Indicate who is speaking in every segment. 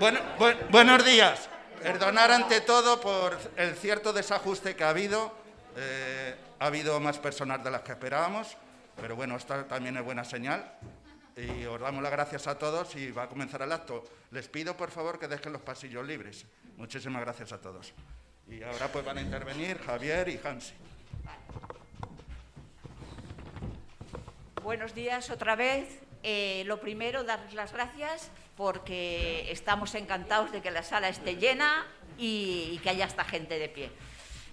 Speaker 1: Bueno, buenos días. Perdonar ante todo por el cierto desajuste que ha habido. Eh, ha habido más personas de las que esperábamos, pero bueno, esta también es buena señal. Y os damos las gracias a todos y va a comenzar el acto. Les pido por favor que dejen los pasillos libres. Muchísimas gracias a todos. Y ahora pues van a intervenir Javier y Hansi.
Speaker 2: Buenos días otra vez. Eh, lo primero, darles las gracias porque estamos encantados de que la sala esté llena y, que haya esta gente de pie.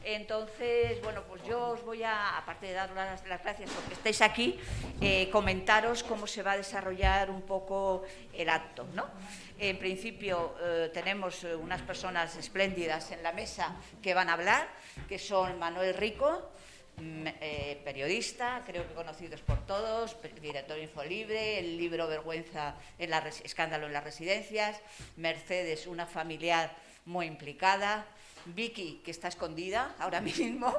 Speaker 2: Entonces, bueno, pues yo os voy a, aparte de dar las, gracias porque estéis aquí, eh, comentaros cómo se va a desarrollar un poco el acto. ¿no? En principio, eh, tenemos unas personas espléndidas en la mesa que van a hablar, que son Manuel Rico, eh, periodista, creo que conocidos por todos, director Infolibre, el libro Vergüenza, en la escándalo en las residencias, Mercedes, una familiar muy implicada, Vicky, que está escondida ahora mismo,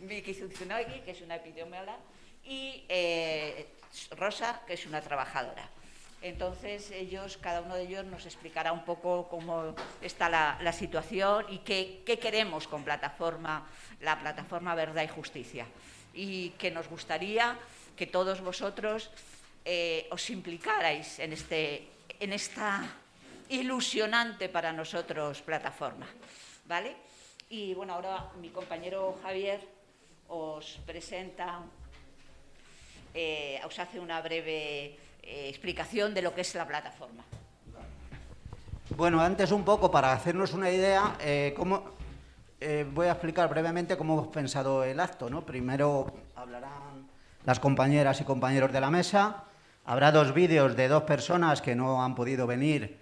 Speaker 2: Vicky Zuzunogi, que es una epidemióloga, y eh, Rosa, que es una trabajadora. Entonces ellos, cada uno de ellos nos explicará un poco cómo está la, situación y qué, queremos con plataforma, la plataforma Verdad y Justicia. Y que nos gustaría que todos vosotros eh, os implicarais en, este, en esta ilusionante para nosotros plataforma. ¿Vale? Y bueno, ahora mi compañero Javier os presenta, eh, os hace una breve eh, explicación de lo que es la plataforma.
Speaker 3: Bueno, antes un poco para hacernos una idea, eh, eh, voy a explicar brevemente cómo hemos pensado el acto. ¿no? Primero hablarán las compañeras y compañeros de la mesa. Habrá dos vídeos de dos personas que no han podido venir,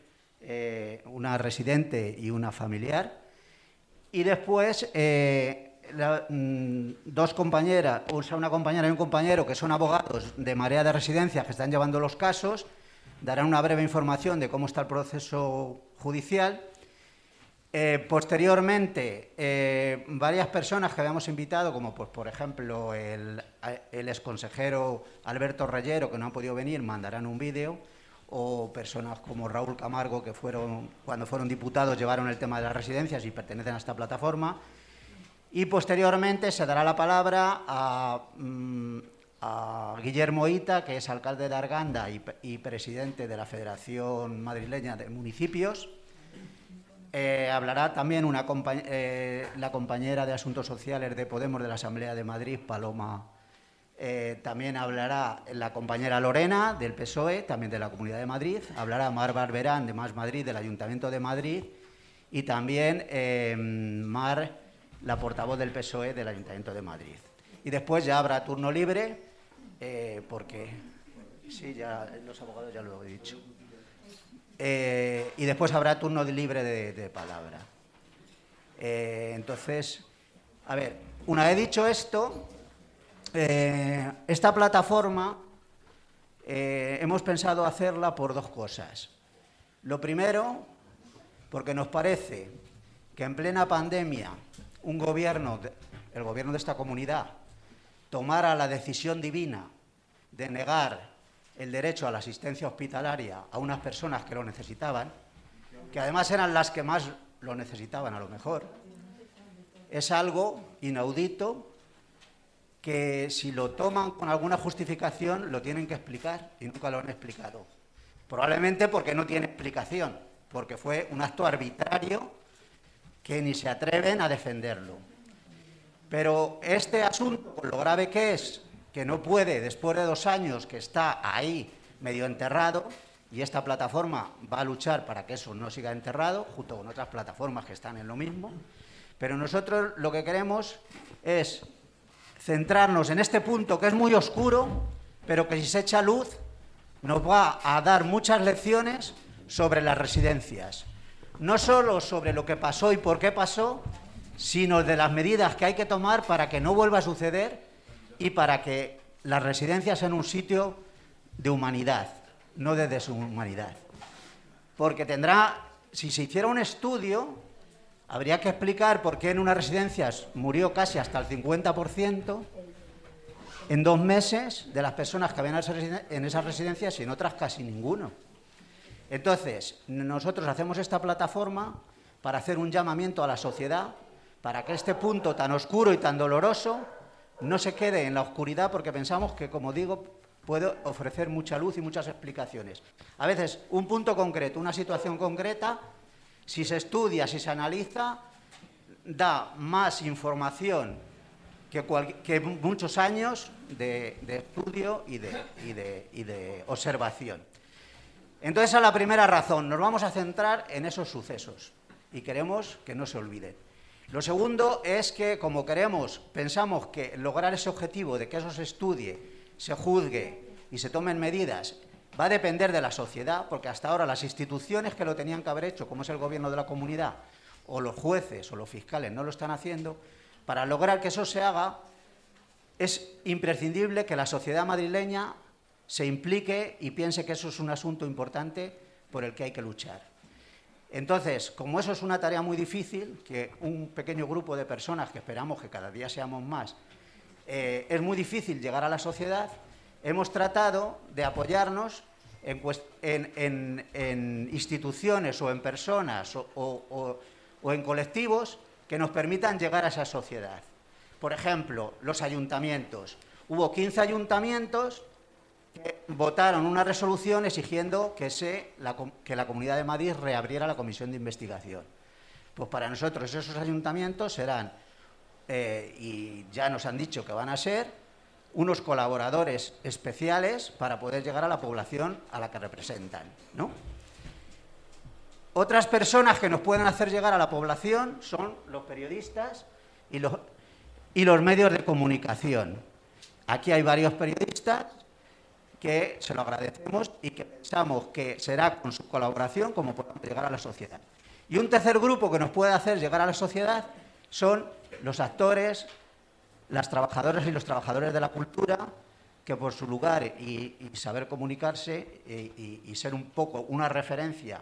Speaker 3: una residente y una familiar. Y después Mm, dos compañeras, o sea, una compañera y un compañero que son abogados de Marea de Residencias que están llevando los casos, darán una breve información de cómo está el proceso judicial. Eh, posteriormente, eh, varias personas que habíamos invitado, como pues, por ejemplo el, el exconsejero Alberto Reyero, que no han podido venir, mandarán un vídeo, o personas como Raúl Camargo, que fueron, cuando fueron diputados llevaron el tema de las residencias y pertenecen a esta plataforma. Y posteriormente se dará la palabra a, mm, Guillermo Ita, que es alcalde de Arganda y, presidente de la Federación Madrileña de Municipios. Eh, hablará también eh, la compañera de Asuntos Sociales de Podemos de la Asamblea de Madrid, Paloma. Eh, también hablará la compañera Lorena del PSOE, también de la Comunidad de Madrid. Hablará Mar Barberán de Más Madrid, del Ayuntamiento de Madrid. Y también Mar la portavoz del PSOE del Ayuntamiento de Madrid. Y después ya habrá turno libre, eh, porque sí, ya los abogados ya lo he dicho. Eh, y después habrá turno libre de, palabra. Eh, entonces, a ver, una vez dicho esto, esta plataforma hemos pensado hacerla por dos cosas. Lo primero, porque nos parece que en plena pandemia un gobierno, el gobierno de esta comunidad, tomara la decisión divina de negar el derecho a la asistencia hospitalaria a unas personas que lo necesitaban, que además eran las que más lo necesitaban a lo mejor, es algo inaudito que si lo toman con alguna justificación lo tienen que explicar y nunca lo han explicado. Probablemente porque no tiene explicación, porque fue un acto arbitrario que ni se atreven a defenderlo. Pero este asunto, con lo grave que es, que no puede, después de dos años que está ahí medio enterrado, y esta plataforma va a luchar para que eso no siga enterrado, junto con otras plataformas que están en lo mismo, pero nosotros lo que queremos es centrarnos en este punto que es muy oscuro, pero que si se echa luz nos va a dar muchas lecciones sobre las residencias no solo sobre lo que pasó y por qué pasó, sino de las medidas que hay que tomar para que no vuelva a suceder y para que las residencias sean un sitio de humanidad, no de deshumanidad. Porque tendrá, si se hiciera un estudio, habría que explicar por qué en unas residencias murió casi hasta el 50%, en dos meses de las personas que habían en esas residencias y en otras casi ninguno. Entonces, nosotros hacemos esta plataforma para hacer un llamamiento a la sociedad para que este punto tan oscuro y tan doloroso no se quede en la oscuridad porque pensamos que, como digo, puede ofrecer mucha luz y muchas explicaciones. A veces un punto concreto, una situación concreta, si se estudia, si se analiza, da más información que, muchos años de, estudio y de, observación. Entonces, a la primera razón, nos vamos a centrar en esos sucesos y queremos que no se olviden. Lo segundo es que, como queremos, pensamos que lograr ese objetivo de que eso se estudie, se juzgue y se tomen medidas va a depender de la sociedad, porque hasta ahora las instituciones que lo tenían que haber hecho, como es el gobierno de la comunidad, o los jueces o los fiscales no lo están haciendo, para lograr que eso se haga, es imprescindible que la sociedad madrileña se implique y piense que eso es un asunto importante por el que hay que luchar. Entonces, como eso es una tarea muy difícil, que un pequeño grupo de personas, que esperamos que cada día seamos más, eh, es muy difícil llegar a la sociedad, hemos tratado de apoyarnos en, instituciones o en personas o en colectivos que nos permitan llegar a esa sociedad. Por ejemplo, los ayuntamientos. Hubo 15 ayuntamientos votaron una resolución exigiendo que, la, que la Comunidad de Madrid reabriera la comisión de investigación. Pues para nosotros esos ayuntamientos serán, eh, y ya nos han dicho que van a ser, unos colaboradores especiales para poder llegar a la población a la que representan. ¿no? Otras personas que nos pueden hacer llegar a la población son los periodistas y los, y los medios de comunicación. Aquí hay varios periodistas que se lo agradecemos y que pensamos que será con su colaboración como podemos llegar a la sociedad. Y un tercer grupo que nos puede hacer llegar a la sociedad son los actores, las trabajadoras y los trabajadores de la cultura, que por su lugar y, saber comunicarse y ser un poco una referencia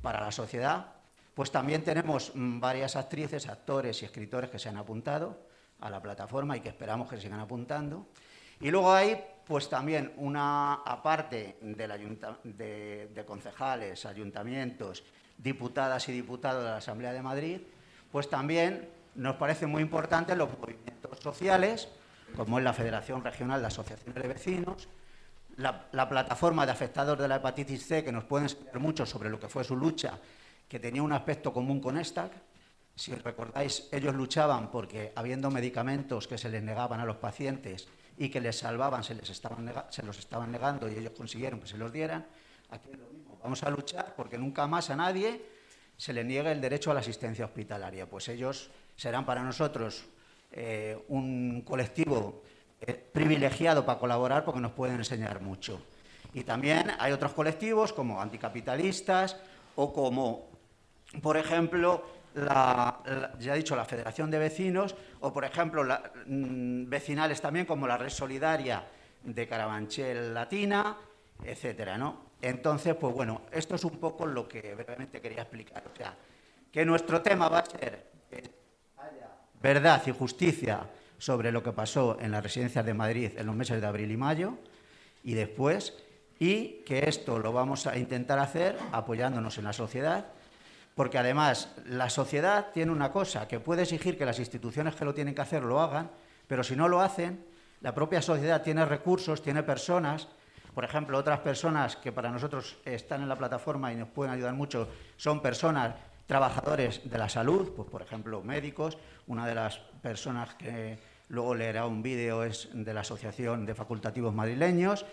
Speaker 3: para la sociedad, pues también tenemos mm, varias actrices, actores y escritores que se han apuntado a la plataforma y que esperamos que sigan apuntando. Y luego hay pues también una, aparte de, de, concejales, ayuntamientos, diputadas y diputados de la Asamblea de Madrid, pues también nos parece muy importante los movimientos sociales, como es la Federación Regional de Asociaciones de Vecinos, la, plataforma de afectados de la hepatitis C, que nos puede enseñar mucho sobre lo que fue su lucha, que tenía un aspecto común con ESTAC. Si recordáis, ellos luchaban porque habiendo medicamentos que se les negaban a los pacientes y que les salvaban, se, les estaban se los estaban negando y ellos consiguieron que se los dieran. Aquí es lo mismo. Vamos a luchar porque nunca más a nadie se le niegue el derecho a la asistencia hospitalaria. Pues ellos serán para nosotros eh, un colectivo privilegiado para colaborar porque nos pueden enseñar mucho. Y también hay otros colectivos como anticapitalistas o como, por ejemplo, la, ya he dicho, la Federación de Vecinos o, por ejemplo, mm, vecinales también como la Red Solidaria de Carabanchel Latina, etcétera, ¿no? Entonces, pues bueno, esto es un poco lo que brevemente quería explicar. O sea, que nuestro tema va a ser que haya verdad y justicia sobre lo que pasó en las residencias de Madrid en los meses de abril y mayo y después, y que esto lo vamos a intentar hacer apoyándonos en la sociedad, porque además la sociedad tiene una cosa, que puede exigir que las instituciones que lo tienen que hacer lo hagan, pero si no lo hacen, la propia sociedad tiene recursos, tiene personas, por ejemplo, otras personas que para nosotros están en la plataforma y nos pueden ayudar mucho son personas trabajadores de la salud, pues por ejemplo médicos, una de las personas que luego leerá un vídeo es de la Asociación de Facultativos Madrileños,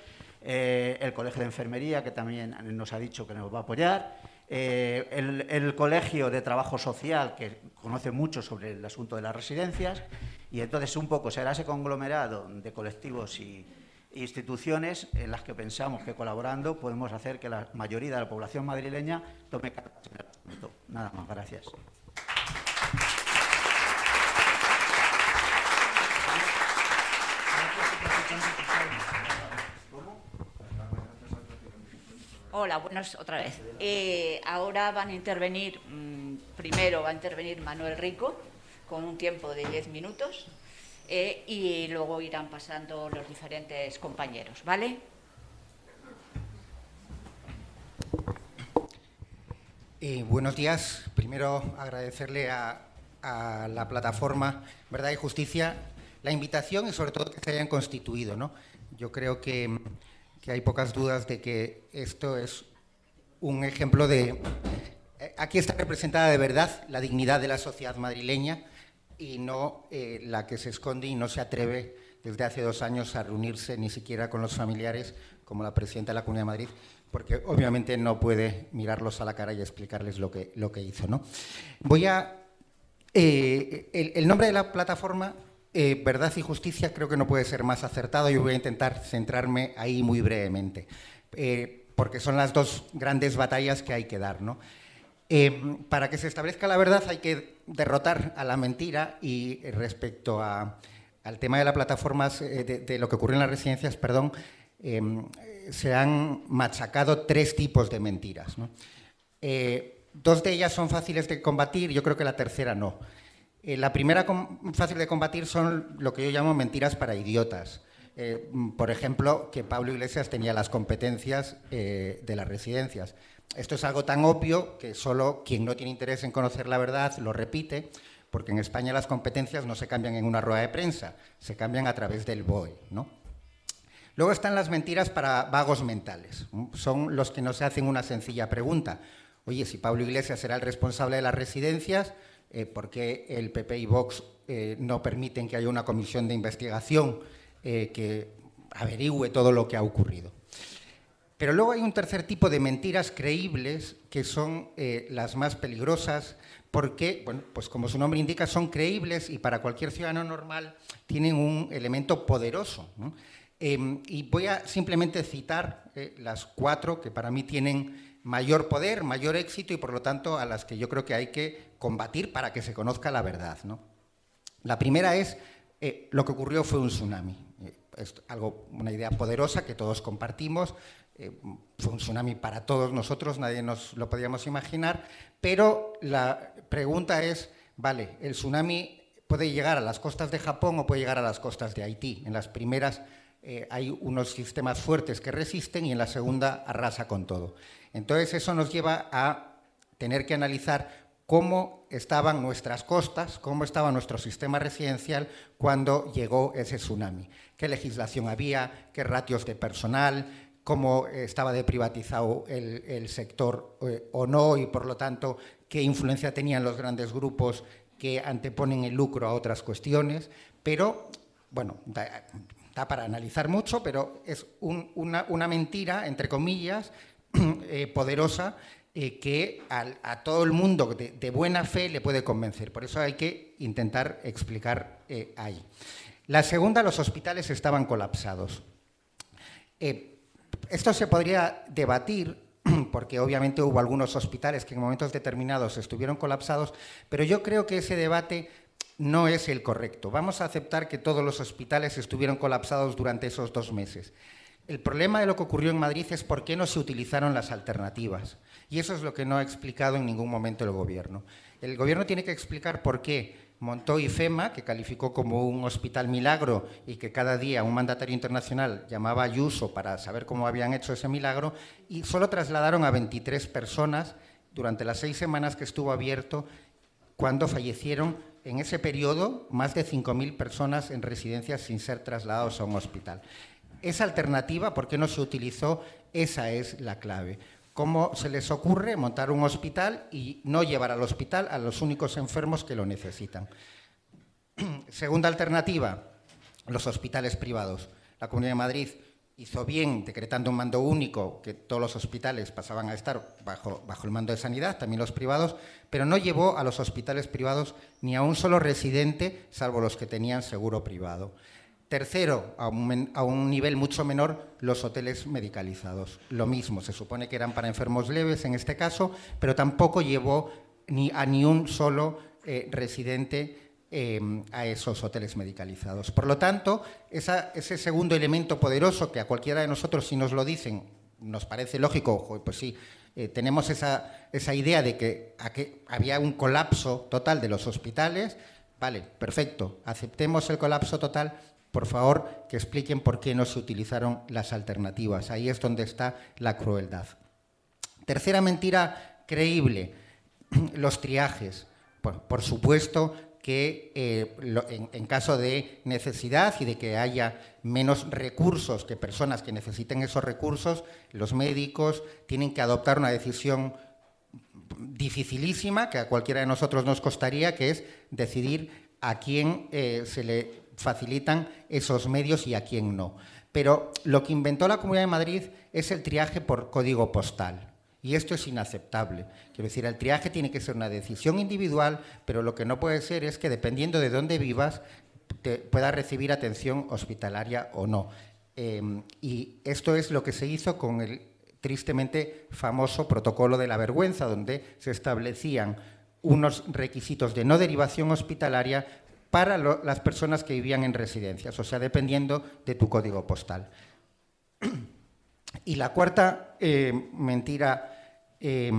Speaker 3: eh, el Colegio de Enfermería, que también nos ha dicho que nos va a apoyar, eh, el, Colegio de Trabajo Social, que conoce mucho sobre el asunto de las residencias, y entonces un poco será ese conglomerado de colectivos y instituciones en las que pensamos que colaborando podemos hacer que la mayoría de la población madrileña tome cartas en el asunto. Nada más, gracias.
Speaker 2: Hola, buenas otra vez. Eh, ahora van a intervenir, mm, primero va a intervenir Manuel Rico con un tiempo de 10 minutos. eh, y luego irán pasando los diferentes compañeros, ¿vale?
Speaker 4: Eh, buenos días. Primero agradecerle a, la plataforma Verdad y Justicia la invitación y sobre todo que se hayan constituido. ¿no? Yo creo que, que hay pocas dudas de que esto es un ejemplo de... Eh, aquí está representada de verdad la dignidad de la sociedad madrileña y no eh, la que se esconde y no se atreve desde hace dos años a reunirse ni siquiera con los familiares, como la presidenta de la Comunidad de Madrid, porque obviamente no puede mirarlos a la cara y explicarles lo que, lo que hizo. ¿no? Voy a. Eh, el, nombre de la plataforma, eh, Verdad y Justicia, creo que no puede ser más acertado y voy a intentar centrarme ahí muy brevemente, porque son las dos grandes batallas que hay que dar. ¿no? para que se establezca la verdad hay que derrotar a la mentira y eh, respecto al tema de las plataformas, eh, de, lo que ocurrió en las residencias, perdón, se han machacado tres tipos de mentiras. Eh, dos de ellas son fáciles de combatir, yo creo que la tercera no. La primera fácil de combatir son lo que yo llamo mentiras para idiotas. por ejemplo, que Pablo Iglesias tenía las competencias de las residencias. Esto es algo tan obvio que solo quien no tiene interés en conocer la verdad lo repite, porque en España las competencias no se cambian en una rueda de prensa, se cambian a través del BOE. ¿no? Luego están las mentiras para vagos mentales. Son los que nos hacen una sencilla pregunta. Oye, si Pablo Iglesias será el responsable de las residencias, eh, ¿por qué el PP y Vox eh, no permiten que haya una comisión de investigación eh, que averigüe todo lo que ha ocurrido? Pero luego hay un tercer tipo de mentiras creíbles que son eh, las más peligrosas porque, bueno, pues como su nombre indica, son creíbles y para cualquier ciudadano normal tienen un elemento poderoso. Em, y voy a simplemente citar las cuatro que para mí tienen mayor poder, mayor éxito y por lo tanto a las que yo creo que hay que combatir para que se conozca la verdad. La primera es, eh, lo que ocurrió fue un tsunami. es algo, una idea poderosa que todos compartimos, eh, fue un tsunami para todos nosotros, nadie nos lo podíamos imaginar, pero la pregunta es, vale, el tsunami puede llegar a las costas de Japón o puede llegar a las costas de Haití. En las primeras eh, hay unos sistemas fuertes que resisten y en la segunda arrasa con todo. Entonces eso nos lleva a tener que analizar cómo estaban nuestras costas, cómo estaba nuestro sistema residencial cuando llegó ese tsunami, qué legislación había, qué ratios de personal, cómo estaba deprivatizado el, sector eh, o no y, por lo tanto, qué influencia tenían los grandes grupos que anteponen el lucro a otras cuestiones. Pero, bueno, para analizar mucho, pero es una, mentira, entre comillas, eh, poderosa, eh, que a, todo el mundo de, buena fe le puede convencer. Por eso hay que intentar explicar ahí. La segunda, los hospitales estaban colapsados. Esto se podría debatir porque obviamente hubo algunos hospitales que en momentos determinados estuvieron colapsados, pero yo creo que ese debate no es el correcto. Vamos a aceptar que todos los hospitales estuvieron colapsados durante esos dos meses. El problema de lo que ocurrió en Madrid es por qué no se utilizaron las alternativas. Y eso es lo que no ha explicado en ningún momento el Gobierno. El Gobierno tiene que explicar por qué montó IFEMA, que calificó como un hospital milagro y que cada día un mandatario internacional llamaba a Ayuso para saber cómo habían hecho ese milagro, y solo trasladaron a 23 personas durante las seis semanas que estuvo abierto, cuando fallecieron en ese periodo más de 5.000 personas en residencias sin ser trasladados a un hospital. Esa alternativa, ¿por qué no se utilizó? Esa es la clave cómo se les ocurre montar un hospital y no llevar al hospital a los únicos enfermos que lo necesitan. Segunda alternativa, los hospitales privados. La Comunidad de Madrid hizo bien decretando un mando único, que todos los hospitales pasaban a estar bajo, bajo, el mando de sanidad, también los privados, pero no llevó a los hospitales privados ni a un solo residente, salvo los que tenían seguro privado. Tercero, a un, nivel mucho menor, los hoteles medicalizados. Lo mismo, se supone que eran para enfermos leves en este caso, pero tampoco llevó ni a ni un solo eh, residente em, a esos hoteles medicalizados. Por lo tanto, ese segundo elemento poderoso que a cualquiera de nosotros, si nos lo dicen, nos parece lógico, pues sí, eh, tenemos esa, idea de que había un colapso total de los hospitales, Vale, perfecto. Aceptemos el colapso total. Por favor, que expliquen por qué no se utilizaron las alternativas. Ahí es donde está la crueldad. Tercera mentira creíble, los triajes. Por, supuesto que eh, en, caso de necesidad y de que haya menos recursos que personas que necesiten esos recursos, los médicos tienen que adoptar una decisión dificilísima que a cualquiera de nosotros nos costaría, que es decidir a quién eh, se le facilitan esos medios y a quién no. Pero lo que inventó la Comunidad de Madrid es el triaje por código postal. Y esto es inaceptable. Quiero decir, el triaje tiene que ser una decisión individual, pero lo que no puede ser es que dependiendo de dónde vivas, te puedas recibir atención hospitalaria o no. Em, y esto es lo que se hizo con el tristemente famoso protocolo de la vergüenza, donde se establecían unos requisitos de no derivación hospitalaria para las personas que vivían en residencias, o sea, dependiendo de tu código postal. Y la cuarta eh, mentira, eh,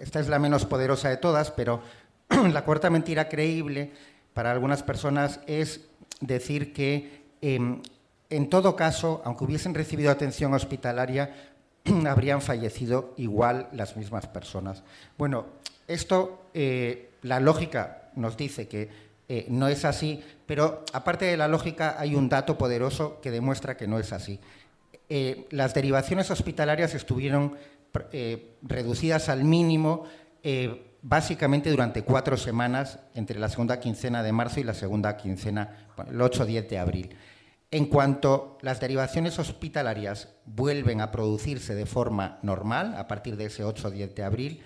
Speaker 4: esta es la menos poderosa de todas, pero la cuarta mentira creíble para algunas personas es decir que em, en todo caso, aunque hubiesen recibido atención hospitalaria, habrían fallecido igual las mismas personas. Bueno, esto, eh, la lógica nos dice que no es así, pero aparte de la lógica hay un dato poderoso que demuestra que no es así. Eh, las derivaciones hospitalarias estuvieron eh, reducidas al mínimo eh, básicamente durante cuatro semanas entre la segunda quincena de marzo y la segunda quincena, el 8-10 de abril. En cuanto las derivaciones hospitalarias vuelven a producirse de forma normal, a partir de ese 8-10 de abril,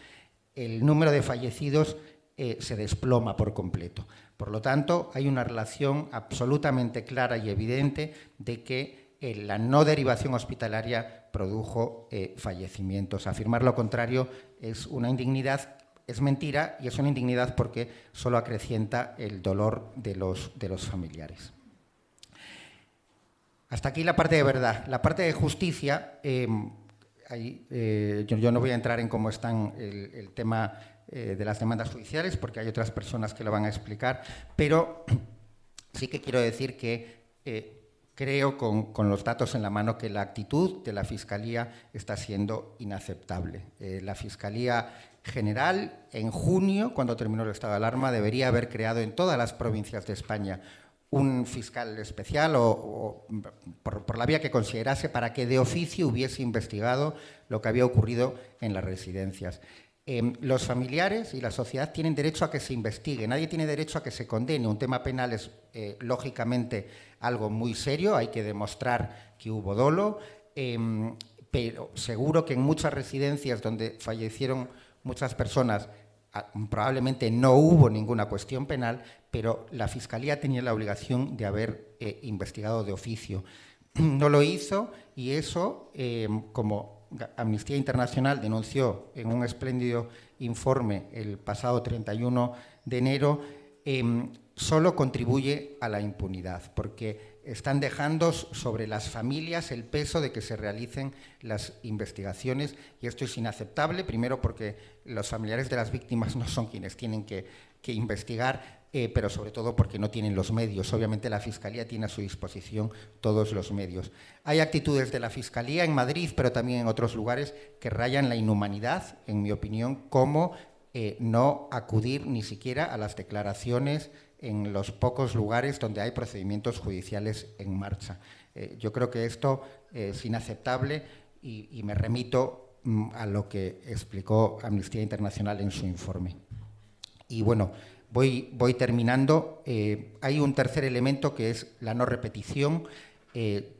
Speaker 4: el número de fallecidos se desploma por completo. Por lo tanto, hay una relación absolutamente clara y evidente de que la no derivación hospitalaria produjo eh, fallecimientos. Afirmar lo contrario es una indignidad, es mentira y es una indignidad porque solo acrecienta el dolor de los, de los familiares. Hasta aquí la parte de verdad. La parte de justicia, em, eh, yo, no voy a entrar en cómo está el, tema eh, de las demandas judiciales porque hay otras personas que lo van a explicar, pero sí que quiero decir que creo, con, los datos en la mano, que la actitud de la Fiscalía está siendo inaceptable. Eh, la Fiscalía General, en junio, cuando terminó el estado de alarma, debería haber creado en todas las provincias de España un fiscal especial o, por, la vía que considerase para que de oficio hubiese investigado lo que había ocurrido en las residencias. Em, los familiares y la sociedad tienen derecho a que se investigue, nadie tiene derecho a que se condene. Un tema penal es, eh, lógicamente, algo muy serio, hay que demostrar que hubo dolo, em, pero seguro que en muchas residencias donde fallecieron muchas personas probablemente no hubo ninguna cuestión penal, pero la Fiscalía tenía la obligación de haber eh, investigado de oficio. No lo hizo y eso, em, como Amnistía Internacional denunció en un espléndido informe el pasado 31 de enero, em, solo contribuye a la impunidad, porque están dejando sobre las familias el peso de que se realicen las investigaciones y esto es inaceptable, primero porque los familiares de las víctimas no son quienes tienen que, investigar, eh, pero sobre todo porque no tienen los medios. Obviamente la Fiscalía tiene a su disposición todos los medios. Hay actitudes de la Fiscalía en Madrid, pero también en otros lugares, que rayan la inhumanidad, en mi opinión, como eh, no acudir ni siquiera a las declaraciones en los pocos lugares donde hay procedimientos judiciales en marcha. Eh, yo creo que esto es inaceptable y, me remito mm, a lo que explicó Amnistía Internacional en su informe. Y bueno, voy, terminando. Eh, hay un tercer elemento que es la no repetición. Eh,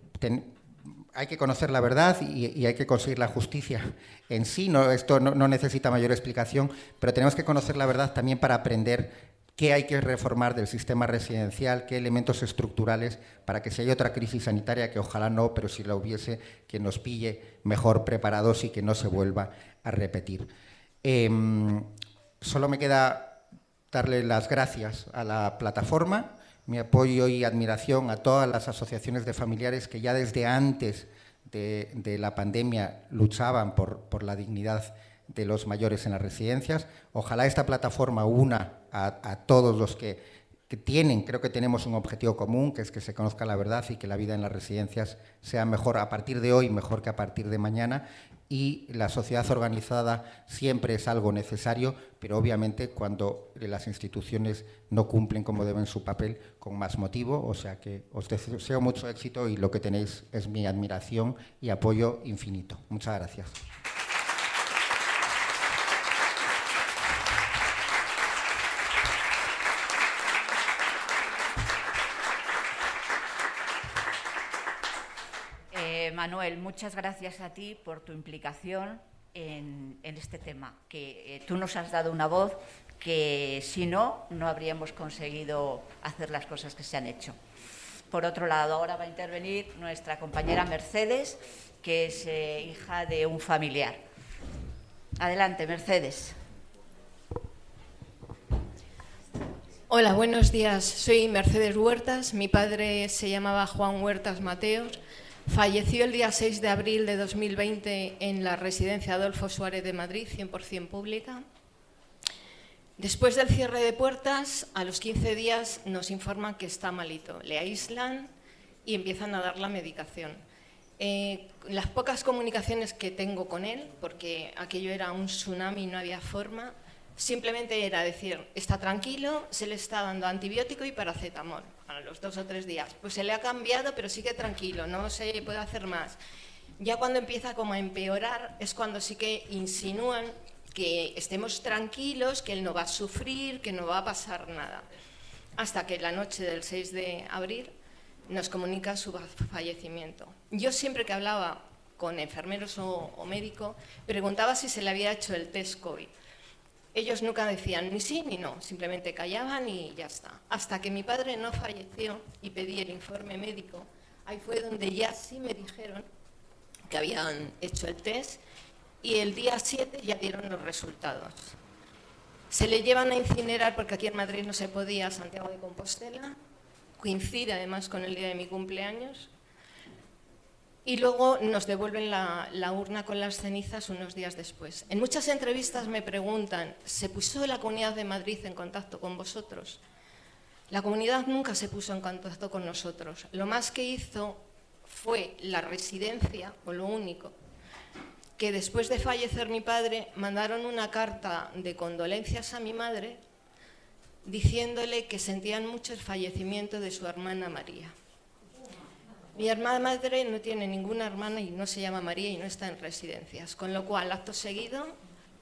Speaker 4: hay que conocer la verdad y, hay que conseguir la justicia en sí. Esto no necesita mayor explicación, pero tenemos que conocer la verdad también para aprender qué hay que reformar del sistema residencial, qué elementos estructurales para que si hay otra crisis sanitaria, que ojalá no, pero si la hubiese, que nos pille mejor preparados y que no se vuelva a repetir. Em, solo me queda darle las gracias a la plataforma, mi apoyo y admiración a todas las asociaciones de familiares que ya desde antes de, la pandemia luchaban por la dignidad de los mayores en las residencias. Ojalá esta plataforma una a, todos los que que tienen, creo que tenemos un objetivo común, que es que se conozca la verdad y que la vida en las residencias sea mejor a partir de hoy, mejor que a partir de mañana. Y la sociedad organizada siempre es algo necesario, pero obviamente cuando las instituciones no cumplen como deben su papel, con más motivo. O sea que os deseo mucho éxito y lo que tenéis es mi admiración y apoyo infinito. Muchas gracias.
Speaker 2: Manuel, muchas gracias a ti por tu implicación en, este tema, que eh, tú nos has dado una voz que si no, no habríamos conseguido hacer las cosas que se han hecho. Por otro lado, ahora va a intervenir nuestra compañera Mercedes, que es eh, hija de un familiar. Adelante, Mercedes.
Speaker 5: Hola, buenos días. Soy Mercedes Huertas. Mi padre se llamaba Juan Huertas Mateos. Falleció el día 6 de abril de 2020 en la residencia Adolfo Suárez de Madrid, 100% pública. Después del cierre de puertas, a los 15 días nos informan que está malito. Le aíslan y empiezan a dar la medicación. Eh, las pocas comunicaciones que tengo con él, porque aquello era un tsunami no había forma, simplemente era decir, está tranquilo, se le está dando antibiótico y paracetamol a los dos o tres días. Pues se le ha cambiado, pero sigue tranquilo, no se puede hacer más. Ya cuando empieza como a empeorar es cuando sí que insinúan que estemos tranquilos, que él no va a sufrir, que no va a pasar nada. Hasta que la noche del 6 de abril nos comunica su fallecimiento. Yo siempre que hablaba con enfermeros o, o médico, preguntaba si se le había hecho el test COVID ellos nunca decían ni sí ni no, simplemente callaban y ya está. Hasta que mi padre no falleció y pedí el informe médico, ahí fue donde ya sí me dijeron que habían hecho el test y el día 7 ya dieron los resultados. Se le llevan a incinerar porque aquí en Madrid no se podía, Santiago de Compostela, coincide además con el día de mi cumpleaños, y luego nos devuelven la, urna con las cenizas unos días después. En muchas entrevistas me preguntan, ¿se puso la Comunidad de Madrid en contacto con vosotros? La comunidad nunca se puso en contacto con nosotros. Lo más que hizo fue la residencia, o lo único, que después de fallecer mi padre mandaron una carta de condolencias a mi madre diciéndole que sentían mucho el fallecimiento de su hermana María. Mi hermana madre no tiene ninguna hermana y no se llama María y no está en residencias, con lo cual, acto seguido,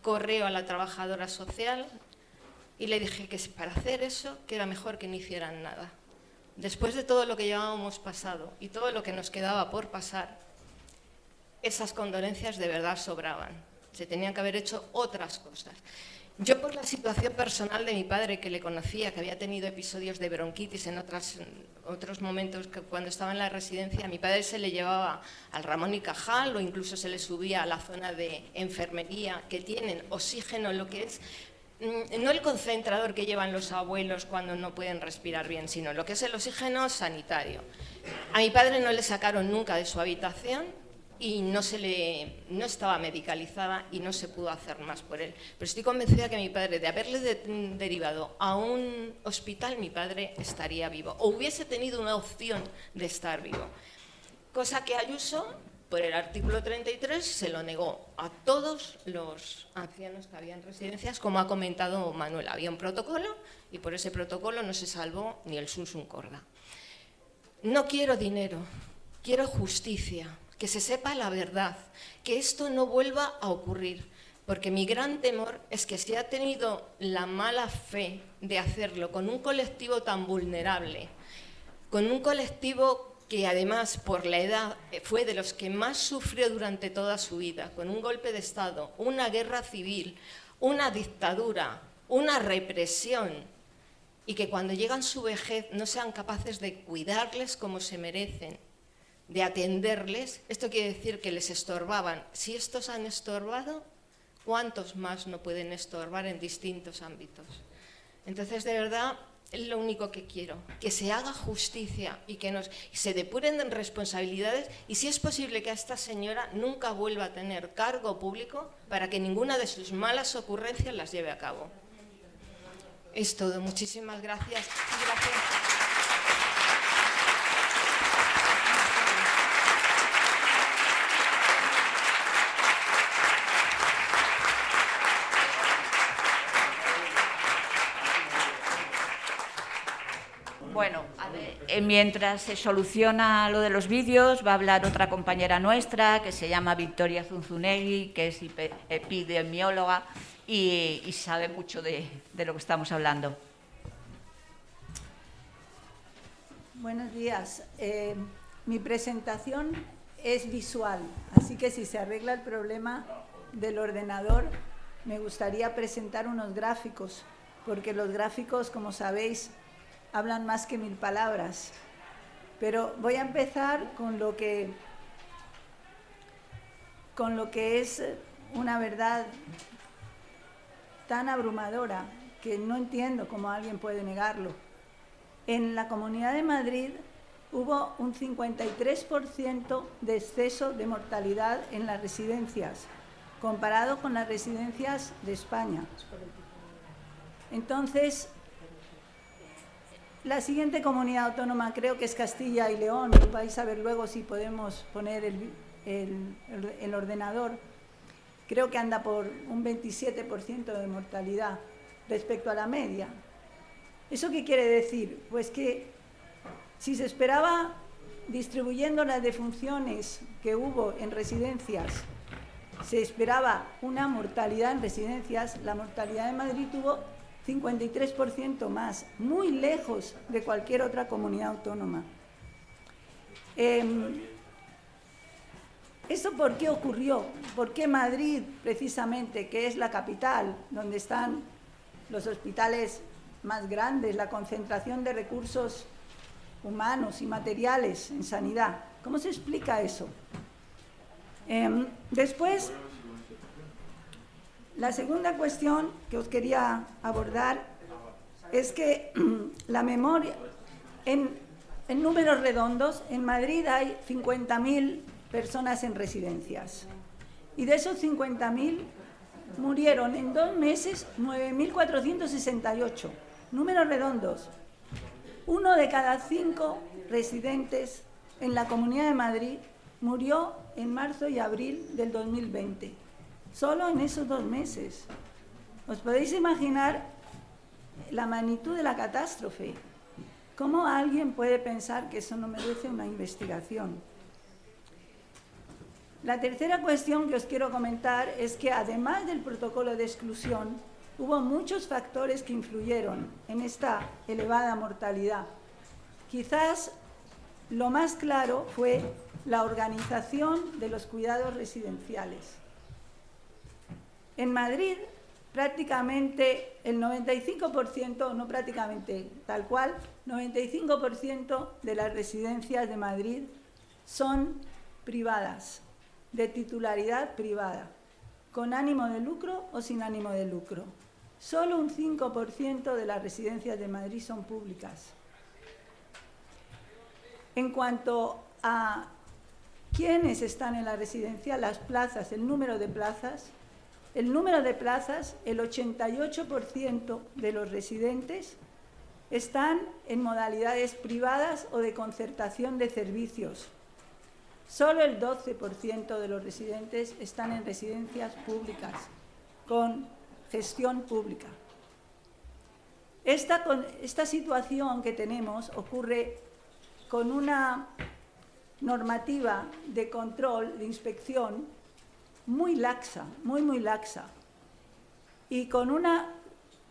Speaker 5: correo a la trabajadora social y le dije que para hacer eso, que era mejor que no hicieran nada. Después de todo lo que llevábamos pasado y todo lo que nos quedaba por pasar, esas condolencias de verdad sobraban. Se tenían que haber hecho otras cosas. Yo por la situación personal de mi padre, que le conocía, que había tenido episodios de bronquitis en otros momentos que cuando estaba en la residencia, mi padre se le llevaba al Ramón y Cajal o incluso se le subía a la zona de enfermería que tienen oxígeno, lo que es mm, no el concentrador que llevan los abuelos cuando no pueden respirar bien, sino lo que es el oxígeno sanitario. A mi padre no le sacaron nunca de su habitación, y no, se le, no estaba medicalizada y no se pudo hacer más por él. Pero estoy convencida que mi padre, de haberle derivado a un hospital, mi padre estaría vivo o hubiese tenido una opción de estar vivo. Cosa que Ayuso, por el artículo 33, se lo negó a todos los ancianos que habían residencias, como ha comentado Manuel. Había un protocolo y por ese protocolo no se salvó ni el Sunsun Corda. No quiero dinero, quiero justicia que se sepa la verdad, que esto no vuelva a ocurrir. Porque mi gran temor es que si ha tenido la mala fe de hacerlo con un colectivo tan vulnerable, con un colectivo que además por la edad fue de los que más sufrió durante toda su vida, con un golpe de Estado, una guerra civil, una dictadura, una represión, y que cuando llegan su vejez no sean capaces de cuidarles como se merecen, de atenderles, esto quiere decir que les estorbaban. Si estos han estorbado, ¿cuántos más no pueden estorbar en distintos ámbitos? Entonces, de verdad, es lo único que quiero, que se haga justicia y que se depuren responsabilidades y si es posible que a esta señora nunca vuelva a tener cargo público para que ninguna de sus malas ocurrencias las lleve a cabo. Es todo. Muchísimas gracias.
Speaker 2: Bueno, eh, mientras se soluciona lo de los vídeos, va a hablar otra compañera nuestra que se llama Victoria Zunzunegui, que es epidemióloga y, sabe mucho de, lo que estamos hablando.
Speaker 6: Buenos días. Eh, mi presentación es visual, así que si se arregla el problema del ordenador, me gustaría presentar unos gráficos, porque los gráficos, como sabéis, hablan más que mil palabras. Pero voy a empezar con lo que, con lo que es una verdad tan abrumadora que no entiendo cómo alguien puede negarlo. En la Comunidad de Madrid hubo un 53% de exceso de mortalidad en las residencias, comparado con las residencias de España. Entonces, la siguiente comunidad autónoma creo que es Castilla y León. Vais a ver luego si podemos poner el, ordenador. Creo que anda por un 27% de mortalidad respecto a la media. ¿Eso qué quiere decir? Pues que si se esperaba, distribuyendo las defunciones que hubo en residencias, se esperaba una mortalidad en residencias, la mortalidad de Madrid tuvo 53% más, muy lejos de cualquier otra comunidad autónoma. Eh, ¿Eso por qué ocurrió? ¿Por qué Madrid, precisamente, que es la capital, donde están los hospitales más grandes, la concentración de recursos humanos y materiales en sanidad? ¿Cómo se explica eso? Em, después, la segunda cuestión que os quería abordar es que la memoria, en, números redondos, en Madrid hay 50.000 personas en residencias. Y de esos 50.000 murieron en dos meses 9.468. Números redondos. Uno de cada cinco residentes en la Comunidad de Madrid murió en marzo y abril del 2020 solo en esos dos meses. ¿Os podéis imaginar la magnitud de la catástrofe? ¿Cómo alguien puede pensar que eso no merece una investigación? La tercera cuestión que os quiero comentar es que además del protocolo de exclusión, hubo muchos factores que influyeron en esta elevada mortalidad. Quizás lo más claro fue la organización de los cuidados residenciales. En Madrid, prácticamente el 95%, no prácticamente tal cual, 95% de las residencias de Madrid son privadas, de titularidad privada, con ánimo de lucro o sin ánimo de lucro. Solo un 5% de las residencias de Madrid son públicas. En cuanto a quiénes están en la residencia, las plazas, el número de plazas, el número de plazas, el 88% de los residentes están en modalidades privadas o de concertación de servicios. Solo el 12% de los residentes están en residencias públicas, con gestión pública. Esta, esta situación que tenemos ocurre con una normativa de control, de inspección, muy laxa, muy, muy laxa, y con una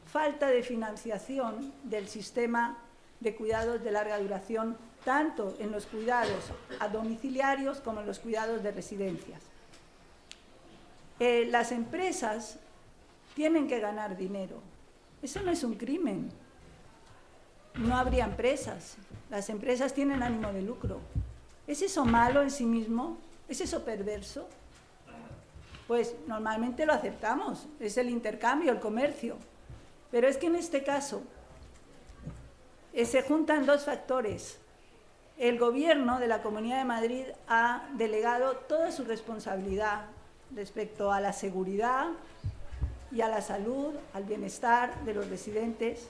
Speaker 6: falta de financiación del sistema de cuidados de larga duración, tanto en los cuidados a domiciliarios como en los cuidados de residencias. Eh, las empresas tienen que ganar dinero. Eso no es un crimen. No habría empresas. Las empresas tienen ánimo de lucro. ¿Es eso malo en sí mismo? ¿Es eso perverso? Pues normalmente lo aceptamos, es el intercambio, el comercio. Pero es que en este caso eh, se juntan dos factores. El gobierno de la Comunidad de Madrid ha delegado toda su responsabilidad respecto a la seguridad, y a la salud, al bienestar de los residentes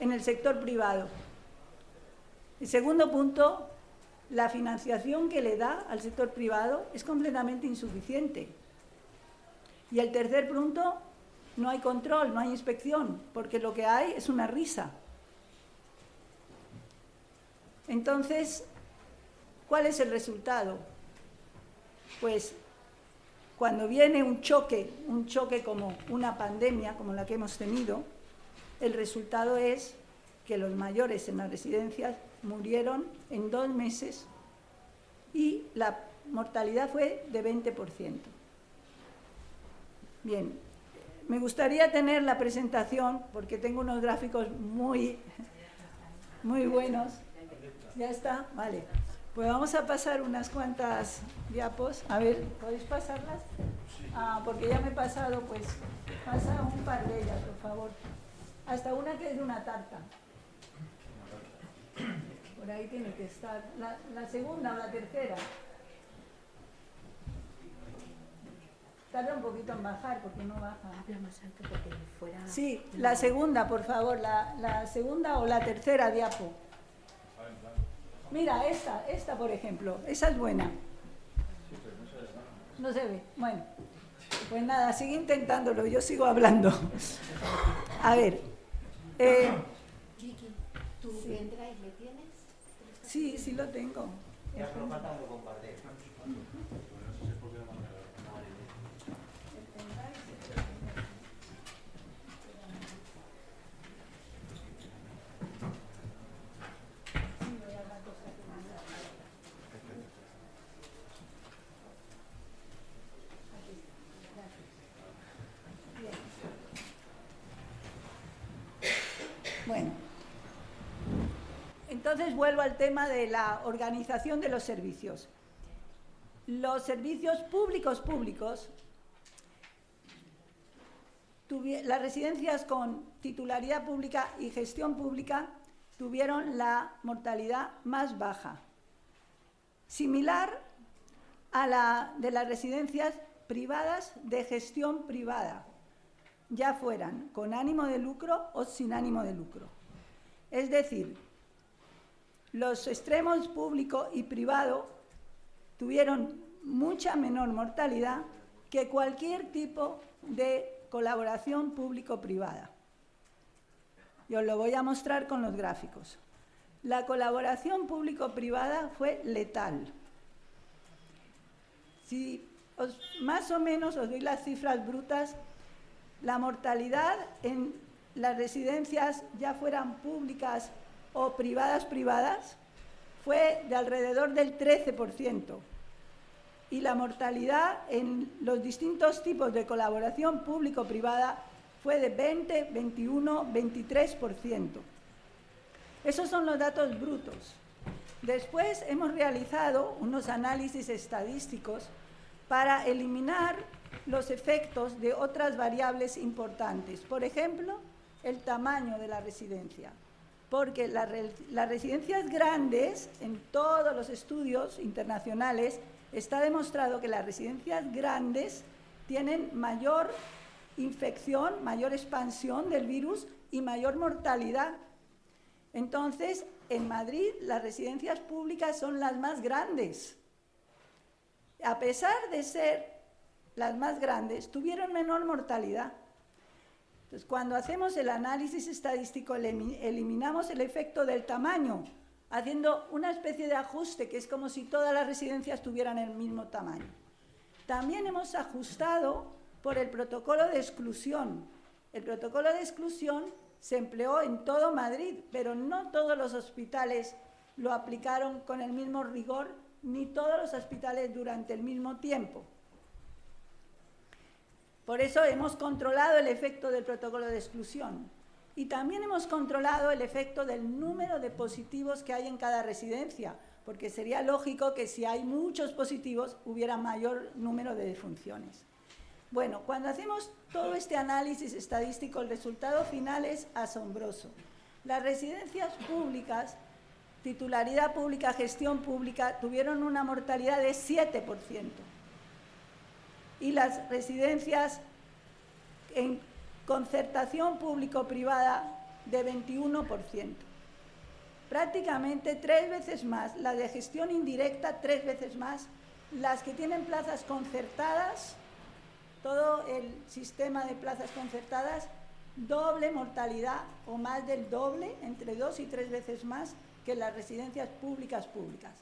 Speaker 6: en el sector privado. El segundo punto, la financiación que le da al sector privado es completamente insuficiente. Y el tercer punto, no hay control, no hay inspección, porque lo que hay es una risa. Entonces, ¿cuál es el resultado? Pues cuando viene un choque, un choque como una pandemia, como la que hemos tenido, el resultado es que los mayores en las residencias murieron en dos meses y la mortalidad fue de 20%. Bien, me gustaría tener la presentación porque tengo unos gráficos muy, muy buenos. ¿Ya está? Vale. Pues vamos a pasar unas cuantas diapos. A ver, ¿podéis pasarlas? Ah, porque ya me he pasado, pues pasa un par de ellas, por favor. Hasta una que es de una tarta. Por ahí tiene que estar. La, la segunda o la tercera. Tarda un poquito en bajar porque no baja.
Speaker 2: Habla más alto porque fuera.
Speaker 6: Sí, la segunda, por favor. La, la segunda o la tercera diapo. Mira, esta, esta por ejemplo. Esa es buena. No se ve. Bueno. Pues nada, sigue intentándolo, yo sigo hablando. A ver. Eh,
Speaker 2: Chiqui, ¿tu pendrive le tienes?
Speaker 6: sí, sí lo tengo. Bueno, entonces vuelvo al tema de la organización de los servicios. Los servicios públicos públicos, las residencias con titularidad pública y gestión pública tuvieron la mortalidad más baja, similar a la de las residencias privadas de gestión privada ya fueran con ánimo de lucro o sin ánimo de lucro. Es decir, los extremos público y privado tuvieron mucha menor mortalidad que cualquier tipo de colaboración público-privada. Y os lo voy a mostrar con los gráficos. La colaboración público-privada fue letal. Si más o menos os doy las cifras brutas, la mortalidad en las residencias, ya fueran públicas o privadas privadas, fue de alrededor del 13%. Y la mortalidad en los distintos tipos de colaboración público-privada fue de 20, 21, 23%. Esos son los datos brutos. Después hemos realizado unos análisis estadísticos para eliminar los efectos de otras variables importantes. Por ejemplo, el tamaño de la residencia. Porque las residencias grandes, en todos los estudios internacionales, está demostrado que las residencias grandes tienen mayor infección, mayor expansión del virus y mayor mortalidad. Entonces, en Madrid las residencias públicas son las más grandes. A pesar de ser las más grandes, tuvieron menor mortalidad. Cuando hacemos el análisis estadístico, elimi- eliminamos el efecto del tamaño, haciendo una especie de ajuste, que es como si todas las residencias tuvieran el mismo tamaño. También hemos ajustado por el protocolo de exclusión. El protocolo de exclusión se empleó en todo Madrid, pero no todos los hospitales lo aplicaron con el mismo rigor, ni todos los hospitales durante el mismo tiempo. Por eso hemos controlado el efecto del protocolo de exclusión. Y también hemos controlado el efecto del número de positivos que hay en cada residencia, porque sería lógico que si hay muchos positivos hubiera mayor número de defunciones. Bueno, cuando hacemos todo este análisis estadístico, el resultado final es asombroso. Las residencias públicas, titularidad pública, gestión pública, tuvieron una mortalidad de 7%. Y las residencias en concertación público-privada de 21%. Prácticamente tres veces más, la de gestión indirecta tres veces más, las que tienen plazas concertadas, todo el sistema de plazas concertadas, doble mortalidad o más del doble, entre dos y tres veces más que las residencias públicas públicas.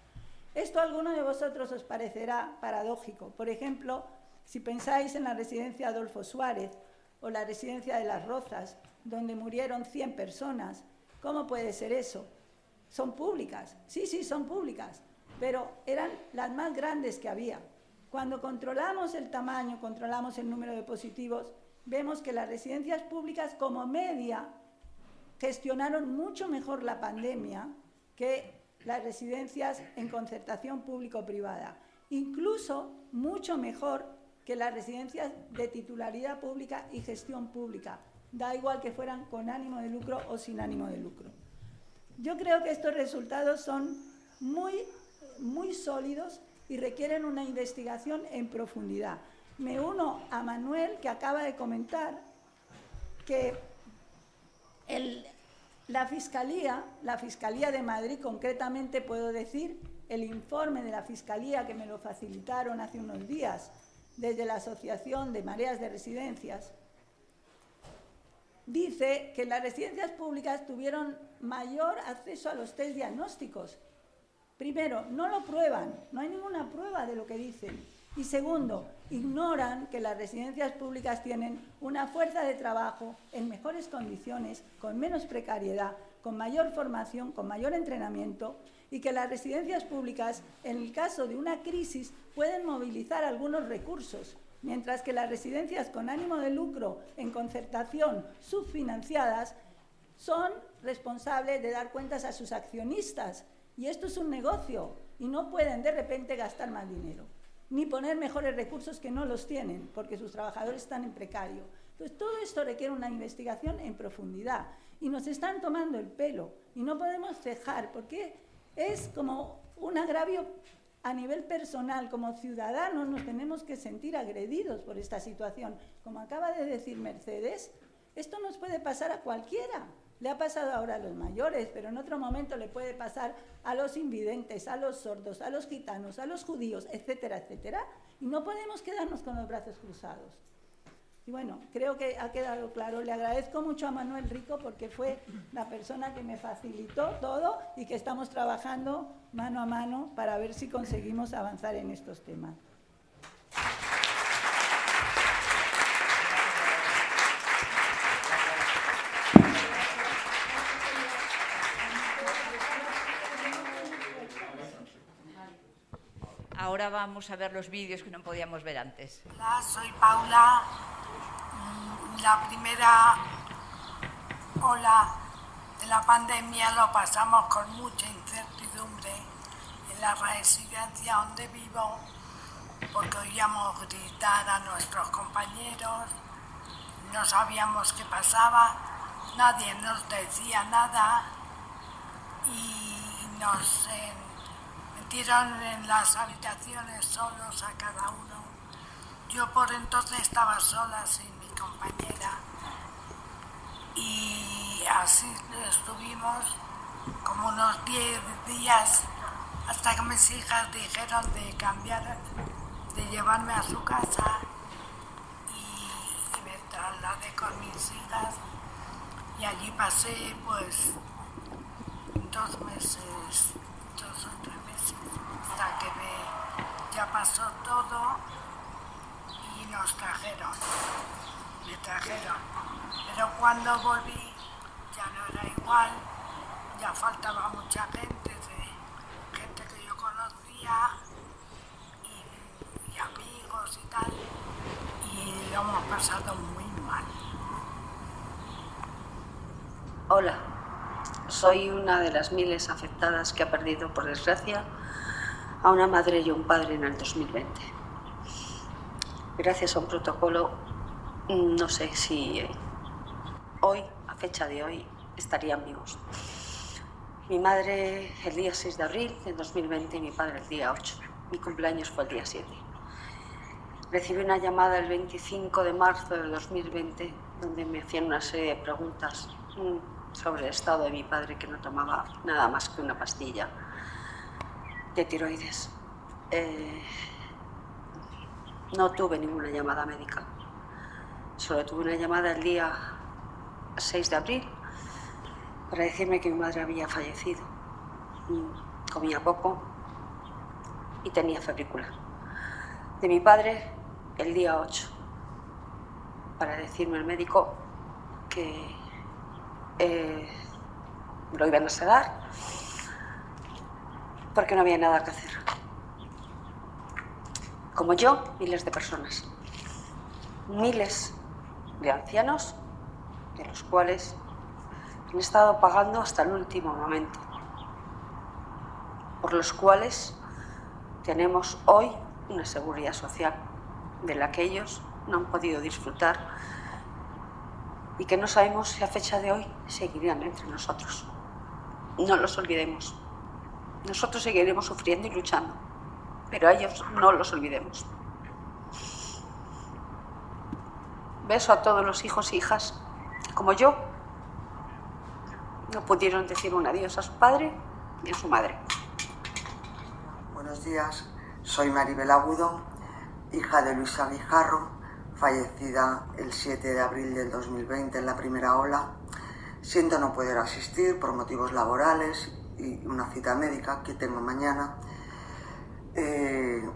Speaker 6: Esto a alguno de vosotros os parecerá paradójico. Por ejemplo, si pensáis en la residencia Adolfo Suárez o la residencia de Las Rozas, donde murieron 100 personas, ¿cómo puede ser eso? Son públicas, sí, sí, son públicas, pero eran las más grandes que había. Cuando controlamos el tamaño, controlamos el número de positivos, vemos que las residencias públicas como media gestionaron mucho mejor la pandemia que las residencias en concertación público-privada, incluso mucho mejor que las residencias de titularidad pública y gestión pública, da igual que fueran con ánimo de lucro o sin ánimo de lucro. Yo creo que estos resultados son muy, muy sólidos y requieren una investigación en profundidad. Me uno a Manuel, que acaba de comentar que la Fiscalía, la Fiscalía de Madrid concretamente puedo decir, el informe de la Fiscalía que me lo facilitaron hace unos días desde la Asociación de Mareas de Residencias, dice que las residencias públicas tuvieron mayor acceso a los test diagnósticos. Primero, no lo prueban, no hay ninguna prueba de lo que dicen. Y segundo, ignoran que las residencias públicas tienen una fuerza de trabajo en mejores condiciones, con menos precariedad, con mayor formación, con mayor entrenamiento y que las residencias públicas, en el caso de una crisis, pueden movilizar algunos recursos, mientras que las residencias con ánimo de lucro en concertación subfinanciadas son responsables de dar cuentas a sus accionistas. Y esto es un negocio y no pueden de repente gastar más dinero ni poner mejores recursos que no los tienen, porque sus trabajadores están en precario. Entonces, todo esto requiere una investigación en profundidad y nos están tomando el pelo y no podemos cejar, porque es como un agravio a nivel personal, como ciudadanos nos tenemos que sentir agredidos por esta situación. Como acaba de decir Mercedes, esto nos puede pasar a cualquiera. Le ha pasado ahora a los mayores, pero en otro momento le puede pasar a los invidentes, a los sordos, a los gitanos, a los judíos, etcétera, etcétera. Y no podemos quedarnos con los brazos cruzados. Y bueno, creo que ha quedado claro. Le agradezco mucho a Manuel Rico porque fue la persona que me facilitó todo y que estamos trabajando mano a mano para ver si conseguimos avanzar en estos temas.
Speaker 2: Ahora vamos a ver los vídeos que no podíamos ver antes.
Speaker 7: Hola, soy Paula. La primera ola de la pandemia lo pasamos con mucha incertidumbre en la residencia donde vivo, porque oíamos gritar a nuestros compañeros, no sabíamos qué pasaba, nadie nos decía nada y nos metieron en las habitaciones solos a cada uno. Yo por entonces estaba sola sin mi compañera y así estuvimos como unos 10 días hasta que mis hijas dijeron de cambiar, de llevarme a su casa y, me trasladé con mis hijas y allí pasé pues dos meses, dos o tres que me, ya pasó todo y nos trajeron, me trajeron. Pero cuando volví ya no era igual, ya faltaba mucha gente, gente que yo conocía y amigos y tal, y lo hemos pasado muy mal.
Speaker 8: Hola, soy una de las miles afectadas que ha perdido, por desgracia, a una madre y un padre en el 2020. Gracias a un protocolo, no sé si hoy, a fecha de hoy, estarían vivos. Mi madre el día 6 de abril de 2020 y mi padre el día 8. Mi cumpleaños fue el día 7. recibí una llamada el 25 de marzo de 2020 donde me hacían una serie de preguntas mm, sobre el estado de mi padre que no tomaba nada más que una pastilla de tiroides. Eh, no tuve ninguna llamada médica. Solo tuve una llamada el día 6 de abril para decirme que mi madre había fallecido. Comía poco y tenía febrícula. De mi padre el día 8 para decirme el médico que eh, lo iban a sedar porque no había nada que hacer. Como yo, miles de personas. Miles de ancianos, de los cuales han estado pagando hasta el último momento. Por los cuales tenemos hoy una seguridad social de la que ellos no han podido disfrutar y que no sabemos si a fecha de hoy seguirían entre nosotros. No los olvidemos. Nosotros seguiremos sufriendo y luchando, pero a ellos no los olvidemos. Beso a todos los hijos e hijas, como yo, no pudieron decir un adiós a su padre ni a su madre.
Speaker 9: Buenos días, soy Maribel Agudo, hija de Luisa Guijarro, fallecida el 7 de abril del 2020 en la primera ola. Siento no poder asistir por motivos laborales y una cita médica que tengo mañana. Eh,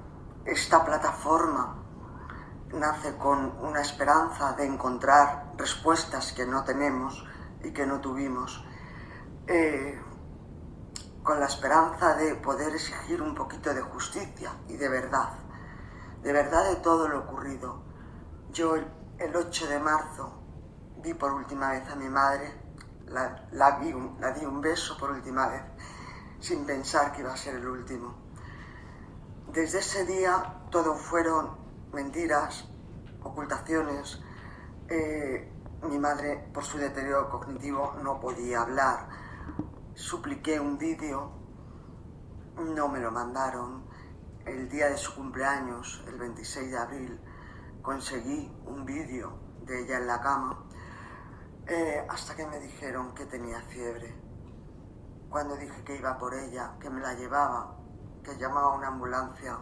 Speaker 9: esta plataforma nace con una esperanza de encontrar respuestas que no tenemos y que no tuvimos, eh, con la esperanza de poder exigir un poquito de justicia y de verdad, de verdad de todo lo ocurrido. Yo el, 8 de marzo vi por última vez a mi madre, la, vi di un beso por última vez, sin pensar que iba a ser el último. Desde ese día todo fueron mentiras, ocultaciones. Eh, mi madre, por su deterioro cognitivo, no podía hablar. Supliqué un vídeo, no me lo mandaron. El día de su cumpleaños, el 26 de abril, conseguí un vídeo de ella en la cama, eh, hasta que me dijeron que tenía fiebre. Cuando dije que iba por ella, que me la llevaba, que llamaba a una ambulancia,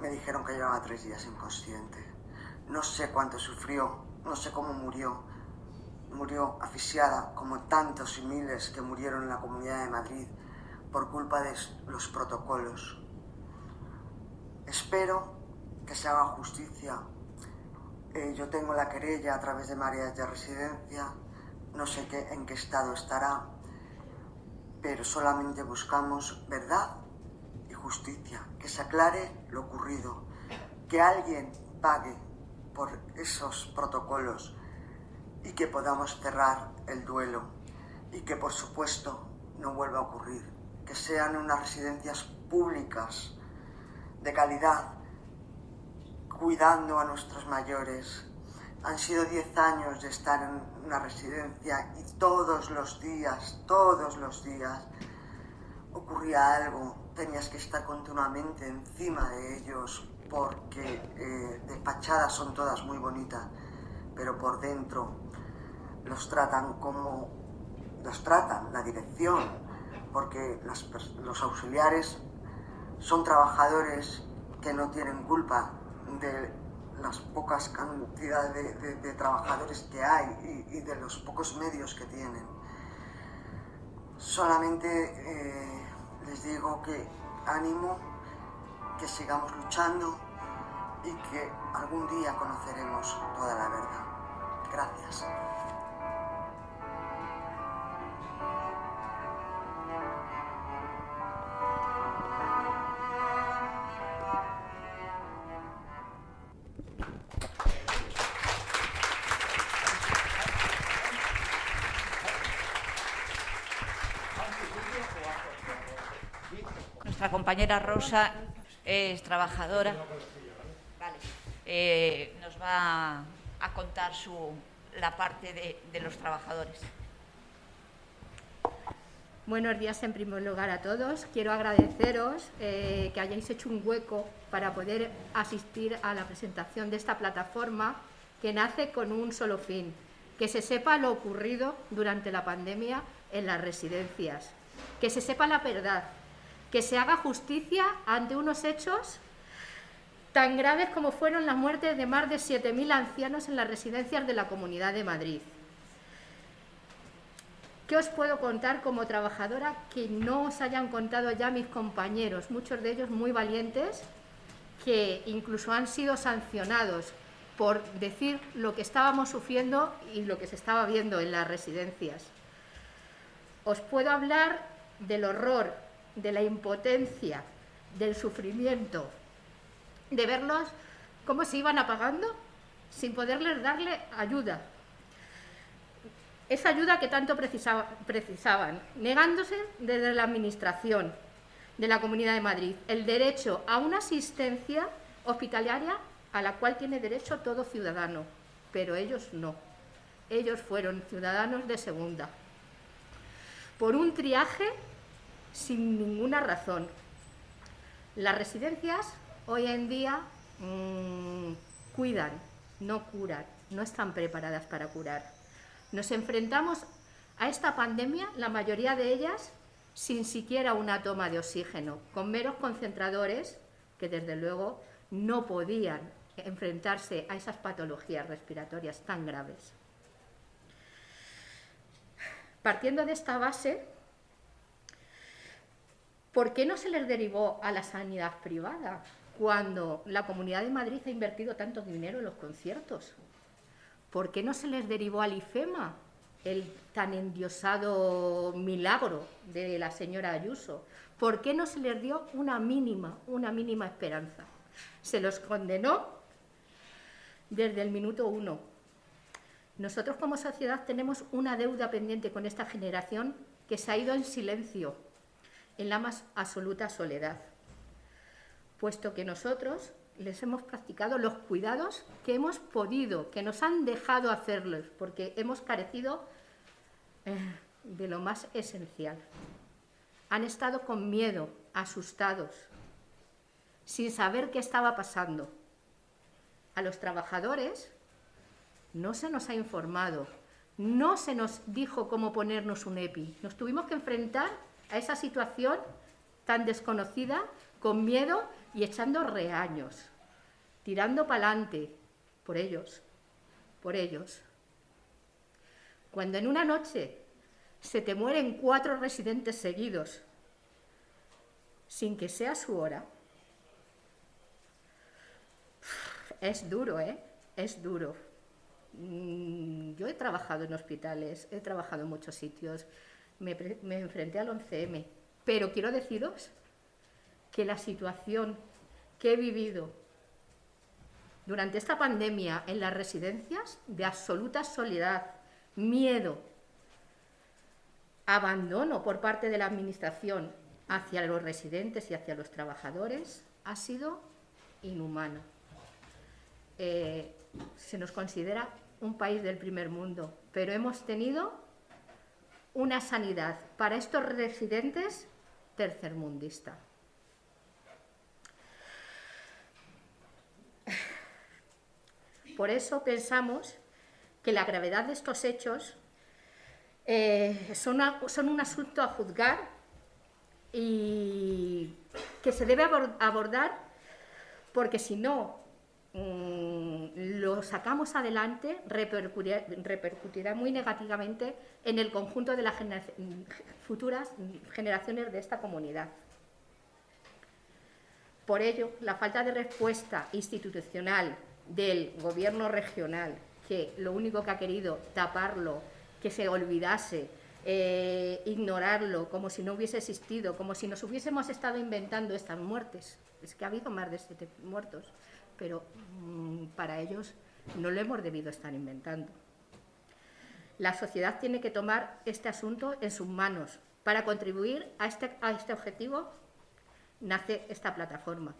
Speaker 9: me dijeron que llevaba tres días inconsciente. No sé cuánto sufrió, no sé cómo murió. Murió asfixiada como tantos y miles que murieron en la Comunidad de Madrid por culpa de los protocolos. Espero que se haga justicia. Yo tengo la querella a través de María de Residencia. No sé qué, en qué estado estará, pero solamente buscamos verdad justicia, que se aclare lo ocurrido, que alguien pague por esos protocolos y que podamos cerrar el duelo y que por supuesto no vuelva a ocurrir, que sean unas residencias públicas de calidad, cuidando a nuestros mayores. Han sido diez años de estar en una residencia y todos los días, todos los días, ocurría algo tenías que estar continuamente encima de ellos porque eh, despachadas son todas muy bonitas, pero por dentro los tratan como los tratan la dirección, porque los auxiliares son trabajadores que no tienen culpa de las pocas cantidades de, trabajadores que hay y, de los pocos medios que tienen. Solamente eh, les digo que ánimo, que sigamos luchando y que algún día conoceremos toda la verdad. Gracias.
Speaker 2: Compañera Rosa es trabajadora. Eh, nos va a contar su, la parte de, los trabajadores.
Speaker 10: Buenos días en primer lugar a todos. Quiero agradeceros eh, que hayáis hecho un hueco para poder asistir a la presentación de esta plataforma que nace con un solo fin, que se sepa lo ocurrido durante la pandemia en las residencias, que se sepa la verdad, que se haga justicia ante unos hechos tan graves como fueron las muertes de más de 7.000 ancianos en las residencias de la Comunidad de Madrid. ¿Qué os puedo contar como trabajadora que no os hayan contado ya mis compañeros, muchos de ellos muy valientes, que incluso han sido sancionados por decir lo que estábamos sufriendo y lo que se estaba viendo en las residencias? Os puedo hablar del horror, de la impotencia, del sufrimiento, de verlos cómo se iban apagando sin poderles darle ayuda, esa ayuda que tanto precisaban, negándose desde la Administración de la Comunidad de Madrid el derecho a una asistencia hospitalaria a la cual tiene derecho todo ciudadano, pero ellos no. Ellos fueron ciudadanos de segunda, por un triaje sin ninguna razón. Las residencias hoy en día mmm, cuidan, no curan, no están preparadas para curar. Nos enfrentamos a esta pandemia, la mayoría de ellas sin siquiera una toma de oxígeno, con meros concentradores que desde luego no podían enfrentarse a esas patologías respiratorias tan graves. Partiendo de esta base, ¿por qué no se les derivó a la sanidad privada cuando la Comunidad de Madrid ha invertido tanto dinero en los conciertos? ¿Por qué no se les derivó al IFEMA el tan endiosado milagro de la señora Ayuso? ¿Por qué no se les dio una mínima, una mínima esperanza? Se los condenó desde el minuto uno. Nosotros como sociedad tenemos una deuda pendiente con esta generación que se ha ido en silencio, en la más absoluta soledad, puesto que nosotros les hemos practicado los cuidados que hemos podido, que nos han dejado hacerlos, porque hemos carecido eh, de lo más esencial. Han estado con miedo, asustados, sin saber qué estaba pasando. A los trabajadores no se nos ha informado, no se nos dijo cómo ponernos un EPI. Nos tuvimos que enfrentar a esa situación tan desconocida, con miedo y echando reaños, tirando para adelante por ellos, por ellos. Cuando en una noche se te mueren cuatro residentes seguidos sin que sea su hora, es duro, ¿eh? Es duro. Mm, yo he trabajado en hospitales, he trabajado en muchos sitios, me, enfrenté al 11M, pero quiero deciros que la situación que he vivido durante esta pandemia en las residencias de absoluta soledad, miedo, abandono por parte de la Administración hacia los residentes y hacia los trabajadores ha sido inhumano. Eh, se nos considera un país del primer mundo, pero hemos tenido una sanidad para estos residentes tercermundista. Por eso pensamos que la gravedad de estos hechos eh, son, un asunto a juzgar y que se debe abordar porque si no mm, lo sacamos adelante repercutirá, muy negativamente en el conjunto de las futuras generaciones de esta comunidad. Por ello, la falta de respuesta institucional del gobierno regional, que lo único que ha querido taparlo, que se olvidase, eh, ignorarlo, como si no hubiese existido, como si nos hubiésemos estado inventando estas muertes. Es que ha habido más de siete muertos, pero mm, para ellos no lo hemos debido estar inventando. La sociedad tiene que tomar este asunto en sus manos. Para contribuir a este, a este objetivo nace esta plataforma.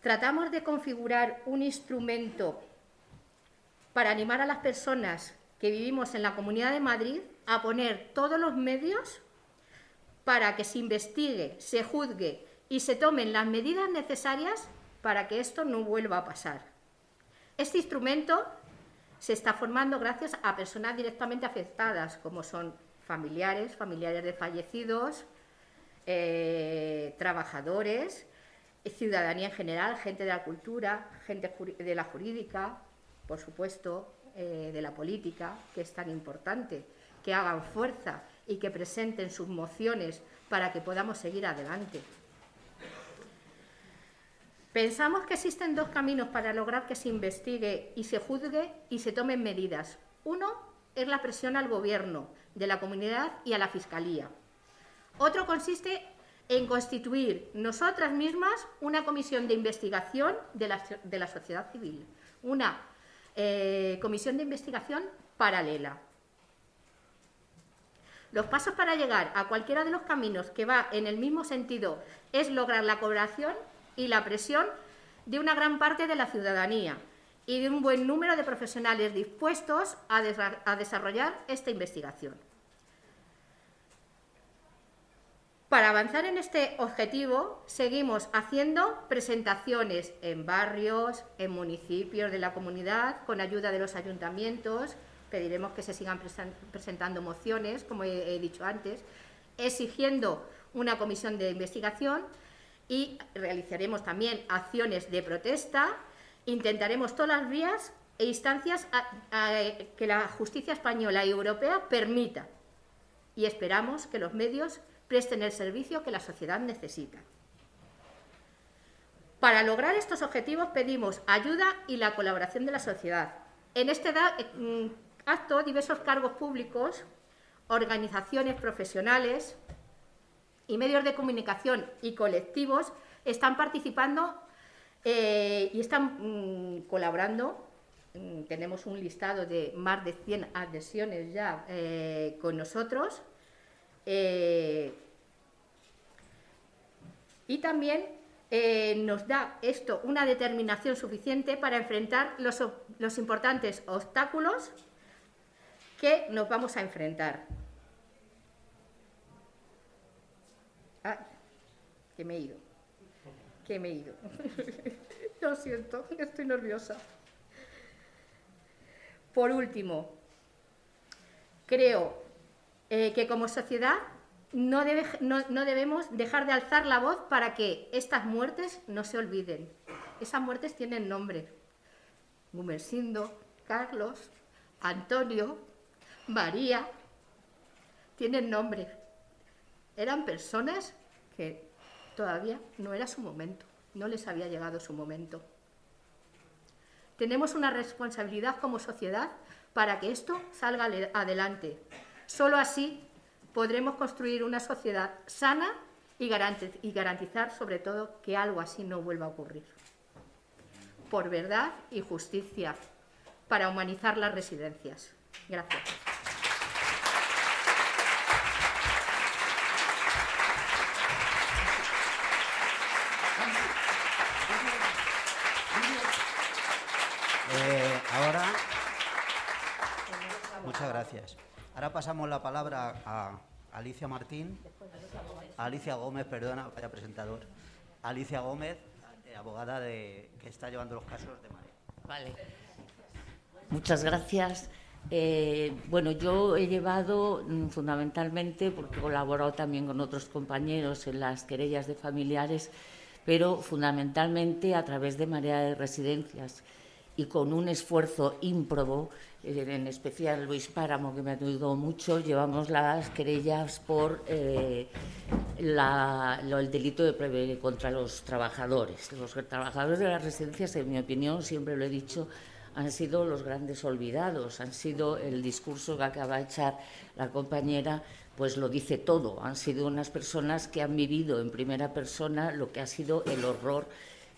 Speaker 10: Tratamos de configurar un instrumento para animar a las personas que vivimos en la Comunidad de Madrid a poner todos los medios para que se investigue, se juzgue y se tomen las medidas necesarias para que esto no vuelva a pasar. Este instrumento se está formando gracias a personas directamente afectadas, como son familiares, familiares de fallecidos, eh, trabajadores, ciudadanía en general, gente de la cultura, gente de la jurídica, por supuesto, eh, de la política, que es tan importante, que hagan fuerza y que presenten sus mociones para que podamos seguir adelante. Pensamos que existen dos caminos para lograr que se investigue y se juzgue y se tomen medidas. Uno es la presión al Gobierno de la comunidad y a la Fiscalía. Otro consiste en constituir nosotras mismas una comisión de investigación de la, sociedad civil, una eh, comisión de investigación paralela. Los pasos para llegar a cualquiera de los caminos que va en el mismo sentido es lograr la cooperación y la presión de una gran parte de la ciudadanía y de un buen número de profesionales dispuestos a, desarrollar esta investigación. Para avanzar en este objetivo, seguimos haciendo presentaciones en barrios, en municipios de la comunidad, con ayuda de los ayuntamientos. Pediremos que se sigan presentando mociones, como he dicho antes, exigiendo una comisión de investigación y realizaremos también acciones de protesta. Intentaremos todas las vías e instancias que la justicia española y europea permita. Y esperamos que los medios presten el servicio que la sociedad necesita. Para lograr estos objetivos pedimos ayuda y la colaboración de la sociedad. En este mm, acto, diversos cargos públicos, organizaciones profesionales y medios de comunicación y colectivos están participando eh, y están mm, colaborando. Mm, tenemos un listado de más de 100 adhesiones ya eh, con nosotros eh, y también nos da esto una determinación suficiente para enfrentar los, importantes obstáculos que nos vamos a enfrentar. Ah, que me he ido. Que me he ido. Lo siento, estoy nerviosa. Por último, creo eh, que como sociedad no, debemos dejar de alzar la voz para que estas muertes no se olviden. Esas muertes tienen nombre. Gumersindo, Carlos, Antonio, María, tienen nombre. Eran personas que todavía no era su momento, no les había llegado su momento. Tenemos una responsabilidad como sociedad para que esto salga adelante. Solo así podremos construir una sociedad sana y garantizar sobre todo que algo así no vuelva a ocurrir. Por verdad y justicia, para humanizar las residencias. Gracias.
Speaker 3: Eh, ahora, muchas gracias. Ahora pasamos la palabra a Alicia Martín, Alicia Gómez, perdona, vaya presentador. Alicia Gómez, eh, abogada de, que está llevando los casos de María.
Speaker 11: Vale. Muchas gracias. Eh, bueno, yo he llevado mm, fundamentalmente, porque he colaborado también con otros compañeros en las querellas de familiares, pero fundamentalmente a través de Marea de Residencias y con un esfuerzo ímprobo en especial Luis Páramo, que me ayudado mucho, llevamos las querellas por eh, el delito de contra los trabajadores. Los trabajadores de las residencias, en mi opinión, siempre lo he dicho, han sido los grandes olvidados, han sido el discurso que acaba de echar la compañera, pues lo dice todo. Han sido unas personas que han vivido en primera persona lo que ha sido el horror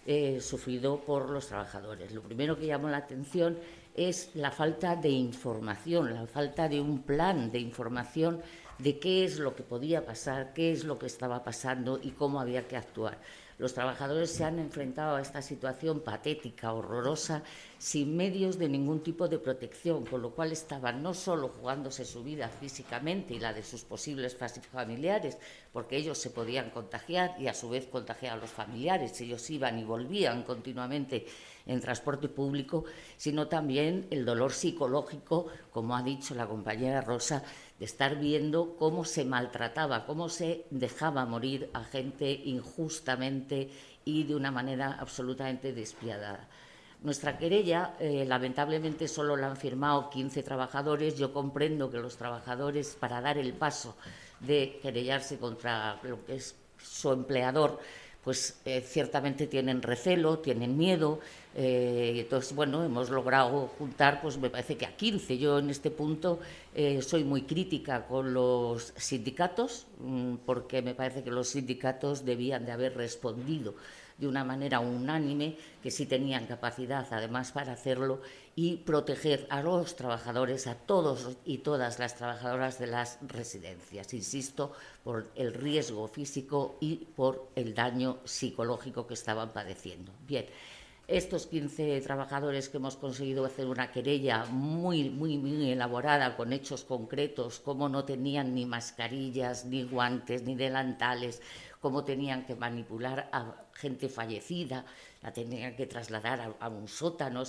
Speaker 11: eh, sufrido por los trabajadores. Lo primero que llamó la atención es la falta de información, la falta de un plan de información de qué es lo que podía pasar, qué es lo que estaba pasando y cómo había que actuar. Los trabajadores se han enfrentado a esta situación patética, horrorosa, sin medios de ningún tipo de protección, con lo cual estaban no solo jugándose su vida físicamente y la de sus posibles familiares, porque ellos se podían contagiar y a su vez contagiar a los familiares, ellos iban y volvían continuamente en transporte público, sino también el dolor psicológico, como ha dicho la compañera Rosa, de estar viendo cómo se maltrataba, cómo se dejaba morir a gente injustamente y de una manera absolutamente despiadada. Nuestra querella, eh, lamentablemente, solo la han firmado 15 trabajadores. Yo comprendo que los trabajadores, para dar el paso de querellarse contra lo que es su empleador, pues eh, ciertamente tienen recelo, tienen miedo. Eh, entonces, bueno, hemos logrado juntar, pues me parece que a 15. Yo en este punto soy muy crítica con los sindicatos, mm, porque me parece que los sindicatos debían de haber respondido de una manera unánime, que sí tenían capacidad además para hacerlo, y proteger a los trabajadores, a todos y todas las trabajadoras de las residencias, insisto, por el riesgo físico y por el daño psicológico que estaban padeciendo. Bien. Estos 15 trabajadores que hemos conseguido hacer una querella muy, muy, muy elaborada, con hechos concretos, como no tenían ni mascarillas, ni guantes, ni delantales, cómo tenían que manipular a gente fallecida, la tenían que trasladar a, un sótano,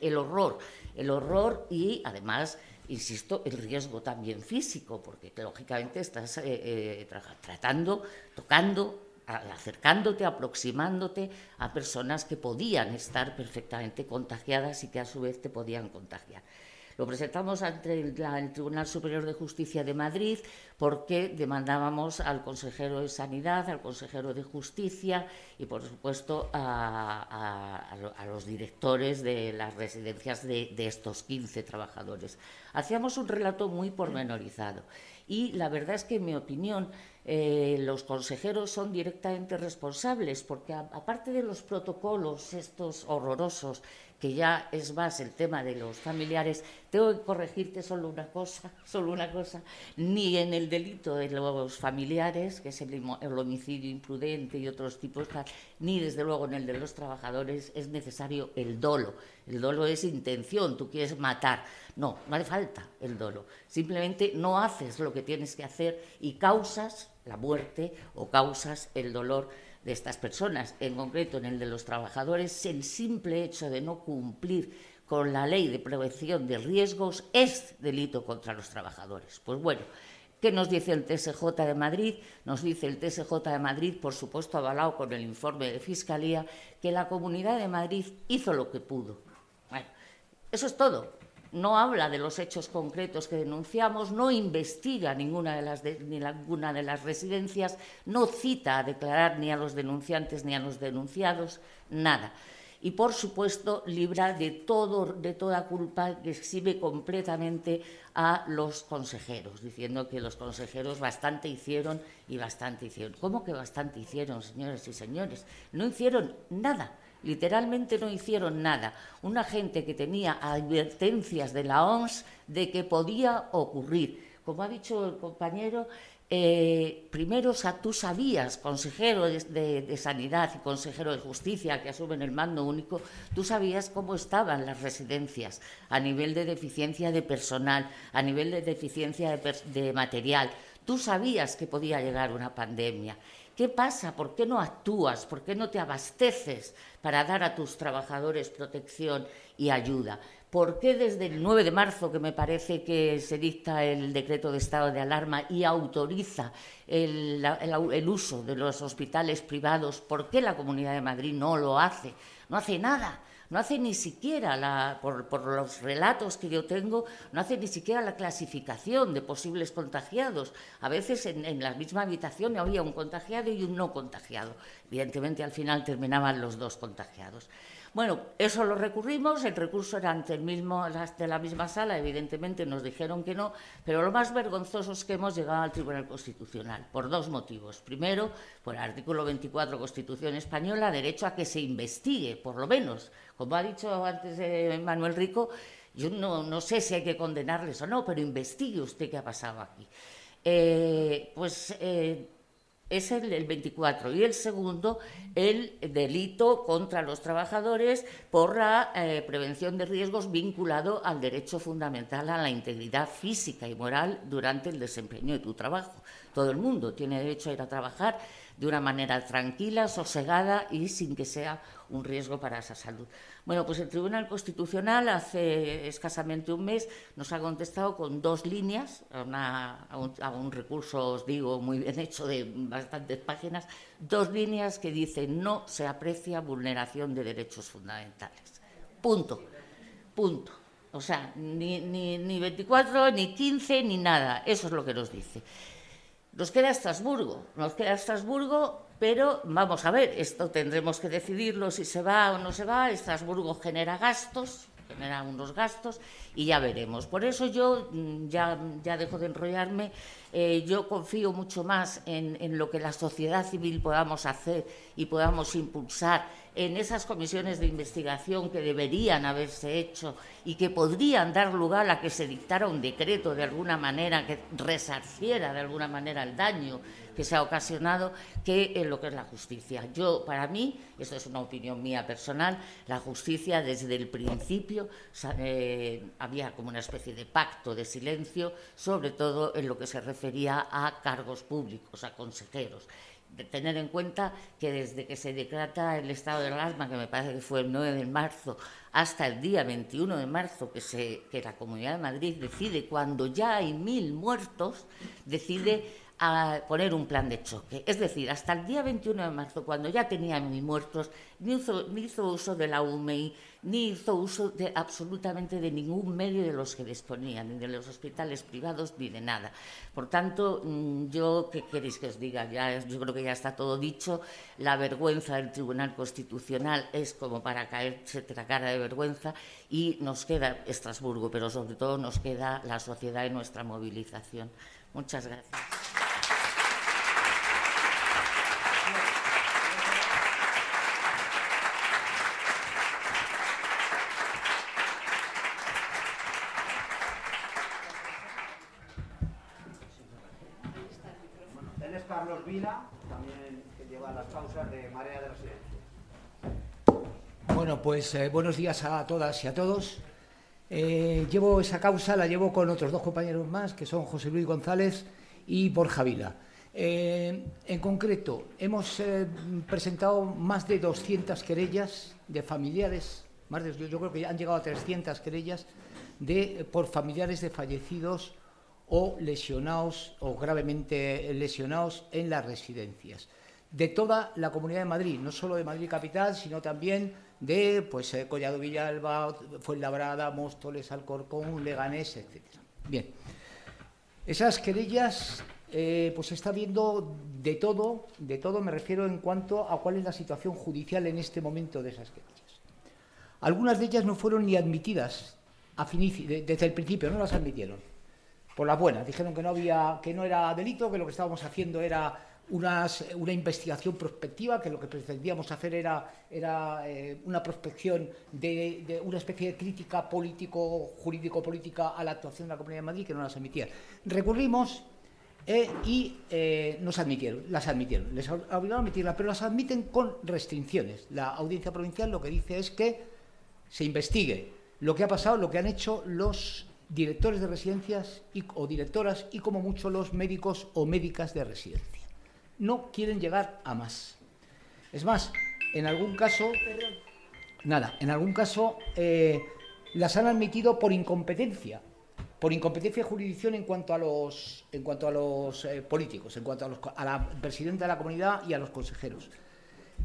Speaker 11: el, horror, el horror y además, insisto, el riesgo también físico, porque lógicamente estás eh, eh, tratando, tocando, acercándote, aproximándote a personas que podían estar perfectamente contagiadas y que a su vez te podían contagiar. Lo presentamos ante el, Tribunal Superior de Justicia de Madrid porque demandábamos al consejero de Sanidad, al consejero de Justicia y, por supuesto, a, los directores de las residencias de, estos 15 trabajadores. Hacíamos un relato muy pormenorizado y la verdad es que, en mi opinión, eh, los consejeros son directamente responsables, porque aparte de los protocolos estos horrorosos que ya es más el tema de los familiares, tengo que corregirte solo una cosa, solo una cosa, ni en el delito de los familiares, que es el, homicidio imprudente y otros tipos, ni desde luego en el de los trabajadores es necesario el dolo. El dolo es intención, tú quieres matar. No, no hace falta el dolo. Simplemente no haces lo que tienes que hacer y causas la muerte o causas el dolor de estas personas, en concreto en el de los trabajadores, el simple hecho de no cumplir con la ley de prevención de riesgos es delito contra los trabajadores. Pues bueno, ¿qué nos dice el TSJ de Madrid? Nos dice el TSJ de Madrid, por supuesto avalado con el informe de Fiscalía, que la Comunidad de Madrid hizo lo que pudo. Bueno, eso es todo no habla de los hechos concretos que denunciamos, no investiga ninguna de las ni ninguna de las residencias, no cita a declarar ni a los denunciantes ni a los denunciados, nada. Y por supuesto libra de todo de toda culpa que exhibe completamente a los consejeros, diciendo que los consejeros bastante hicieron y bastante hicieron. ¿Cómo que bastante hicieron, señores y señores? No hicieron nada literalmente no hicieron nada. Una gente que tenía advertencias de la OMS de que podía ocurrir. Como ha dicho el compañero, eh, primero tú sabías, consejero de, Sanidad y consejero de Justicia que asumen el mando único, tú sabías cómo estaban las residencias a nivel de deficiencia de personal, a nivel de deficiencia de material. Tú sabías que podía llegar una pandemia ¿Qué pasa? ¿Por qué no actúas? ¿Por qué no te abasteces para dar a tus trabajadores protección y ayuda? ¿Por qué desde el 9 de marzo, que me parece que se dicta el decreto de estado de alarma y autoriza el, el, uso de los hospitales privados, por qué la Comunidad de Madrid no lo hace? No hace nada no hace ni siquiera, la, por, los relatos que yo tengo, no hace ni siquiera la clasificación de posibles contagiados. A veces en, en la misma habitación había un contagiado y un no contagiado. Evidentemente al final terminaban los dos contagiados. Bueno, eso lo recurrimos, el recurso era ante el mismo, de la misma sala, evidentemente nos dijeron que no, pero lo más vergonzoso es que hemos llegado al Tribunal Constitucional, por dos motivos. Primero, por el artículo 24 Constitución Española, derecho a que se investigue, por lo menos. Como ha dicho antes eh, Manuel Rico, yo no, sé si hay que condenarles o no, pero investigue usted qué ha pasado aquí. Eh, pues eh, es el, el 24 y el segundo el delito contra los trabajadores por la eh, prevención de riesgos vinculado al derecho fundamental a la integridad física y moral durante el desempeño de tu trabajo. Todo el mundo tiene derecho a ir a trabajar de una manera tranquila, sosegada y sin que sea un riesgo para esa salud. Bueno, pues el Tribunal Constitucional hace escasamente un mes nos ha contestado con dos líneas a, un, a, un, recurso, os digo, muy bien hecho de bastantes páginas, dos líneas que dicen no se aprecia vulneración de derechos fundamentales. Punto. Punto. O sea, ni, ni, ni 24, ni 15, ni nada. Eso es lo que nos dice. Nos queda Estrasburgo. Nos queda Estrasburgo pero vamos a ver, esto tendremos que decidirlo si se va o no se va. Estrasburgo genera gastos, genera unos gastos y ya veremos. Por eso yo mm, ya, ya dejo de enrollarme. Eh, yo confío mucho más en, en lo que la sociedad civil podamos hacer y podamos impulsar en esas comisiones de investigación que deberían haberse hecho y que podrían dar lugar a que se dictara un decreto de alguna manera que resarciera de alguna manera el daño que se ha ocasionado que en lo que es la justicia. Yo, para mí, esto es una opinión mía personal, la justicia desde el principio eh, había como una especie de pacto de silencio, sobre todo en lo que se refería a cargos públicos, a consejeros de tener en cuenta que desde que se decreta el estado de alarma, que me parece que fue el 9 de marzo, hasta el día 21 de marzo, que, la Comunidad de Madrid decide, cuando ya hay mil muertos, decide a poner un plan de choque. Es decir, hasta el día 21 de marzo, cuando ya tenía mil muertos, ni hizo, ni hizo uso de la UMI, ni hizo uso de, absolutamente de ningún medio de los que disponía, ni de los hospitales privados, ni de nada. Por tanto, mm, yo, ¿qué queréis que os diga? Ya, yo creo que ya está todo dicho. La vergüenza del Tribunal Constitucional es como para caerse la cara de vergüenza y nos queda Estrasburgo, pero sobre todo nos queda la sociedad y nuestra movilización. Muchas gracias.
Speaker 12: Pues eh, buenos días a todas y a todos. Eh, llevo esa causa, la llevo con otros dos compañeros más, que son José Luis González y Borja Vila. Eh, en concreto, hemos presentado más de 200 querellas de familiares, más de, yo, yo, creo que han llegado a 300 querellas de, por familiares de fallecidos o lesionados o gravemente lesionados en las residencias de toda la Comunidad de Madrid, no solo de Madrid capital, sino también de pues, eh, Collado Villalba, Fuenlabrada, Móstoles, Alcorcón, Leganés, etc. Bien, esas querellas, eh, pues está viendo de todo, de todo me refiero en cuanto a cuál es la situación judicial en este momento de esas querellas. Algunas de ellas no fueron ni admitidas desde el principio, no las admitieron. Por las buenas, dijeron que no había, que no era delito, que lo que estábamos haciendo era unas, una investigación prospectiva, que lo que pretendíamos hacer era, eh, una prospección de, una especie de crítica político, jurídico-política a la actuación de la Comunidad de Madrid, que no las admitía. Recurrimos eh, y eh, nos admitieron, las admitieron, les obligaron a admitirlas, pero las admiten con restricciones. La audiencia provincial lo que dice es que se investigue lo que ha pasado, lo que han hecho los directores de residencias o directoras y como mucho los médicos o médicas de residencia no quieren llegar a más. Es más, en algún caso, nada, en algún caso eh, las han admitido por incompetencia, por incompetencia de jurisdicción en cuanto a los, en cuanto a los eh, políticos, en cuanto a, los, a, la presidenta de la comunidad y a los consejeros.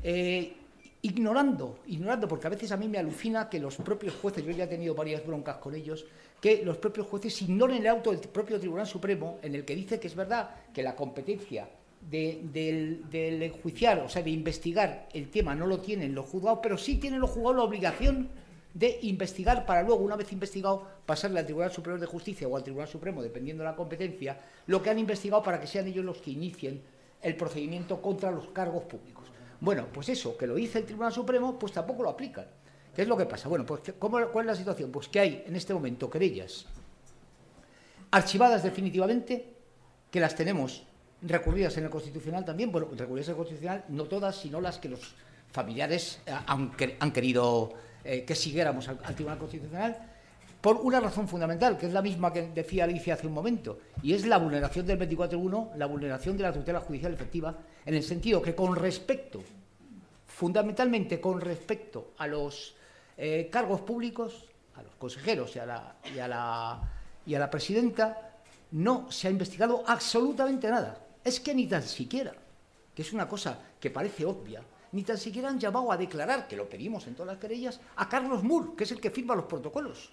Speaker 12: Eh, ignorando, ignorando, porque a veces a mí me alucina que los propios jueces, yo ya he tenido varias broncas con ellos, que los propios jueces ignoren el auto del propio Tribunal Supremo en el que dice que es verdad que la competencia de, del, del, enjuiciar, o sea, de investigar el tema no lo tienen los juzgados, pero sí tienen los juzgados la obligación de investigar para luego, una vez investigado, pasarle al Tribunal Superior de Justicia o al Tribunal Supremo, dependiendo de la competencia, lo que han investigado para que sean ellos los que inicien el procedimiento contra los cargos públicos. Bueno, pues eso, que lo dice el Tribunal Supremo, pues tampoco lo aplican. ¿Qué es lo que pasa? Bueno, pues ¿cómo, ¿cuál es la situación? Pues que hay en este momento querellas archivadas definitivamente, que las tenemos recurridas en el Constitucional también, bueno, recurridas en el Constitucional, no todas, sino las que los familiares eh, han, querido eh, que siguiéramos al, Tribunal Constitucional, por una razón fundamental, que es la misma que decía Alicia hace un momento, y es la vulneración del 24.1, la vulneración de la tutela judicial efectiva, en el sentido que con respecto, fundamentalmente con respecto a los eh, cargos públicos, a los consejeros y a la, y a la, y a la presidenta, no se ha investigado absolutamente nada. Es que ni tan siquiera, que es una cosa que parece obvia, ni tan siquiera han llamado a declarar, que lo pedimos en todas las querellas, a Carlos Moore, que es el que firma los protocolos.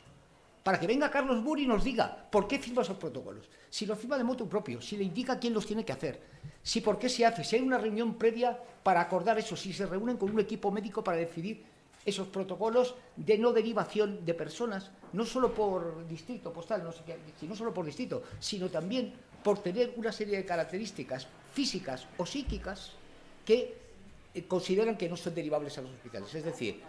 Speaker 12: Para que venga Carlos Moore y nos diga por qué firma esos protocolos. Si los firma de moto propio, si le indica quién los tiene que hacer, si por qué se hace, si hay una reunión previa para acordar eso, si se reúnen con un equipo médico para decidir esos protocolos de no derivación de personas, no solo por distrito postal, no sé qué, sino solo por distrito, sino también por tener una serie de características físicas o psíquicas que eh, consideran que no son derivables a los hospitales. Es decir,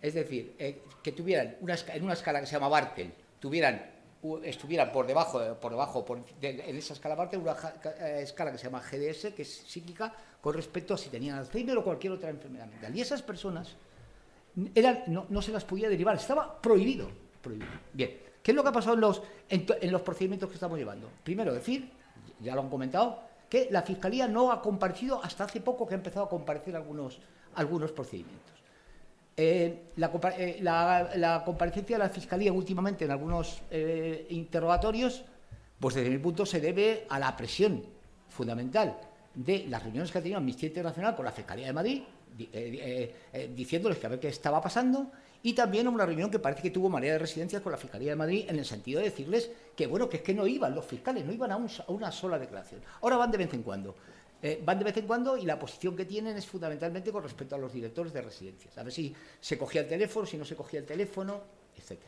Speaker 12: es decir eh, que tuvieran una, en una escala que se llama Bartel, tuvieran estuvieran por debajo, por debajo en esa escala Bartel, una eh, escala que se llama GDS, que es psíquica, con respecto a si tenían Alzheimer o cualquier otra enfermedad mental. Y esas personas no, se las podía derivar, estaba prohibido, prohibido. Bien, ¿qué es lo que ha pasado en los, en, los procedimientos que estamos llevando? Primero, decir, ya lo han comentado, que la Fiscalía no ha comparecido hasta hace poco que ha empezado a comparecer algunos, algunos procedimientos. Eh, eh, la, comparecencia de la Fiscalía últimamente en algunos eh, interrogatorios, pues desde mi punto se debe a la presión fundamental de las reuniones que ha tenido Amnistía Internacional con la Fiscalía de Madrid, diciéndoles que a ver qué estaba pasando y también una reunión que parece que tuvo María de Residencias con la Fiscalía de Madrid en el sentido de decirles que bueno, que es que no iban los fiscales, no iban a, una sola declaración. Ahora van de vez en cuando. van de vez en cuando y la posición que tienen es fundamentalmente con respecto a los directores de residencias. A ver si se cogía el teléfono, si no se cogía el teléfono, etc.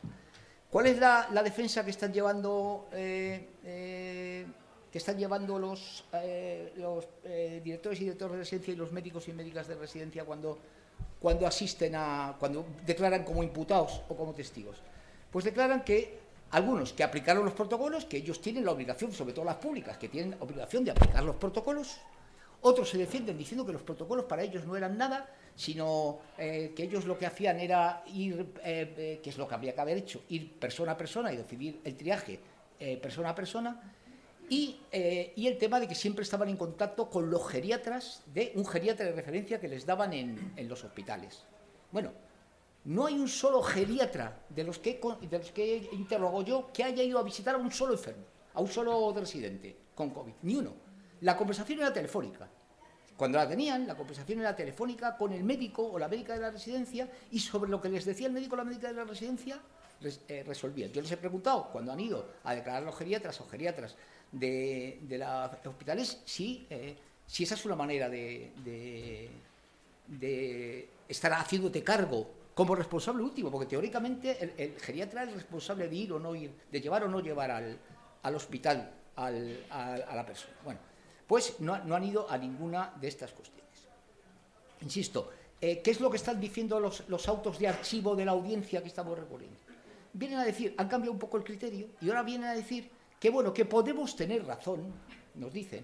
Speaker 12: ¿Cuál es la, defensa que están llevando que están llevando los, eh, eh, directores y directores de residencia y los médicos y médicas de residencia cuando, cuando asisten a, cuando declaran como imputados o como testigos? Pues declaran que algunos que aplicaron los protocolos, que ellos tienen la obligación, sobre todo las públicas, que tienen obligación de aplicar los protocolos, otros se defienden diciendo que los protocolos para ellos no eran nada, sino eh, que ellos lo que hacían era ir, que es lo que habría que haber hecho, ir persona a persona y decidir el triaje persona a persona, eh, y, el tema de que siempre estaban en contacto con los geriatras, de un geriatra de referencia que les daban en, los hospitales. Bueno, no hay un solo geriatra de los, que, de interrogo yo que haya ido a visitar a un solo enfermo, a un solo residente con COVID, ni uno. La conversación era telefónica. Cuando la tenían, la conversación era telefónica con el médico o la médica de la residencia y sobre lo que les decía el médico o la médica de la residencia eh, resolvían. Yo les he preguntado, cuando han ido a declarar los geriatras o geriatras de, de los hospitales si, eh, si esa es una manera de, de, estar haciéndote cargo como responsable último, porque teóricamente el, geriatra es responsable de ir o no ir, de llevar o no llevar al, al hospital al, a, la persona. Bueno, pues no, no, han ido a ninguna de estas cuestiones. Insisto, eh, ¿qué es lo que están diciendo los, los autos de archivo de la audiencia que estamos recurriendo? Vienen a decir, han cambiado un poco el criterio y ahora vienen a decir que bueno, que podemos tener razón, nos dicen,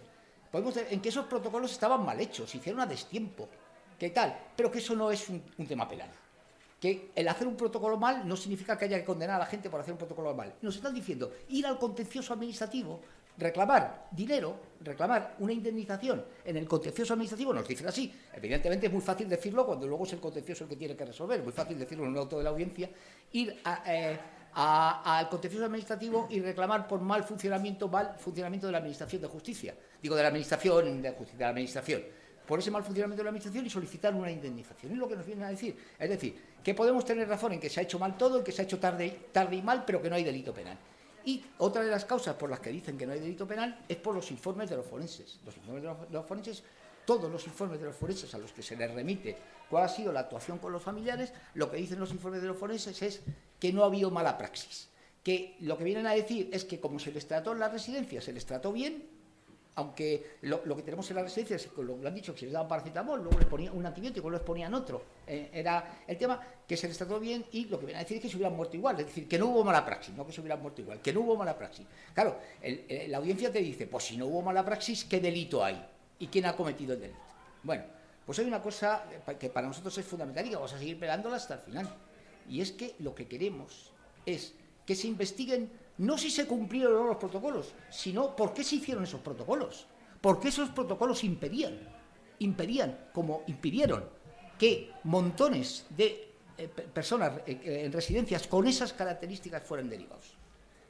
Speaker 12: podemos en que esos protocolos estaban mal hechos, se hicieron a destiempo, que tal, pero que eso no es un, tema penal. Que el hacer un protocolo mal no significa que haya que condenar a la gente por hacer un protocolo mal. Nos están diciendo ir al contencioso administrativo, reclamar dinero, reclamar una indemnización en el contencioso administrativo, nos dicen así. Evidentemente es muy fácil decirlo cuando luego es el contencioso el que tiene que resolver, es muy fácil decirlo en un auto de la audiencia, ir a, eh, al contencioso administrativo y reclamar por mal funcionamiento, mal funcionamiento de la Administración de Justicia. Digo, de la Administración de la Administración. Por ese mal funcionamiento de la Administración y solicitar una indemnización. Es lo que nos vienen a decir. Es decir, que podemos tener razón en que se ha hecho mal todo, en que se ha hecho tarde, tarde y mal, pero que no hay delito penal. Y otra de las causas por las que dicen que no hay delito penal es por los informes de los forenses. Los informes de los forenses todos los informes de los forenses a los que se les remite cuál ha sido la actuación con los familiares, lo que dicen los informes de los forenses es que no ha habido mala praxis. Que lo que vienen a decir es que como se les trató en la residencia, se les trató bien, aunque lo, que tenemos en la residencia es lo, lo han dicho que se les daban paracetamol, luego les ponían un antibiótico, luego les ponían otro. Eh, era el tema que se les trató bien y lo que viene a decir es que se hubieran muerto igual, es decir, que no hubo mala praxis, no que se hubieran muerto igual, que no hubo mala praxis. Claro, la audiencia te dice, pues si no hubo mala praxis, ¿qué delito hay? ¿Y quién ha cometido el delito? Bueno, pues hay una cosa que para nosotros es fundamental y que vamos a seguir pegándola hasta el final. Y es que lo que queremos es que se investiguen no si se cumplieron los protocolos, sino por qué se hicieron esos protocolos. ¿Por qué esos protocolos impedían, impedían, como impidieron, que montones de eh, personas eh, en residencias con esas características fueran derivados?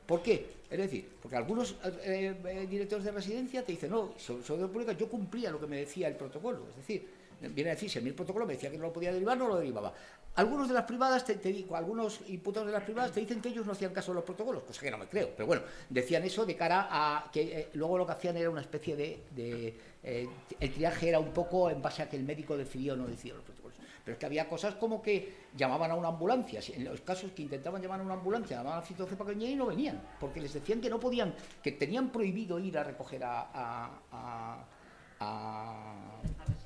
Speaker 12: ¿Por qué? Es decir, porque algunos eh, directores de residencia te dicen, no, sobre, pública yo cumplía lo que me decía el protocolo. Es decir, viene a decir, si a mí el protocolo me decía que no lo podía derivar, no lo derivaba. Algunos de las privadas, te, digo, algunos imputados de las privadas te dicen que ellos no hacían caso de los protocolos, cosa que no me creo, pero bueno, decían eso de cara a que eh, luego lo que hacían era una especie de... Eh, el triaje era un poco en base a que el médico decidió o no decidió los protocolos. Pero es que había cosas como que llamaban a una ambulancia, en los casos que intentaban llamar a una ambulancia, llamaban a cepa y no venían, porque les decían que no podían, que tenían prohibido ir a recoger a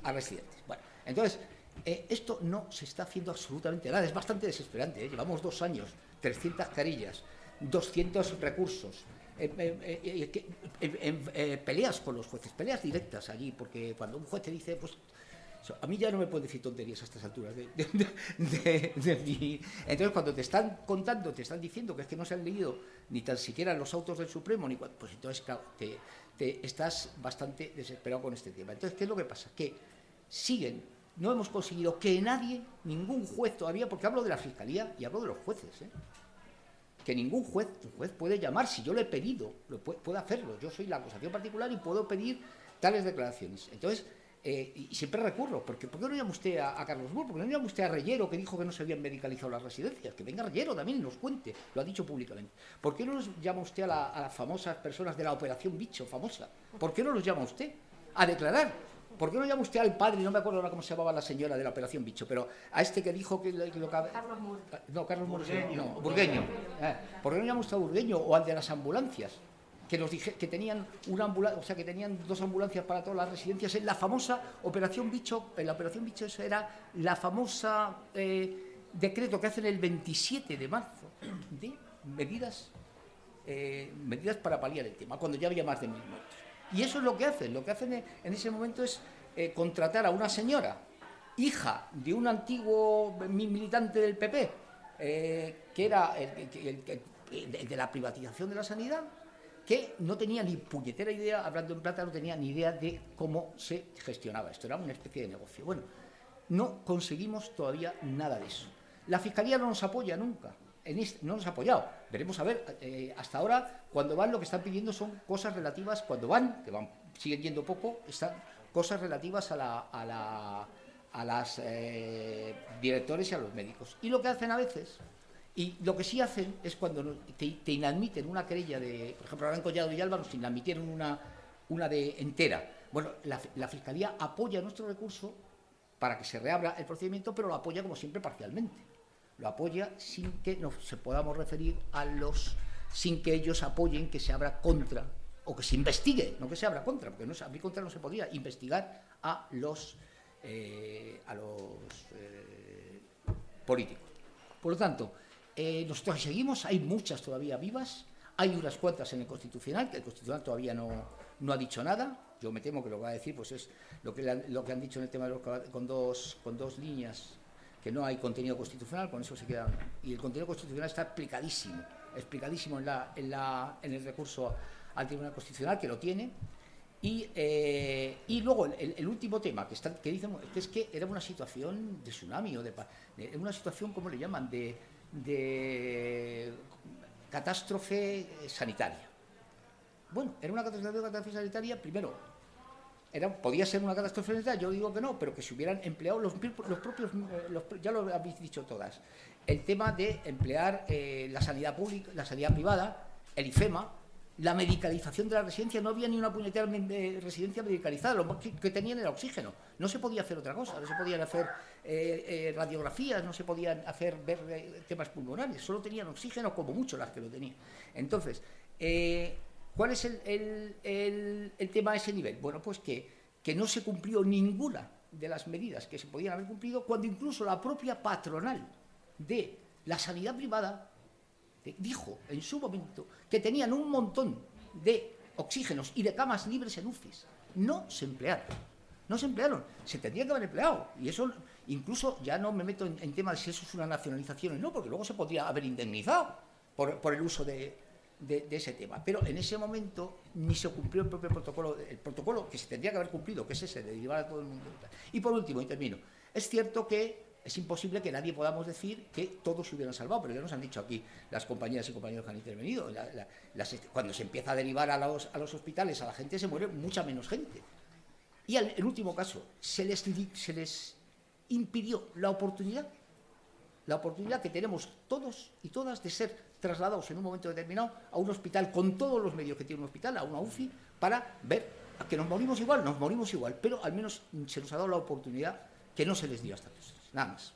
Speaker 12: residentes. Bueno, entonces eh, esto no se está haciendo absolutamente nada, es bastante desesperante. ¿eh? Llevamos dos años, 300 carillas, 200 recursos, eh, peleas con los jueces, peleas directas allí, porque cuando un juez te dice, pues a mí ya no me puede decir tonterías a estas alturas de, Entonces, cuando te están contando, te están diciendo que es que no se han leído ni tan siquiera los autos del Supremo, ni pues entonces, te, te estás bastante desesperado con este tema. Entonces, ¿qué es lo que pasa? Que siguen no hemos conseguido que nadie, ningún juez todavía, porque hablo de la Fiscalía y hablo de los jueces, ¿eh? que ningún juez, un juez puede llamar, si yo le he pedido, lo puede, hacerlo. Yo soy la acusación particular y puedo pedir tales declaraciones. Entonces, eh, y siempre recurro, porque ¿por qué no llama usted a, Carlos Moore? ¿Por qué no llama usted a Reyero, que dijo que no se habían medicalizado las residencias? Que venga Reyero también y nos cuente, lo ha dicho públicamente. ¿Por qué no nos llama usted a, a las famosas personas de la Operación Bicho, famosa? ¿Por qué no los llama usted a declarar? ¿Por qué no llama usted al padre? No me acuerdo ahora cómo se llamaba la señora de la Operación Bicho, pero a este que dijo que, lo
Speaker 10: Carlos Mur.
Speaker 12: No, Carlos Mur, no, Burgueño. Eh, ¿Por qué no llama usted a Burgueño o al de las ambulancias? Que nos dije que tenían una ambulancia, o sea, que tenían dos ambulancias para todas las residencias en la famosa Operación Bicho, en la Operación Bicho esa era la famosa eh, decreto que hacen el 27 de marzo de medidas eh, medidas para paliar el tema, cuando ya había más de mil muertos. Y eso es lo que hacen. Lo que hacen en ese momento es eh, contratar a una señora, hija de un antiguo militante del PP, eh, que era el, de la privatización de la sanidad, que no tenía ni puñetera idea, hablando en plata, no tenía ni idea de cómo se gestionaba esto. Era una especie de negocio. Bueno, no conseguimos todavía nada de eso. La Fiscalía no nos apoya nunca no nos ha apoyado. Veremos a ver, eh, hasta ahora, cuando van, lo que están pidiendo son cosas relativas, cuando van, que van, siguen yendo poco, están cosas relativas a, la, a, la, a las eh, directores y a los médicos. Y lo que hacen a veces, y lo que sí hacen es cuando te, te inadmiten una querella de, por ejemplo, ahora en Collado y Alba nos inadmitieron una, una de entera. Bueno, la, la Fiscalía apoya nuestro recurso para que se reabra el procedimiento, pero lo apoya como siempre parcialmente lo apoya sin que nos se podamos referir a los, sin que ellos apoyen que se abra contra, o que se investigue, no que se abra contra, porque no, a mí contra no se podría investigar a los, eh, a los eh, políticos. Por lo tanto, eh, nosotros seguimos, hay muchas todavía vivas, hay unas cuantas en el Constitucional, que el Constitucional todavía no, no ha dicho nada, yo me temo que lo que va a decir pues es lo que, lo que han dicho en el tema de los, con, dos, con dos líneas que no hay contenido constitucional, con eso se queda. Y el contenido constitucional está explicadísimo, explicadísimo en, la, en, la, en el recurso al Tribunal Constitucional, que lo tiene. Y, eh, y luego el, último tema que, está, que dicen que es que era una situación de tsunami o de, de una situación, ¿cómo le llaman?, de, de catástrofe sanitaria. Bueno, era una catástrofe sanitaria, primero, podía ser una catástrofe yo digo que no, pero que se hubieran empleado los, propios, eh, ya lo habéis dicho todas, el tema de emplear eh, la sanidad pública, la sanidad privada, el IFEMA, la medicalización de la residencia, no había ni una puñetera residencia medicalizada, lo que, que, tenían era oxígeno, no se podía hacer otra cosa, no se podían hacer eh, radiografías, no se podían hacer ver temas pulmonares, solo tenían oxígeno como mucho las que lo tenían. Entonces, ¿Cuál es el, tema a ese nivel? Bueno, pues que, que no se cumplió ninguna de las medidas que se podían haber cumplido cuando incluso la propia patronal de la sanidad privada dijo en su momento que tenían un montón de oxígenos y de camas libres en UFIs. No se emplearon. No se emplearon. Se tendría que haber empleado. Y eso, incluso, ya no me meto en, temas de si eso es una nacionalización o no, porque luego se podría haber indemnizado por, el uso de, ese tema. Pero en ese momento ni se cumplió el propio protocolo, el protocolo que se tendría que haber cumplido, que es ese, de derivar a todo el mundo. Y por último, y termino, es cierto que es imposible que nadie podamos decir que todos se hubieran salvado, pero ya nos han dicho aquí las compañeras y compañeros que han intervenido. cuando se empieza a derivar a los, a los, hospitales a la gente, se muere mucha menos gente. Y en el último caso, se les, se les impidió la oportunidad, la oportunidad que tenemos todos y todas de ser trasladados en un momento determinado a un hospital con todos los medios que tiene un hospital, a una UFI, para ver que nos morimos igual, nos morimos igual, pero al menos se nos ha dado la oportunidad que no se les dio hasta entonces. Nada más.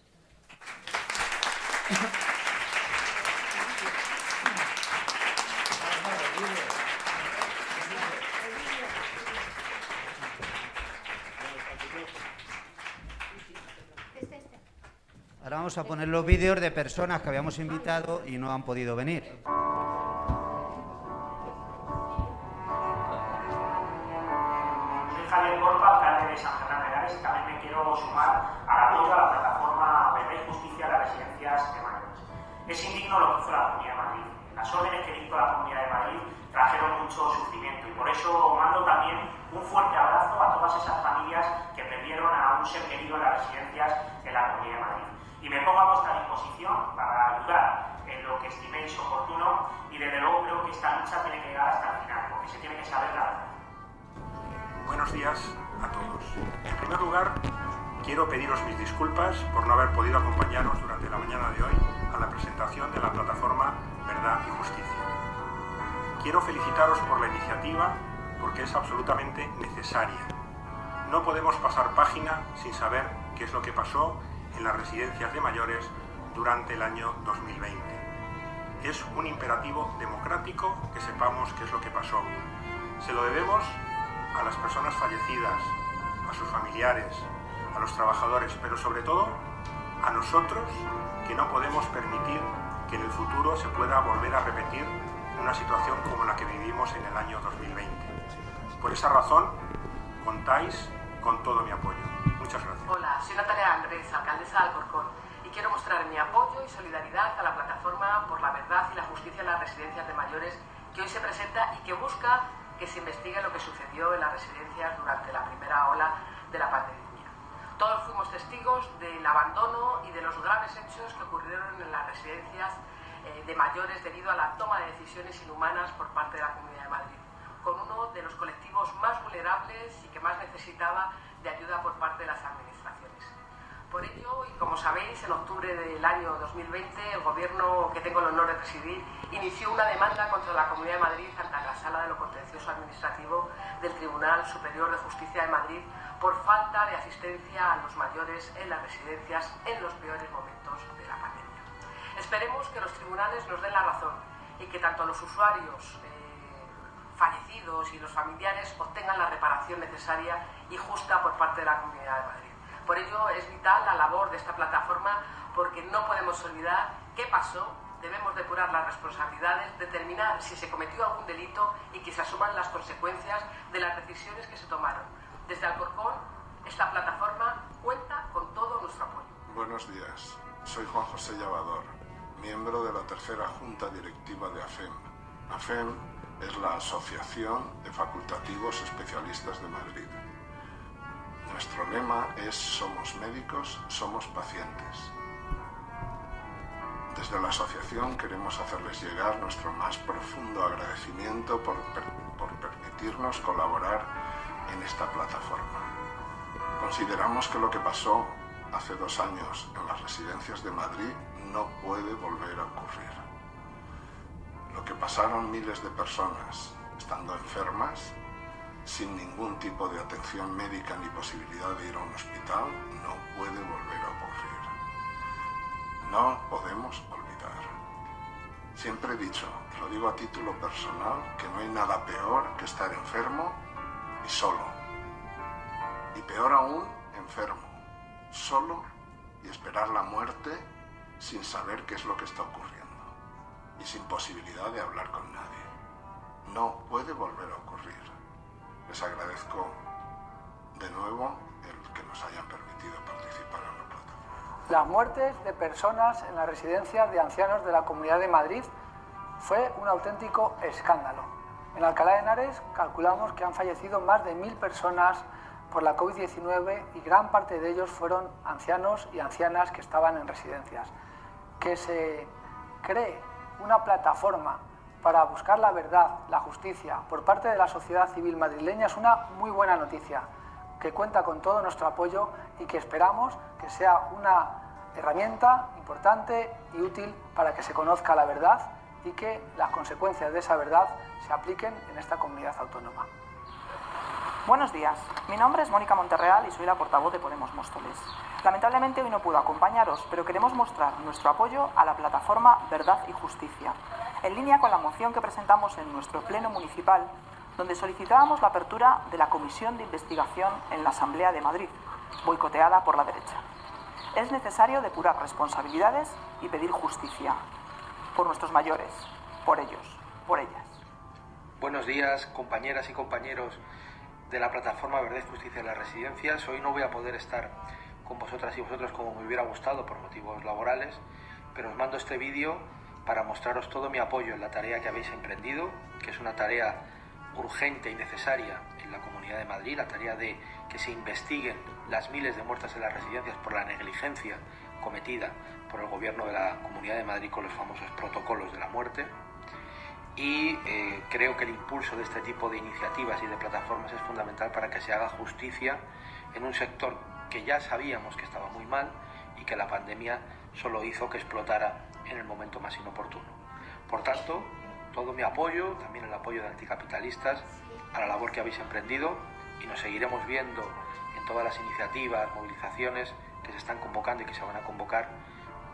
Speaker 3: Ahora vamos a poner los vídeos de personas que habíamos invitado y no han podido venir.
Speaker 13: Es indigno lo que hizo la Comunidad de Madrid. Las órdenes que dictó la Comunidad de Madrid trajeron mucho sufrimiento y por eso mando también un fuerte abrazo a todas esas familias que perdieron a un ser querido en
Speaker 14: Buenos días a todos. En primer lugar, quiero pediros mis disculpas por no haber podido acompañaros durante la mañana de hoy a la presentación de la plataforma Verdad y Justicia. Quiero felicitaros por la iniciativa porque es absolutamente necesaria. No podemos pasar página sin saber qué es lo que pasó en las residencias de mayores durante el año 2020. Es un imperativo democrático que sepamos qué es lo que pasó. Se lo debemos a las personas fallecidas, a sus familiares, a los trabajadores, pero sobre todo a nosotros que no podemos permitir que en el futuro se pueda volver a repetir una situación como la que vivimos en el año 2020. Por esa razón, contáis con todo mi apoyo. Muchas gracias.
Speaker 15: Hola, soy Natalia Andrés, alcaldesa de Alcorcón, y quiero mostrar mi apoyo y solidaridad a la plataforma por la verdad y la justicia en las residencias de mayores que hoy se presenta y que busca que se investigue lo que sucedió en las residencias durante la primera ola de la pandemia. Todos fuimos testigos del abandono y de los graves hechos que ocurrieron en las residencias eh, de mayores debido a la toma de decisiones inhumanas por parte de la Comunidad de Madrid, con uno de los colectivos más vulnerables y que más necesitaba de ayuda por parte de las administraciones. Por ello, y como sabéis, en octubre del año 2020, el gobierno que tengo el honor de presidir inició una demanda contra la Comunidad de Madrid ante la Sala de lo Contencioso Administrativo del Tribunal Superior de Justicia de Madrid por falta de asistencia a los mayores en las residencias en los peores momentos de la pandemia. Esperemos que los tribunales nos den la razón y que tanto los usuarios eh, fallecidos y los familiares obtengan la reparación necesaria y justa por parte de la Comunidad de Madrid. Por ello es vital la labor de esta plataforma porque no podemos olvidar qué pasó, debemos depurar las responsabilidades, determinar si se cometió algún delito y que se asuman las consecuencias de las decisiones que se tomaron desde Alcorcón, esta plataforma cuenta con todo nuestro apoyo.
Speaker 16: Buenos días, soy Juan José Llavador, miembro de la tercera Junta Directiva de AFEM. AFEM es la Asociación de Facultativos Especialistas de Madrid. Nuestro lema es Somos médicos, somos pacientes. Desde la asociación queremos hacerles llegar nuestro más profundo agradecimiento por, por permitirnos colaborar en esta plataforma. Consideramos que lo que pasó hace dos años en las residencias de Madrid no puede volver a ocurrir. Lo que pasaron miles de personas estando enfermas, sin ningún tipo de atención médica ni posibilidad de ir a un hospital, no puede volver a ocurrir. No podemos olvidar. Siempre he dicho,
Speaker 17: lo digo a título personal, que no hay nada peor que estar enfermo y solo. Y peor aún, enfermo, solo y esperar la muerte sin saber qué es lo que está ocurriendo y sin posibilidad de hablar con nadie. No puede volver a ocurrir. Les agradezco de nuevo el que nos hayan permitido participar en la plataforma.
Speaker 18: Las muertes de personas en las residencias de ancianos de la Comunidad de Madrid fue un auténtico escándalo. En Alcalá de Henares calculamos que han fallecido más de mil personas por la COVID-19 y gran parte de ellos fueron ancianos y ancianas que estaban en residencias. Que se cree una plataforma para buscar la verdad, la justicia por parte de la sociedad civil madrileña es una muy buena noticia que cuenta con todo nuestro apoyo y que esperamos que sea una herramienta importante y útil para que se conozca la verdad y que las consecuencias de esa verdad se apliquen en esta comunidad autónoma.
Speaker 19: Buenos días, mi nombre es Mónica Monterreal y soy la portavoz de Podemos Móstoles. Lamentablemente hoy no puedo acompañaros, pero queremos mostrar nuestro apoyo a la plataforma Verdad y Justicia, en línea con la moción que presentamos en nuestro Pleno Municipal, donde solicitábamos la apertura de la Comisión de Investigación en la Asamblea de Madrid, boicoteada por la derecha. Es necesario depurar responsabilidades y pedir justicia por nuestros mayores, por ellos, por ellas.
Speaker 20: Buenos días, compañeras y compañeros de la plataforma Verdad y Justicia en las Residencias. Hoy no voy a poder estar con vosotras y vosotros como me hubiera gustado por motivos laborales, pero os mando este vídeo para mostraros todo mi apoyo en la tarea que habéis emprendido, que es una tarea urgente y necesaria en la Comunidad de Madrid, la tarea de que se investiguen las miles de muertes en las residencias por la negligencia cometida por el gobierno de la Comunidad de Madrid con los famosos protocolos de la muerte. Y eh, creo que el impulso de este tipo de iniciativas y de plataformas es fundamental para que se haga justicia en un sector que ya sabíamos que estaba muy mal y que la pandemia solo hizo que explotara en el momento más inoportuno. Por tanto, todo mi apoyo, también el apoyo de anticapitalistas, a la labor que habéis emprendido y nos seguiremos viendo en todas las iniciativas, movilizaciones que se están convocando y que se van a convocar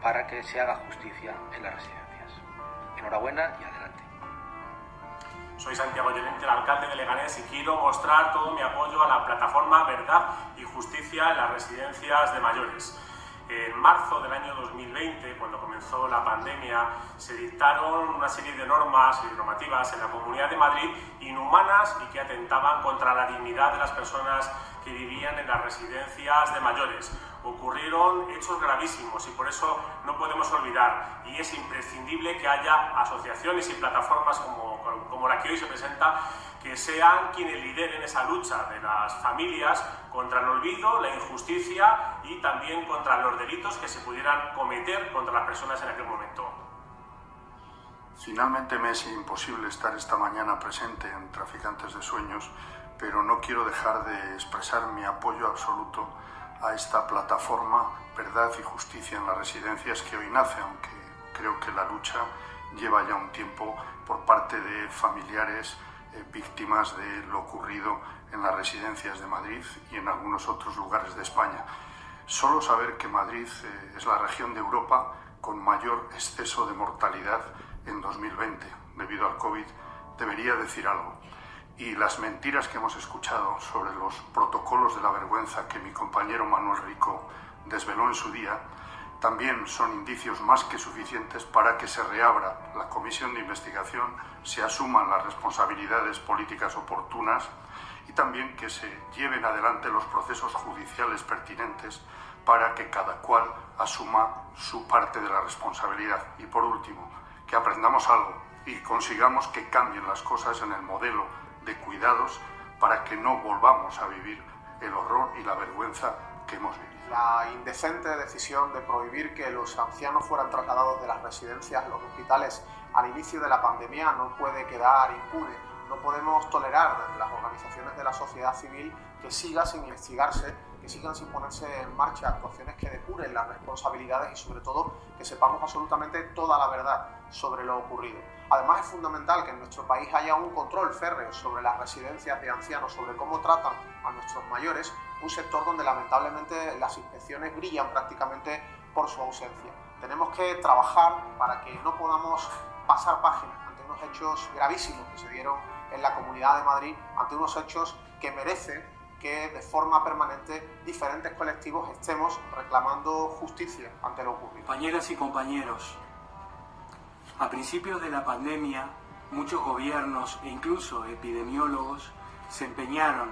Speaker 20: para que se haga justicia en las residencias. Enhorabuena y adelante.
Speaker 21: Soy Santiago Llorente, el alcalde de Leganés, y quiero mostrar todo mi apoyo a la plataforma Verdad y Justicia en las residencias de mayores. En marzo del año 2020, cuando comenzó la pandemia, se dictaron una serie de normas y normativas en la Comunidad de Madrid inhumanas y que atentaban contra la dignidad de las personas que vivían en las residencias de mayores. Ocurrieron hechos gravísimos y por eso no podemos olvidar y es imprescindible que haya asociaciones y plataformas como, como la que hoy se presenta que sean quienes lideren esa lucha de las familias contra el olvido, la injusticia y también contra los delitos que se pudieran cometer contra las personas en aquel momento.
Speaker 17: Finalmente me es imposible estar esta mañana presente en Traficantes de Sueños, pero no quiero dejar de expresar mi apoyo absoluto a esta plataforma Verdad y Justicia en las Residencias que hoy nace, aunque creo que la lucha lleva ya un tiempo por parte de familiares eh, víctimas de lo ocurrido en las residencias de Madrid y en algunos otros lugares de España. Solo saber que Madrid eh, es la región de Europa con mayor exceso de mortalidad en 2020 debido al COVID debería decir algo. Y las mentiras que hemos escuchado sobre los protocolos de la vergüenza que mi compañero Manuel Rico desveló en su día también son indicios más que suficientes para que se reabra la comisión de investigación, se asuman las responsabilidades políticas oportunas y también que se lleven adelante los procesos judiciales pertinentes para que cada cual asuma su parte de la responsabilidad. Y por último, que aprendamos algo y consigamos que cambien las cosas en el modelo de cuidados para que no volvamos a vivir el horror y la vergüenza que hemos vivido.
Speaker 22: La indecente decisión de prohibir que los ancianos fueran trasladados de las residencias a los hospitales al inicio de la pandemia no puede quedar impune. No podemos tolerar desde las organizaciones de la sociedad civil que siga sin investigarse, que sigan sin ponerse en marcha actuaciones que depuren las responsabilidades y sobre todo que sepamos absolutamente toda la verdad sobre lo ocurrido. Además es fundamental que en nuestro país haya un control férreo sobre las residencias de ancianos, sobre cómo tratan a nuestros mayores, un sector donde lamentablemente las inspecciones brillan prácticamente por su ausencia. Tenemos que trabajar para que no podamos pasar páginas ante unos hechos gravísimos que se dieron en la Comunidad de Madrid, ante unos hechos que merecen que de forma permanente diferentes colectivos estemos reclamando justicia ante lo ocurrido.
Speaker 23: Compañeras y compañeros, a principios de la pandemia, muchos gobiernos e incluso epidemiólogos se empeñaron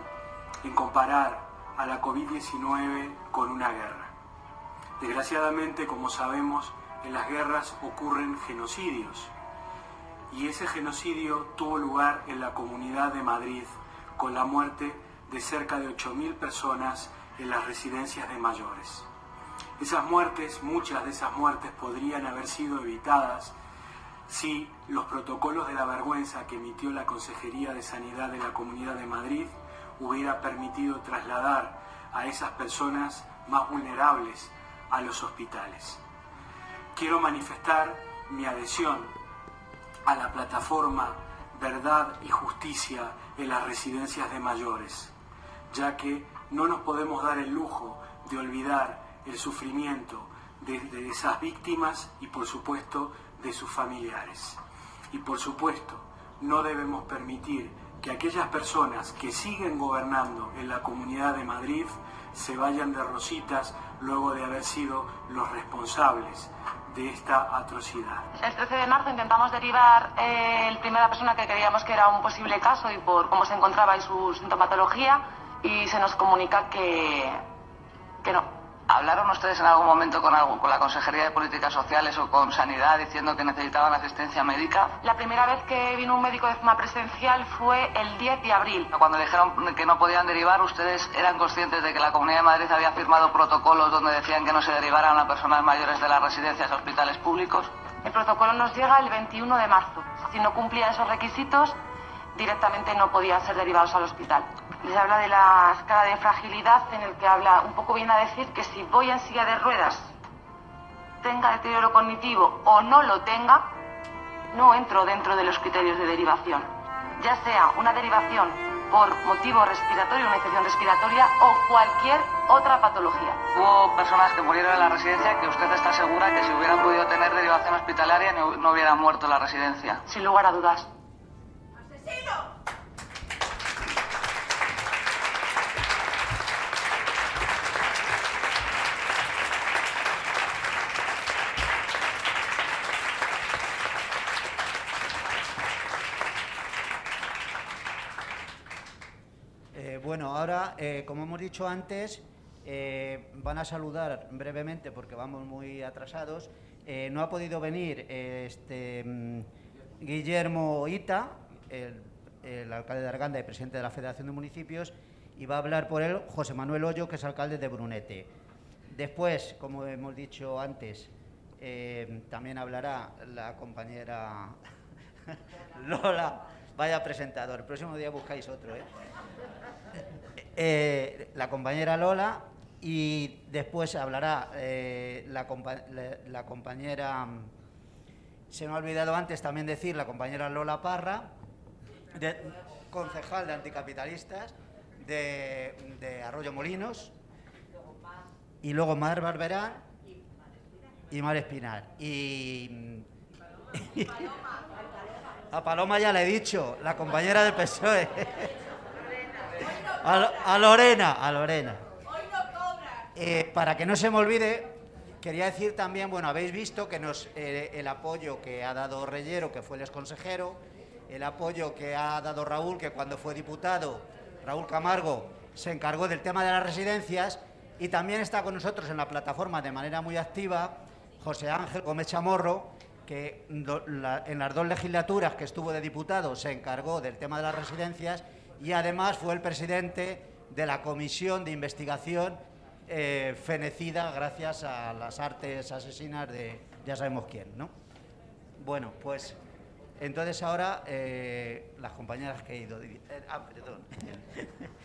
Speaker 23: en comparar a la COVID-19 con una guerra. Desgraciadamente, como sabemos, en las guerras ocurren genocidios y ese genocidio tuvo lugar en la Comunidad de Madrid con la muerte de cerca de 8.000 personas en las residencias de mayores. Esas muertes, muchas de esas muertes podrían haber sido evitadas si los protocolos de la vergüenza que emitió la Consejería de Sanidad de la Comunidad de Madrid hubiera permitido trasladar a esas personas más vulnerables a los hospitales. Quiero manifestar mi adhesión a la plataforma Verdad y Justicia en las residencias de mayores, ya que no nos podemos dar el lujo de olvidar el sufrimiento de esas víctimas y por supuesto de sus familiares. Y por supuesto, no debemos permitir que aquellas personas que siguen gobernando en la Comunidad de Madrid se vayan de rositas luego de haber sido los responsables de esta atrocidad.
Speaker 24: El 13 de marzo intentamos derivar eh, el primera persona que creíamos que era un posible caso y por cómo se encontraba y su sintomatología y se nos comunica que, que no,
Speaker 25: ¿Hablaron ustedes en algún momento con, algo, con la Consejería de Políticas Sociales o con Sanidad diciendo que necesitaban asistencia médica?
Speaker 24: La primera vez que vino un médico de forma presencial fue el 10 de abril.
Speaker 25: Cuando dijeron que no podían derivar, ¿ustedes eran conscientes de que la Comunidad de Madrid había firmado protocolos donde decían que no se derivaran a personas mayores de las residencias a hospitales públicos?
Speaker 24: El protocolo nos llega el 21 de marzo. Si no cumplía esos requisitos, directamente no podían ser derivados al hospital les habla de la escala de fragilidad en el que habla, un poco viene a decir que si voy en silla de ruedas, tenga deterioro cognitivo o no lo tenga, no entro dentro de los criterios de derivación. Ya sea una derivación por motivo respiratorio, una infección respiratoria o cualquier otra patología.
Speaker 25: Hubo personas que murieron en la residencia que usted está segura que si hubieran podido tener derivación hospitalaria no, no hubieran muerto en la residencia.
Speaker 24: Sin lugar a dudas.
Speaker 6: ¡Asesino!
Speaker 3: Bueno, ahora, eh, como hemos dicho antes, eh, van a saludar brevemente porque vamos muy atrasados. Eh, no ha podido venir este, mm, Guillermo Ita, el, alcalde de Arganda y presidente de la Federación de Municipios, y va a hablar por él José Manuel Hoyo, que es alcalde de Brunete. Después, como hemos dicho antes, también hablará la compañera Lola. Vaya presentador. El próximo día buscáis otro, ¿eh? Eh, la compañera Lola y después hablará eh, la, compañera, se me ha olvidado antes también decir, la compañera Lola Parra, concejal de anticapitalistas de, Arroyo Molinos, y luego Mar Barberán y Mar Espinar. Y, a Paloma ya le he dicho, la compañera del PSOE. A, Lorena, a Lorena. Eh, para que no se me olvide, quería decir también, bueno, habéis visto que nos, eh, el apoyo que ha dado Reyero, que fue el exconsejero, el apoyo que ha dado Raúl, que cuando fue diputado, Raúl Camargo, se encargó del tema de las residencias, y también está con nosotros en la plataforma de manera muy activa José Ángel Gómez Chamorro, que en las dos legislaturas que estuvo de diputado se encargó del tema de las residencias y además fue el presidente de la comisión de investigación eh, fenecida gracias a las artes asesinas de ya sabemos quién, ¿no? Bueno, pues entonces ahora eh, las compañeras que he ido... Eh, ah, perdón.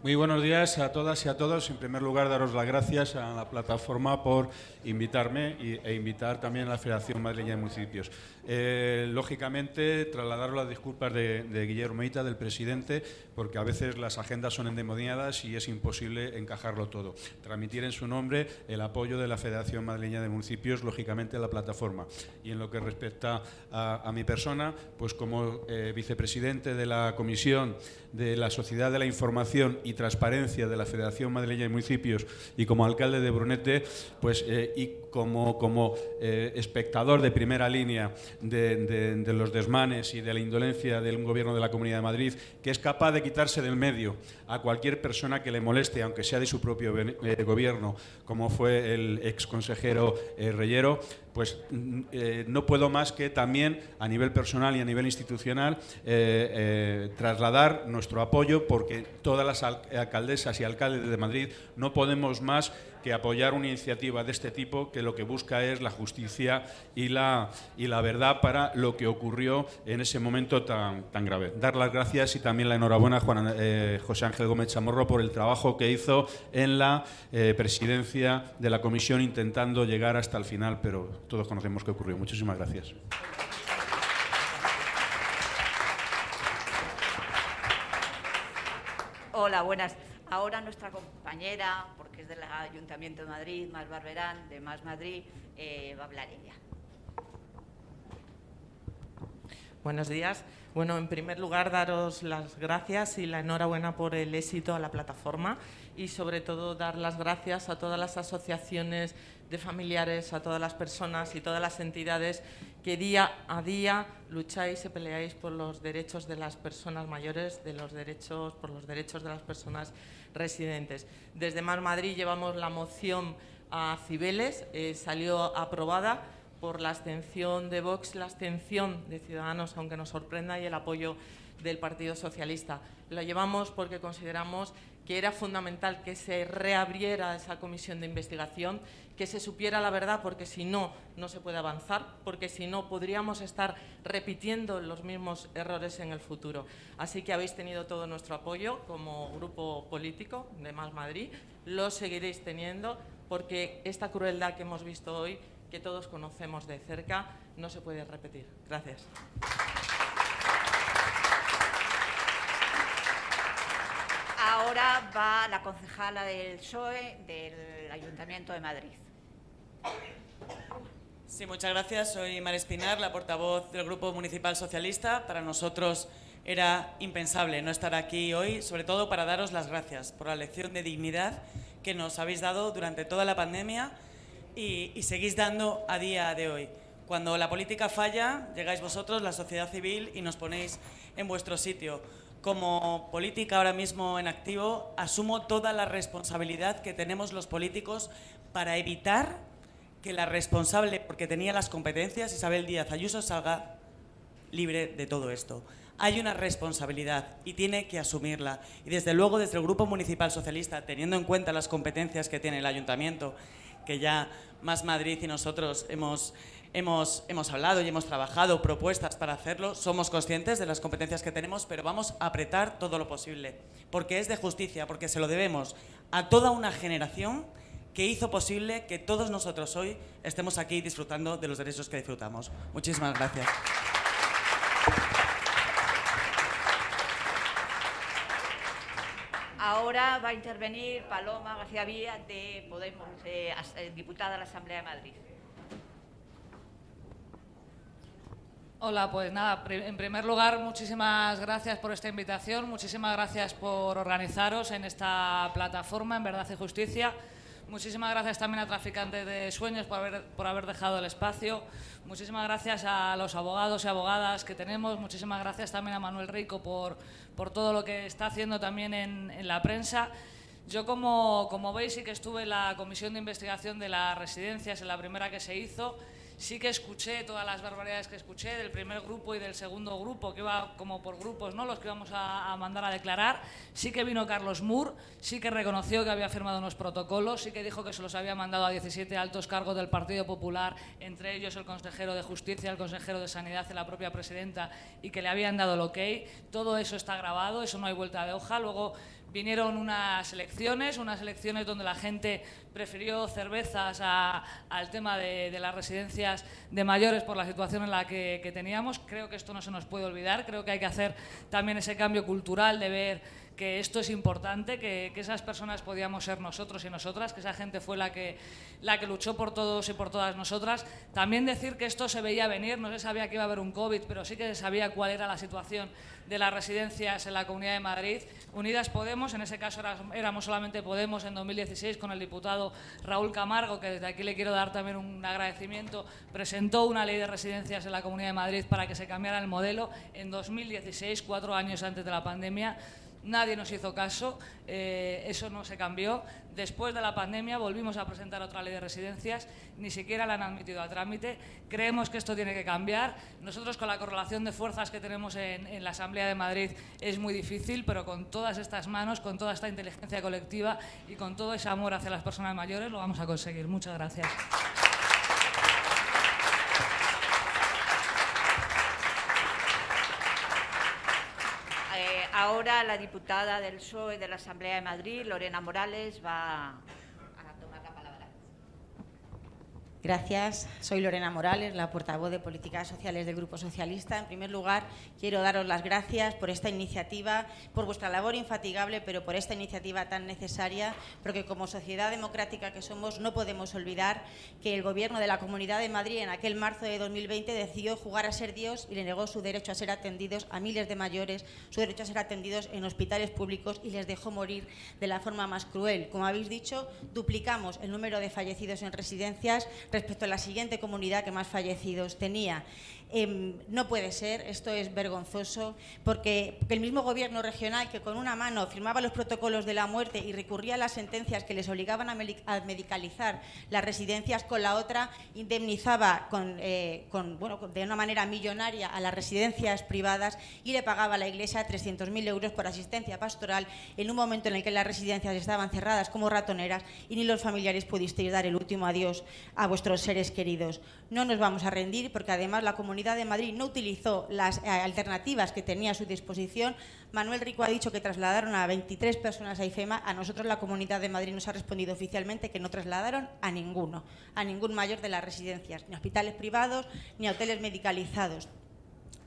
Speaker 26: Muy buenos días a todas y a todos. En primer lugar, daros las gracias a la plataforma por invitarme e invitar también a la Federación Madrileña de Municipios. Eh, lógicamente, trasladar las disculpas de, Guillermo Ita, del presidente, porque a veces las agendas son endemoniadas y es imposible encajarlo todo. Transmitir en su nombre el apoyo de la Federación Madrileña de Municipios, lógicamente, a la plataforma. Y en lo que respecta a, mi persona, pues como eh, vicepresidente de la Comisión de la Sociedad de la Información y Transparencia de la Federación Madrileña de Municipios y como alcalde de Brunete, pues eh, y como, como espectador de primera línea de, los desmanes y de la indolencia de un gobierno de la Comunidad de Madrid que es capaz de quitarse del medio a cualquier persona que le moleste, aunque sea de su propio eh, gobierno, como fue el ex consejero eh, Reyero, pues mm, eh, no puedo más que también a nivel personal y a nivel institucional trasladar nuestro apoyo porque todas las alcaldesas y alcaldes de Madrid no podemos más apoyar una iniciativa de este tipo que lo que busca es la justicia y la, y la verdad para lo que ocurrió en ese momento tan, tan grave. Dar las gracias y también la enhorabuena a Juan, eh, José Ángel Gómez Chamorro por el trabajo que hizo en la eh, presidencia de la comisión intentando llegar hasta el final, pero todos conocemos qué ocurrió. Muchísimas gracias.
Speaker 2: Hola, buenas. Ahora nuestra compañera, porque es del Ayuntamiento de Madrid, Más Barberán, de Más Madrid, eh, va a hablar ella.
Speaker 27: Buenos días. Bueno, en primer lugar, daros las gracias y la enhorabuena por el éxito a la plataforma y sobre todo dar las gracias a todas las asociaciones de familiares, a todas las personas y todas las entidades que día a día lucháis y peleáis por los derechos de las personas mayores, de los derechos, por los derechos de las personas residentes. Desde Mar Madrid llevamos la moción a Cibeles, eh, salió aprobada por la abstención de Vox, la abstención de Ciudadanos, aunque nos sorprenda, y el apoyo del Partido Socialista. Lo llevamos porque consideramos que era fundamental que se reabriera esa comisión de investigación, que se supiera la verdad, porque si no, no se puede avanzar, porque si no, podríamos estar repitiendo los mismos errores en el futuro. Así que habéis tenido todo nuestro apoyo como grupo político de Más Madrid, lo seguiréis teniendo, porque esta crueldad que hemos visto hoy, que todos conocemos de cerca, no se puede repetir. Gracias.
Speaker 2: Ahora va la concejala del PSOE del Ayuntamiento de Madrid.
Speaker 28: Sí, muchas gracias. Soy Mar Espinar, la portavoz del Grupo Municipal Socialista. Para nosotros era impensable no estar aquí hoy, sobre todo para daros las gracias por la lección de dignidad que nos habéis dado durante toda la pandemia y, y seguís dando a día de hoy. Cuando la política falla, llegáis vosotros, la sociedad civil, y nos ponéis en vuestro sitio como política ahora mismo en activo, asumo toda la responsabilidad que tenemos los políticos para evitar que la responsable, porque tenía las competencias, Isabel Díaz Ayuso, salga libre de todo esto. Hay una responsabilidad y tiene que asumirla. Y desde luego, desde el Grupo Municipal Socialista, teniendo en cuenta las competencias que tiene el Ayuntamiento, que ya Más Madrid y nosotros hemos Hemos, hemos hablado y hemos trabajado propuestas para hacerlo, somos conscientes de las competencias que tenemos, pero vamos a apretar todo lo posible, porque es de justicia, porque se lo debemos a toda una generación que hizo posible que todos nosotros hoy estemos aquí disfrutando de los derechos que disfrutamos. Muchísimas gracias.
Speaker 2: Ahora va a intervenir Paloma García Vía de Podemos, eh, diputada de la Asamblea de Madrid.
Speaker 29: Hola, pues nada, en primer lugar, muchísimas gracias por esta invitación, muchísimas gracias por organizaros en esta plataforma, en Verdad y Justicia. Muchísimas gracias también a Traficantes de Sueños por haber, por haber dejado el espacio. Muchísimas gracias a los abogados y abogadas que tenemos. Muchísimas gracias también a Manuel Rico por, por todo lo que está haciendo también en, en la prensa. Yo, como, como veis, sí que estuve en la comisión de investigación de las residencias, en la primera que se hizo sí que escuché todas las barbaridades que escuché del primer grupo y del segundo grupo, que iba como por grupos, ¿no? los que íbamos a, mandar a declarar. Sí que vino Carlos Moore, sí que reconoció que había firmado unos protocolos, sí que dijo que se los había mandado a 17 altos cargos del Partido Popular, entre ellos el consejero de Justicia, el consejero de Sanidad y la propia presidenta, y que le habían dado el ok. Todo eso está grabado, eso no hay vuelta de hoja. Luego Vinieron unas elecciones, unas elecciones donde la gente prefirió cervezas al tema de, las residencias de mayores por la situación en la que, teníamos. Creo que esto no se nos puede olvidar, creo que hay que hacer también ese cambio cultural de ver que esto es importante, que, esas personas podíamos ser nosotros y nosotras, que esa gente fue la que, la que luchó por todos y por todas nosotras. También decir que esto se veía venir, no se sabía que iba a haber un COVID, pero sí que se sabía cuál era la situación de las residencias en la Comunidad de Madrid. Unidas Podemos, en ese caso éramos solamente Podemos en 2016 con el diputado Raúl Camargo, que desde aquí le quiero dar también un agradecimiento, presentó una ley de residencias en la Comunidad de Madrid para que se cambiara el modelo en 2016, cuatro años antes de la pandemia nadie nos hizo caso, eh, eso no se cambió. Después de la pandemia volvimos a presentar otra ley de residencias, ni siquiera la han admitido a trámite. Creemos que esto tiene que cambiar. Nosotros con la correlación de fuerzas que tenemos en, en la Asamblea de Madrid es muy difícil, pero con todas estas manos, con toda esta inteligencia colectiva y con todo ese amor hacia las personas mayores lo vamos a conseguir. Muchas gracias.
Speaker 2: Ahora la diputada del PSOE de la Asamblea de Madrid, Lorena Morales, va
Speaker 30: Gracias. Soy Lorena Morales, la portavoz de Políticas Sociales del Grupo Socialista. En primer lugar, quiero daros las gracias por esta iniciativa, por vuestra labor infatigable, pero por esta iniciativa tan necesaria, porque como sociedad democrática que somos no podemos olvidar que el Gobierno de la Comunidad de Madrid en aquel marzo de 2020 decidió jugar a ser Dios y le negó su derecho a ser atendidos a miles de mayores, su derecho a ser atendidos en hospitales públicos y les dejó morir de la forma más cruel. Como habéis dicho, duplicamos el número de fallecidos en residencias respecto a la siguiente comunidad que más fallecidos tenía. Em, no puede ser, esto es vergonzoso, porque el mismo gobierno regional que con una mano firmaba los protocolos de la muerte y recurría a las sentencias que les obligaban a, medicalizar las residencias, con la otra indemnizaba con, eh, bueno, de una manera millonaria a las residencias privadas y le pagaba a la Iglesia 300.000 euros por asistencia pastoral en un momento en el que las residencias estaban cerradas como ratoneras y ni los familiares pudisteis dar el último adiós a vuestros seres queridos. No nos vamos a rendir porque además la comunidad de Madrid no utilizó las eh, alternativas que tenía a su disposición. Manuel Rico ha dicho que trasladaron a 23 personas a IFEMA. A nosotros la Comunidad de Madrid nos ha respondido oficialmente que no trasladaron a ninguno, a ningún mayor de las residencias, ni a hospitales privados, ni a hoteles medicalizados.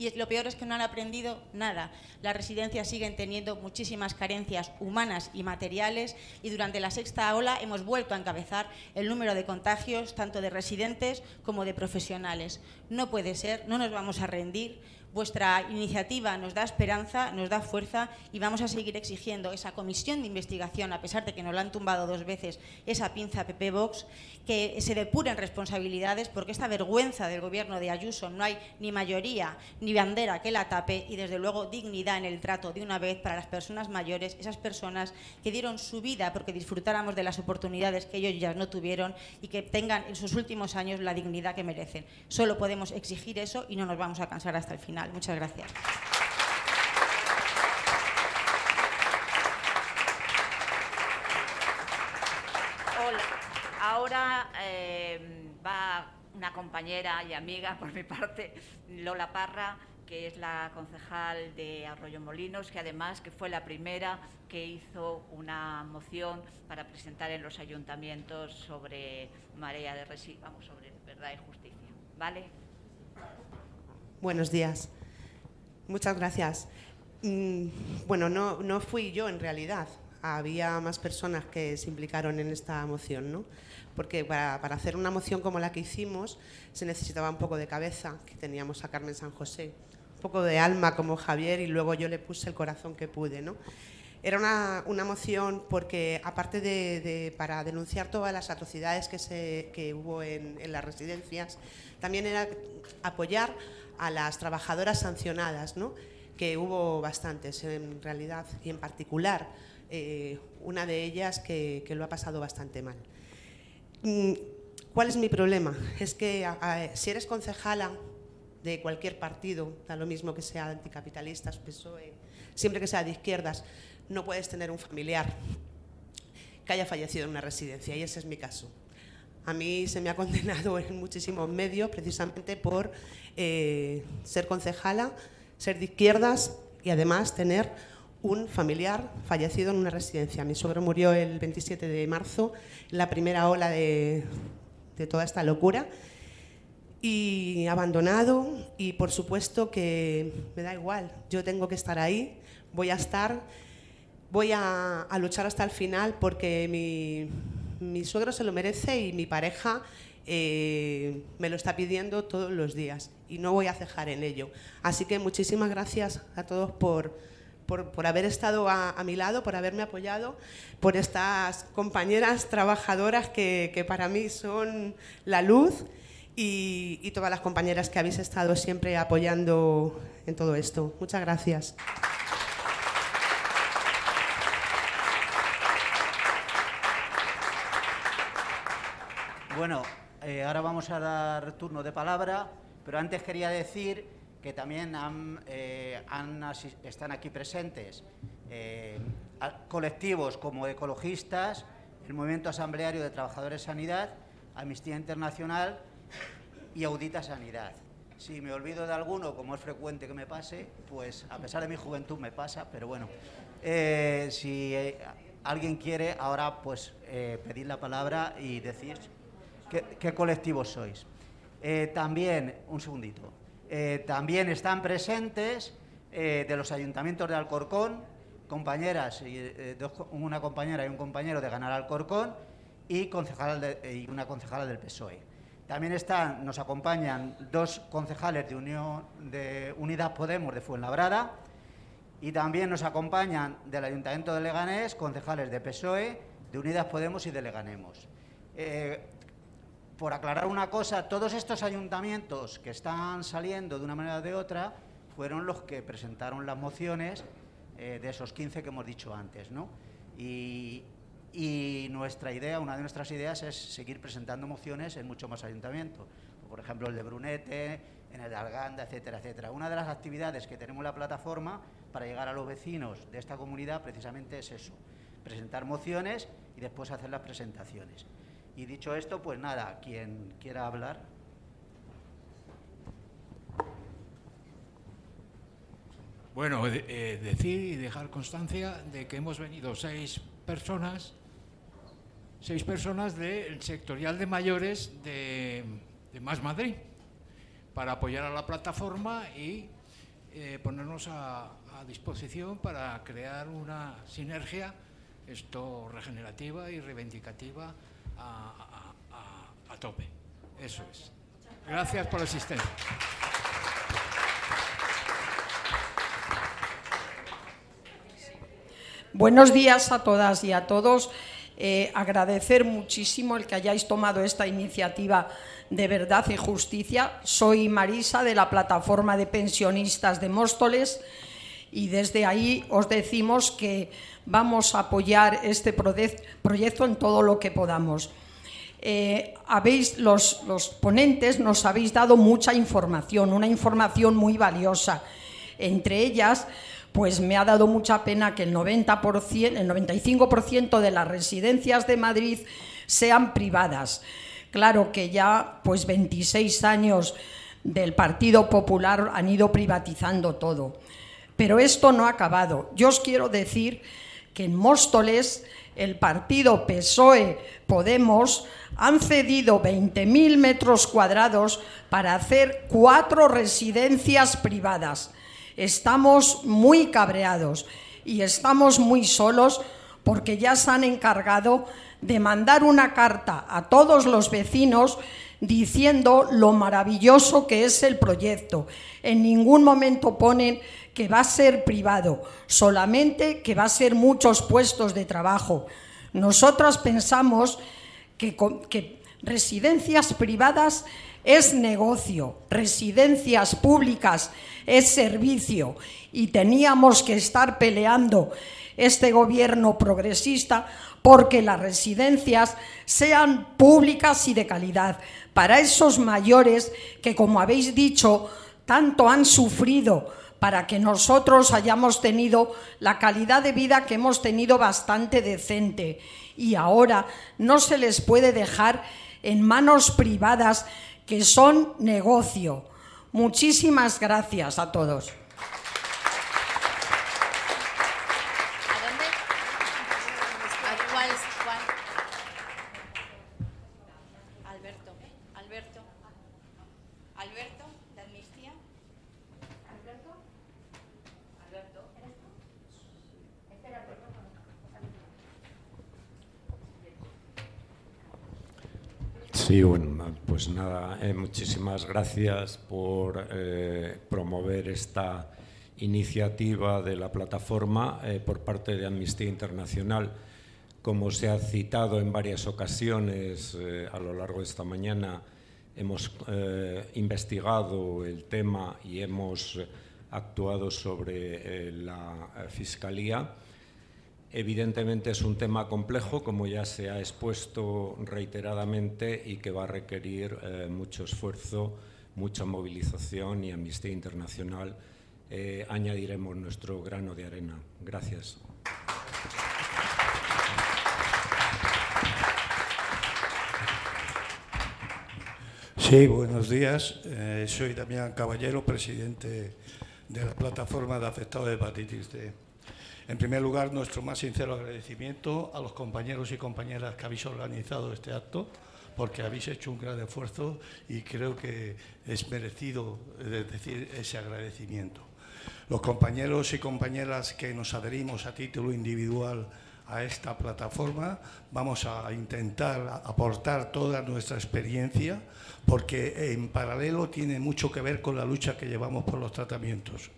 Speaker 30: Y lo peor es que no han aprendido nada. Las residencias siguen teniendo muchísimas carencias humanas y materiales y durante la sexta ola hemos vuelto a encabezar el número de contagios tanto de residentes como de profesionales. No puede ser, no nos vamos a rendir. Vuestra iniciativa nos da esperanza, nos da fuerza y vamos a seguir exigiendo esa comisión de investigación, a pesar de que nos la han tumbado dos veces, esa pinza PP Vox, que se depuren responsabilidades, porque esta vergüenza del gobierno de Ayuso no hay ni mayoría ni bandera que la tape y, desde luego, dignidad en el trato de una vez para las personas mayores, esas personas que dieron su vida porque disfrutáramos de las oportunidades que ellos ya no tuvieron y que tengan en sus últimos años la dignidad que merecen. Solo podemos exigir eso y no nos vamos a cansar hasta el final. Muchas gracias.
Speaker 2: Hola. Ahora eh, va una compañera y amiga por mi parte, Lola Parra, que es la concejal de Arroyo Molinos, que además que fue la primera que hizo una moción para presentar en los ayuntamientos sobre marea de residuos, vamos, sobre verdad y justicia. ¿Vale?
Speaker 31: Buenos días. Muchas gracias. Mm, bueno, no, no fui yo en realidad. Había más personas que se implicaron en esta moción, ¿no? Porque para, para, hacer una moción como la que hicimos se necesitaba un poco de cabeza, que teníamos a Carmen San José, un poco de alma como Javier y luego yo le puse el corazón que pude, ¿no? Era una, una moción porque, aparte de, de, para denunciar todas las atrocidades que, se, que hubo en, en las residencias, también era apoyar a las trabajadoras sancionadas, ¿no? que hubo bastantes en realidad, y en particular eh, una de ellas que, lo ha pasado bastante mal. Mm, ¿Cuál es mi problema? Es que si eres concejala de cualquier partido, da lo mismo que sea anticapitalistas, PSOE, siempre que sea de izquierdas, no puedes tener un familiar que haya fallecido en una residencia, y ese es mi caso. A mí se me ha condenado en muchísimos medios precisamente por eh, ser concejala, ser de izquierdas y además tener un familiar fallecido en una residencia. Mi suegro murió el 27 de marzo, la primera ola de, de toda esta locura y abandonado y por supuesto que me da igual, yo tengo que estar ahí, voy a estar, voy a, luchar hasta el final porque mi, suegro se lo merece y mi pareja eh, me lo está pidiendo todos los días y no voy a cejar en ello. Así que muchísimas gracias a todos por, por, haber estado a, mi lado, por haberme apoyado, por estas compañeras trabajadoras que, que para mí son la luz y, todas las compañeras que habéis estado siempre apoyando en todo esto. Muchas gracias.
Speaker 3: Bueno, eh, ahora vamos a dar turno de palabra, pero antes quería decir que también eh, están aquí presentes eh, colectivos como ecologistas, el Movimiento Asambleario de Trabajadores Sanidad, Amnistía Internacional y Audita Sanidad. Si me olvido de alguno, como es frecuente que me pase, pues a pesar de mi juventud me pasa, pero bueno, si alguien quiere ahora pues pedir la palabra y decir qué, colectivos sois. también, un segundito, también están presentes de los ayuntamientos de Alcorcón, compañeras, una compañera y un compañero de Ganar Alcorcón y, concejal y una concejala del PSOE. También están, nos acompañan dos concejales de, Unión, Unidad Podemos de Fuenlabrada y también nos acompañan del Ayuntamiento de Leganés concejales de PSOE, de Unidas Podemos y de Leganemos. Eh, por aclarar una cosa, todos estos ayuntamientos que están saliendo de una manera o de otra fueron los que presentaron las mociones eh, de esos 15 que hemos dicho antes. ¿no? Y, nuestra idea, una de nuestras ideas es seguir presentando mociones en muchos más ayuntamientos, por ejemplo el de Brunete, en el de Alganda, etcétera, etcétera. Una de las actividades que tenemos en la plataforma para llegar a los vecinos de esta comunidad precisamente es eso, presentar mociones y después hacer las presentaciones. Y dicho esto, pues nada, quien quiera hablar.
Speaker 32: Bueno, eh, decir y dejar constancia de que hemos venido seis personas seis personas del sectorial de mayores de, Más Madrid para apoyar a la plataforma y eh, ponernos a, disposición para crear una sinergia esto regenerativa y reivindicativa a, a tope. Eso es. Gracias por la asistencia.
Speaker 33: Buenos días a todas y a todos. Eh, agradecer muchísimo el que hayáis tomado esta iniciativa de verdad y justicia. Soy Marisa de la plataforma de pensionistas de Móstoles y desde ahí os decimos que vamos a apoyar este proyecto en todo lo que podamos. Eh, habéis, los, los ponentes nos habéis dado mucha información, una información muy valiosa. Entre ellas, pues me ha dado mucha pena que el 90%, el 95% de las residencias de Madrid sean privadas. Claro que ya pues 26 años del Partido Popular han ido privatizando todo. Pero esto no ha acabado. Yo os quiero decir que en Móstoles el partido PSOE Podemos han cedido 20.000 metros cuadrados para hacer cuatro residencias privadas estamos muy cabreados y estamos muy solos porque ya se han encargado de mandar una carta a todos los vecinos diciendo lo maravilloso que es el proyecto. En ningún momento ponen que va a ser privado, solamente que va a ser muchos puestos de trabajo. Nosotros pensamos que, que residencias privadas es negocio, residencias públicas es servicio y teníamos que estar peleando este gobierno progresista porque las residencias sean públicas y de calidad para esos mayores que, como habéis dicho, tanto han sufrido para que nosotros hayamos tenido la calidad de vida que hemos tenido bastante decente. Y ahora no se les puede dejar en manos privadas que son negocio. Muchísimas gracias a todos.
Speaker 34: Sí, bueno, pues nada, eh, muchísimas gracias por eh, promover esta iniciativa de la plataforma eh, por parte de Amnistía Internacional. Como se ha citado en varias ocasiones a lo largo de esta mañana, hemos investigado el tema y hemos actuado sobre la Fiscalía Evidentemente es un tema complejo, como ya se ha expuesto reiteradamente, y que va a requerir eh, mucho esfuerzo, mucha movilización y Amnistía Internacional. Eh, añadiremos nuestro grano de arena. Gracias.
Speaker 35: Sí, buenos días. Eh, soy Damián Caballero, presidente de la plataforma de afectados de hepatitis C. En primer lugar, nuestro más sincero agradecimiento a los compañeros y compañeras que habéis organizado este acto, porque habéis hecho un gran esfuerzo y creo que es merecido decir ese agradecimiento. Los compañeros y compañeras que nos adherimos a título individual a esta plataforma, vamos a intentar aportar toda nuestra experiencia, porque en paralelo tiene mucho que ver con la lucha que llevamos por los tratamientos.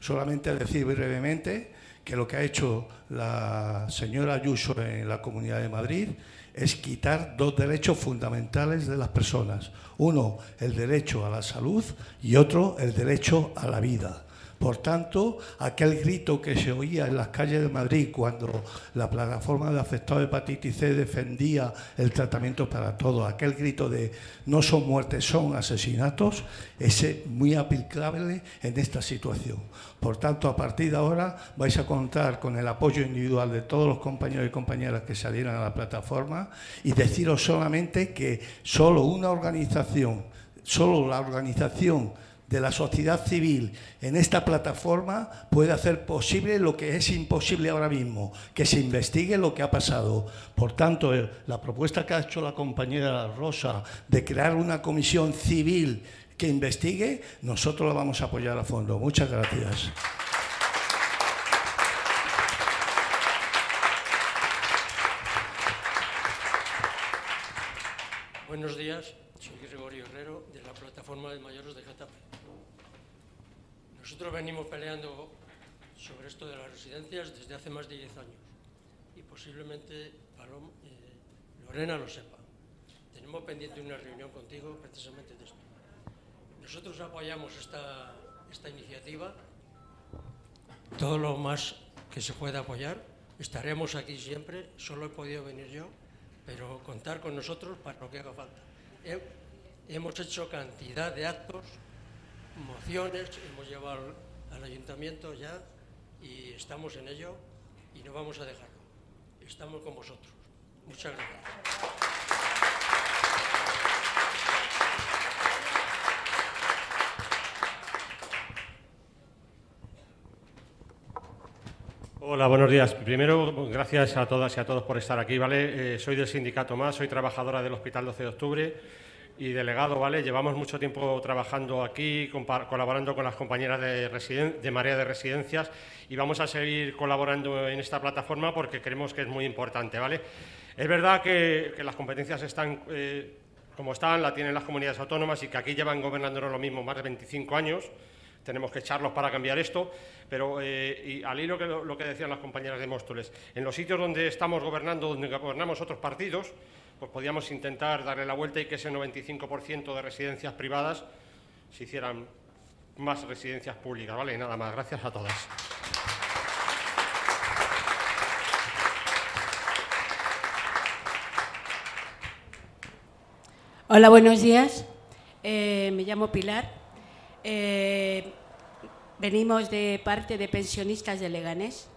Speaker 35: Solamente decir brevemente que lo que ha hecho la señora Ayuso en la Comunidad de Madrid es quitar dos derechos fundamentales de las personas. Uno, el derecho a la salud y otro, el derecho a la vida. Por tanto, aquel grito que se oía en las calles de Madrid cuando la plataforma de afectados de hepatitis C defendía el tratamiento para todos, aquel grito de no son muertes, son asesinatos, es muy aplicable en esta situación. Por tanto, a partir de ahora vais a contar con el apoyo individual de todos los compañeros y compañeras que se adhieran a la plataforma y deciros solamente que solo una organización, solo la organización de la sociedad civil en esta plataforma puede hacer posible lo que es imposible ahora mismo, que se investigue lo que ha pasado. Por tanto, la propuesta que ha hecho la compañera Rosa de crear una comisión civil que investigue, nosotros la vamos a apoyar a fondo. Muchas gracias.
Speaker 36: Buenos días, soy Gregorio Herrero de la plataforma de mayores de. Nosotros venimos peleando sobre esto de las residencias desde hace más de 10 años y posiblemente eh, Lorena lo sepa. Tenemos pendiente una reunión contigo precisamente de esto. Nosotros apoyamos esta, esta iniciativa, todo lo más que se pueda apoyar. Estaremos aquí siempre, solo he podido venir yo, pero contar con nosotros para lo que haga falta. hemos hecho cantidad de actos mociones, hemos llevado al ayuntamiento ya y estamos en ello y no vamos a dejarlo. Estamos con vosotros. Muchas gracias.
Speaker 37: Hola, buenos días. Primero, gracias a todas y a todos por estar aquí, ¿vale? Eh, soy del sindicato MAS, soy trabajadora del Hospital 12 de Octubre y delegado, ¿vale? Llevamos mucho tiempo trabajando aquí, colaborando con las compañeras de, de Marea de Residencias y vamos a seguir colaborando en esta plataforma porque creemos que es muy importante, ¿vale? Es verdad que, las competencias están eh, como están, la tienen las comunidades autónomas y que aquí llevan gobernando lo mismo más de 25 años. Tenemos que echarlos para cambiar esto, pero eh, y al hilo que lo, que decían las compañeras de Móstoles, en los sitios donde estamos gobernando, donde gobernamos otros partidos, pues podíamos intentar darle la vuelta y que ese 95% de residencias privadas se hicieran más residencias públicas, ¿vale? nada más, gracias a todas.
Speaker 38: Hola, buenos días. Eh, me llamo Pilar. Eh, venimos de parte de pensionistas de Leganés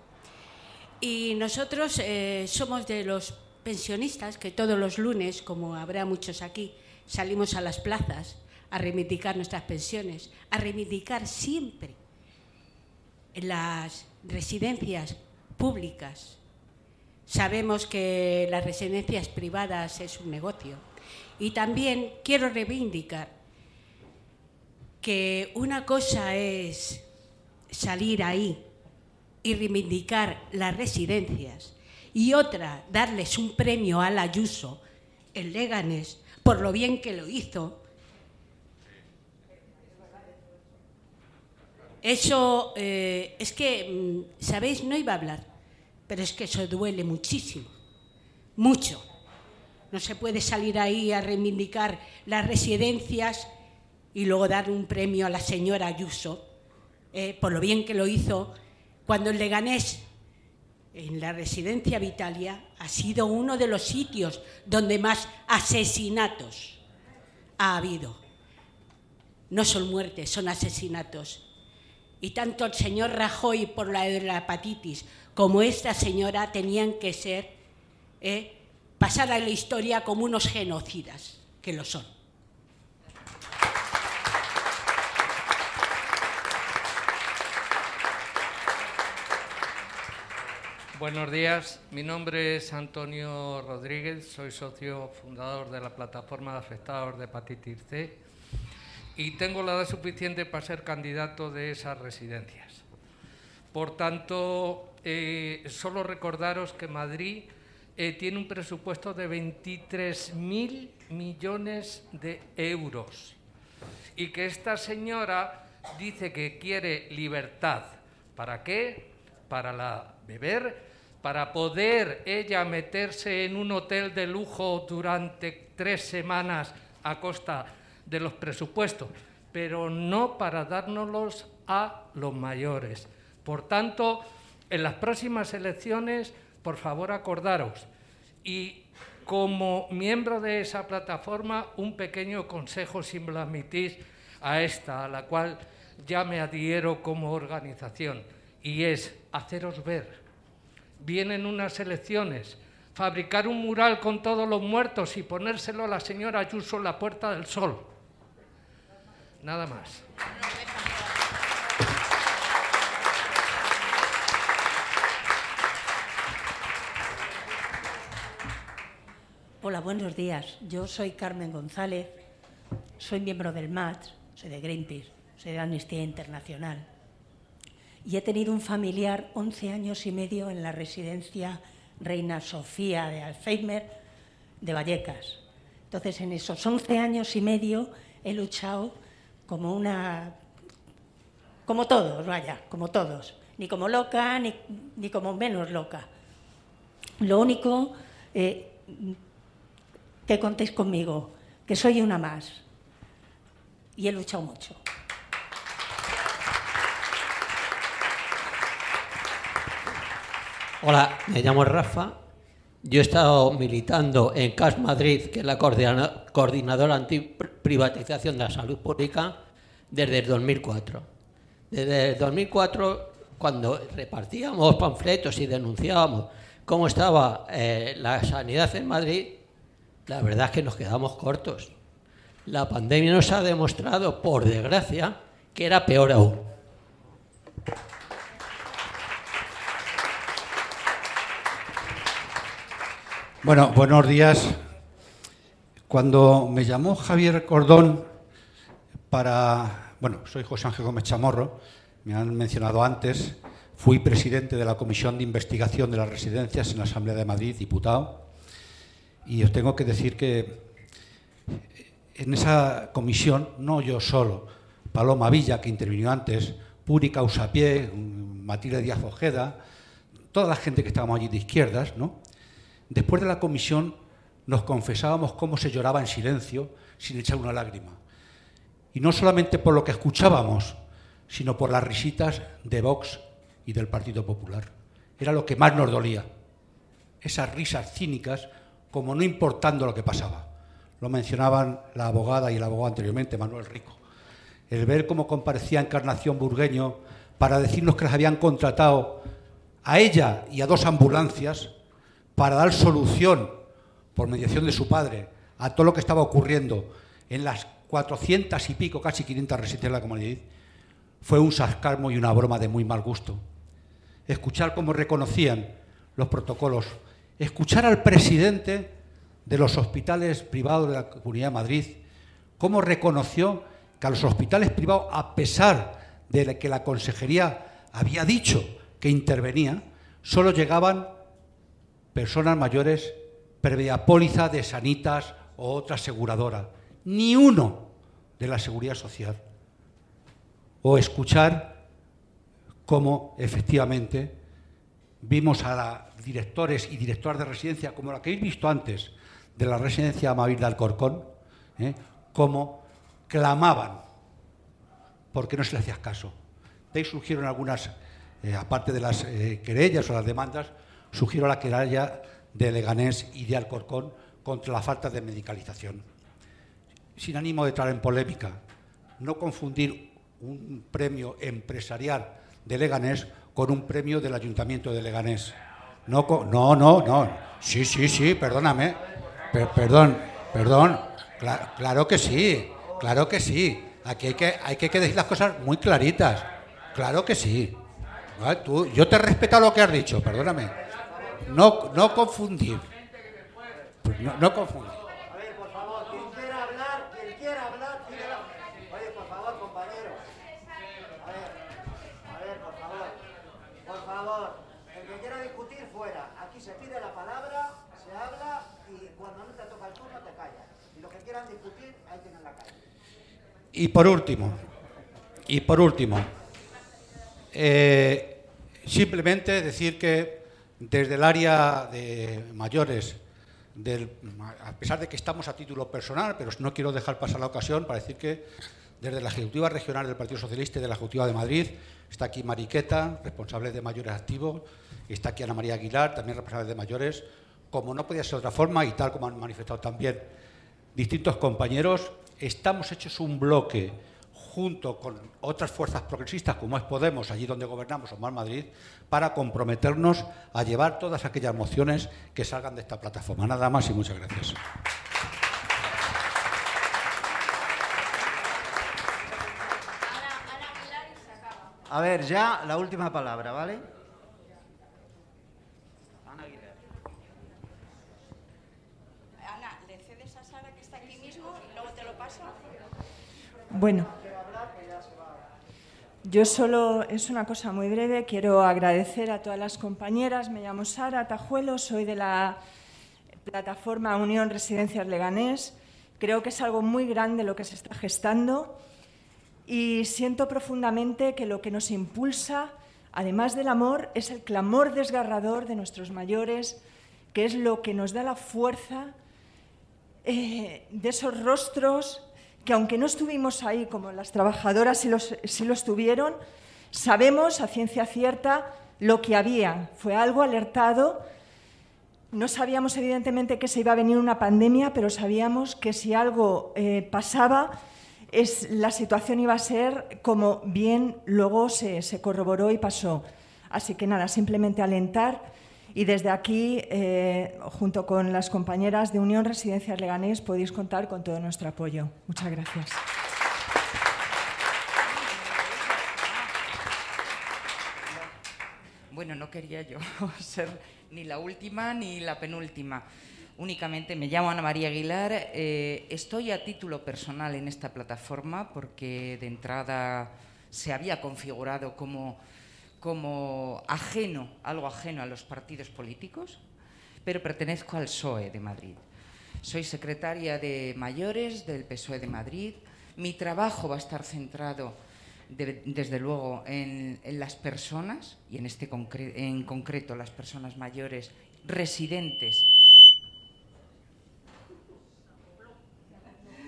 Speaker 38: y nosotros eh, somos de los pensionistas que todos los lunes, como habrá muchos aquí, salimos a las plazas a reivindicar nuestras pensiones, a reivindicar siempre las residencias públicas. Sabemos que las residencias privadas es un negocio. Y también quiero reivindicar que una cosa es salir ahí y reivindicar las residencias y otra, darles un premio al Ayuso en Leganés por lo bien que lo hizo. Eso eh, es que, mm, ¿sabéis? No iba a hablar, pero es que eso duele muchísimo, mucho. No se puede salir ahí a reivindicar las residencias y luego dar un premio a la señora Ayuso eh, por lo bien que lo hizo cuando el Leganés en la residencia Vitalia ha sido uno de los sitios donde más asesinatos ha habido. No son muertes, son asesinatos. Y tanto el señor Rajoy por la hepatitis como esta señora tenían que ser, eh, pasar a la historia como unos genocidas, que lo son.
Speaker 39: Buenos días, mi nombre es Antonio Rodríguez, soy socio fundador de la plataforma de afectados de hepatitis C y tengo la edad suficiente para ser candidato de esas residencias. Por tanto, eh, solo recordaros que Madrid eh, tiene un presupuesto de 23.000 millones de euros y que esta señora dice que quiere libertad. ¿Para qué? Para la beber para poder ella meterse en un hotel de lujo durante tres semanas a costa de los presupuestos, pero no para dárnoslos a los mayores. Por tanto, en las próximas elecciones, por favor, acordaros. Y como miembro de esa plataforma, un pequeño consejo, si me lo a esta, a la cual ya me adhiero como organización, y es haceros ver vienen unas elecciones, fabricar un mural con todos los muertos y ponérselo a la señora Ayuso en la Puerta del Sol. Nada más.
Speaker 40: Hola, buenos días. Yo soy Carmen González, soy miembro del MAT, soy de Greenpeace, soy de Amnistía Internacional y he tenido un familiar 11 años y medio en la residencia Reina Sofía de Alzheimer de Vallecas. Entonces, en esos 11 años y medio he luchado como una... como todos, vaya, como todos. Ni como loca, ni, ni como menos loca. Lo único eh, que contéis conmigo, que soy una más. Y he luchado mucho.
Speaker 41: Hola, me llamo Rafa. Yo he estado militando en CAS Madrid, que es la coordinadora antiprivatización de la salud pública, desde el 2004. Desde el 2004, cuando repartíamos panfletos y denunciábamos cómo estaba eh, la sanidad en Madrid, la verdad es que nos quedamos cortos. La pandemia nos ha demostrado, por desgracia, que era peor aún.
Speaker 42: Bueno, buenos días. Cuando me llamó Javier Cordón para... Bueno, soy José Ángel Gómez Chamorro, me han mencionado antes, fui presidente de la Comisión de Investigación de las Residencias en la Asamblea de Madrid, diputado, y os tengo que decir que en esa comisión, no yo solo, Paloma Villa, que intervino antes, Puri Causapié, Matilde Díaz Ojeda, toda la gente que estábamos allí de izquierdas, ¿no? Después de la comisión nos confesábamos cómo se lloraba en silencio, sin echar una lágrima. Y no solamente por lo que escuchábamos, sino por las risitas de Vox y del Partido Popular. Era lo que más nos dolía. Esas risas cínicas, como no importando lo que pasaba. Lo mencionaban la abogada y el abogado anteriormente, Manuel Rico. El ver cómo comparecía Encarnación Burgueño para decirnos que las habían contratado a ella y a dos ambulancias para dar solución, por mediación de su padre, a todo lo que estaba ocurriendo en las 400 y pico, casi 500 residencias de la Comunidad, fue un sarcasmo y una broma de muy mal gusto. Escuchar cómo reconocían los protocolos, escuchar al presidente de los hospitales privados de la Comunidad de Madrid, cómo reconoció que a los hospitales privados, a pesar de que la consejería había dicho que intervenía, solo llegaban personas mayores previa póliza de sanitas o otra aseguradora, ni uno de la seguridad social. O escuchar cómo efectivamente vimos a directores y directoras de residencia, como la que habéis visto antes, de la residencia Amavir de Alcorcón, ¿eh? cómo clamaban porque no se les hacía caso. De ahí surgieron algunas, eh, aparte de las eh, querellas o las demandas, surgieron la querella de Leganés y de Alcorcón contra la falta de medicalización. Sin ánimo de entrar en polémica, no confundir un premio empresarial de Leganés con un premio del Ayuntamiento de Leganés. No, no, no, no. Sí, sí, sí, perdóname. perdón, perdón. claro que sí, claro que sí. Aquí hay que, hay que decir las cosas muy claritas. Claro que sí. Tú, yo te respeto lo que has dicho, perdóname. No, no confundir. No, no confundir.
Speaker 3: A ver, por favor, quien quiera hablar, quien quiera hablar, Oye, por favor, compañero. A ver, a ver, por favor. Por favor, el que quiera discutir, fuera. Aquí se pide la palabra, se habla y cuando no te toca el turno te callas. Y los que quieran discutir, ahí tienen la calle.
Speaker 42: Y por último, y por último, eh, simplemente decir que desde el área de mayores, a pesar de que estamos a título personal, pero no quiero dejar pasar la ocasión para decir que desde la Ejecutiva Regional del Partido Socialista y de la Ejecutiva de Madrid, está aquí Mariqueta, responsable de mayores activos, está aquí Ana María Aguilar, también responsable de mayores, como no podía ser de otra forma y tal como han manifestado también distintos compañeros, estamos hechos un bloque junto con otras fuerzas progresistas como es Podemos, allí donde gobernamos, o más Madrid, para comprometernos a llevar todas aquellas mociones que salgan de esta plataforma. Nada más y muchas gracias.
Speaker 3: A ver, ya la última palabra, ¿vale?
Speaker 43: Ana, ¿le cedes a Sara que está aquí mismo y luego te lo paso?
Speaker 44: Bueno. Yo solo, es una cosa muy breve, quiero agradecer a todas las compañeras. Me llamo Sara Tajuelo, soy de la plataforma Unión Residencias Leganés. Creo que es algo muy grande lo que se está gestando y siento profundamente que lo que nos impulsa, además del amor, es el clamor desgarrador de nuestros mayores, que es lo que nos da la fuerza eh, de esos rostros que aunque no estuvimos ahí como las trabajadoras sí, los, lo estuvieron, sabemos a ciencia cierta lo que había. Fue algo alertado. No sabíamos evidentemente que se iba a venir una pandemia, pero sabíamos que si algo eh, pasaba, es, la situación iba a ser como bien luego se, se corroboró y pasó. Así que nada, simplemente alentar y desde aquí, eh, junto con las compañeras de Unión Residencias Leganés, podéis contar con todo nuestro apoyo. Muchas gracias.
Speaker 45: Bueno, no quería yo ser ni la última ni la penúltima. Únicamente me llamo Ana María Aguilar. Eh, estoy a título personal en esta plataforma porque de entrada se había configurado como como ajeno, algo ajeno a los partidos políticos, pero pertenezco al PSOE de Madrid. Soy secretaria de mayores del PSOE de Madrid. Mi trabajo va a estar centrado, desde luego, en, las personas, y en, este en concreto las personas mayores residentes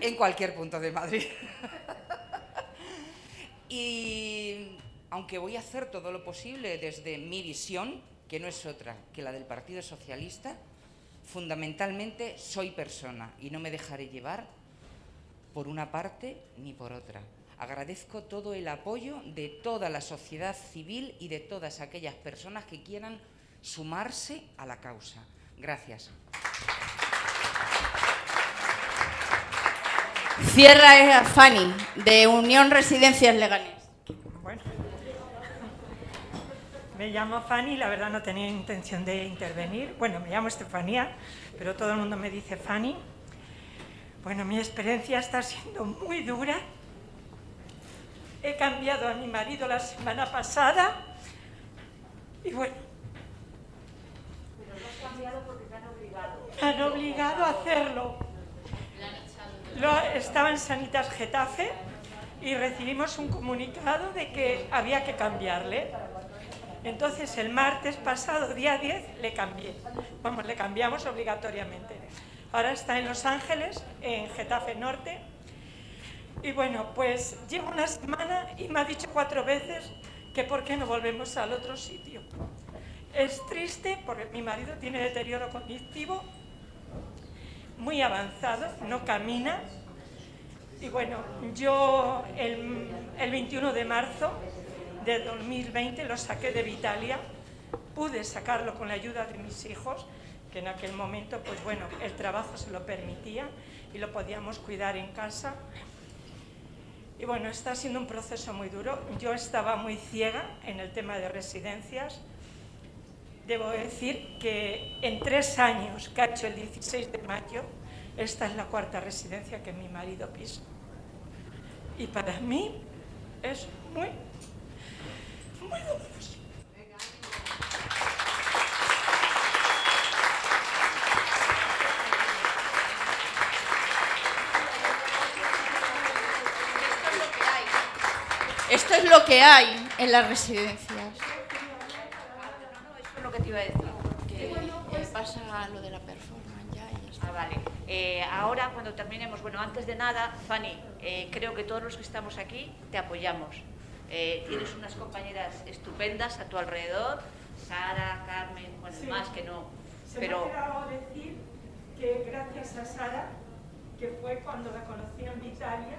Speaker 45: en cualquier punto de Madrid. y aunque voy a hacer todo lo posible desde mi visión, que no es otra que la del Partido Socialista, fundamentalmente soy persona y no me dejaré llevar por una parte ni por otra. Agradezco todo el apoyo de toda la sociedad civil y de todas aquellas personas que quieran sumarse a la causa. Gracias.
Speaker 43: Cierra Fanny, de Unión Residencias Legales.
Speaker 46: Me llamo Fanny, la verdad no tenía intención de intervenir. Bueno, me llamo Estefanía, pero todo el mundo me dice Fanny. Bueno, mi experiencia está siendo muy dura. He cambiado a mi marido la semana pasada y bueno.
Speaker 44: Pero lo has cambiado porque te han obligado.
Speaker 46: Me han obligado a hacerlo. lo- estaba en Sanitas Getafe y recibimos un comunicado de que había que cambiarle. Entonces el martes pasado, día 10, le cambié. Vamos, le cambiamos obligatoriamente. Ahora está en Los Ángeles, en Getafe Norte. Y bueno, pues llevo una semana y me ha dicho cuatro veces que por qué no volvemos al otro sitio. Es triste porque mi marido tiene deterioro cognitivo muy avanzado, no camina. Y bueno, yo el, el 21 de marzo de 2020 lo saqué de Vitalia, pude sacarlo con la ayuda de mis hijos, que en aquel momento, pues bueno, el trabajo se lo permitía y lo podíamos cuidar en casa. Y bueno, está siendo un proceso muy duro. Yo estaba muy ciega en el tema de residencias. Debo decir que en tres años hecho el 16 de mayo, esta es la cuarta residencia que mi marido pisa. Y para mí es muy.
Speaker 2: Esto es lo que hay en las residencias.
Speaker 43: Eso es lo que te iba a decir. Que eh, pasa lo de la performance ya y ya está.
Speaker 2: Ah, vale. Eh, ahora, cuando terminemos, bueno, antes de nada, Fanny, eh, creo que todos los que estamos aquí te apoyamos. Eh, tienes unas compañeras estupendas a tu alrededor, Sara, Carmen, bueno,
Speaker 46: Sí.
Speaker 2: más que no,
Speaker 46: Se
Speaker 2: pero
Speaker 46: me ha decir que gracias a Sara, que fue cuando la conocí en Vitalia,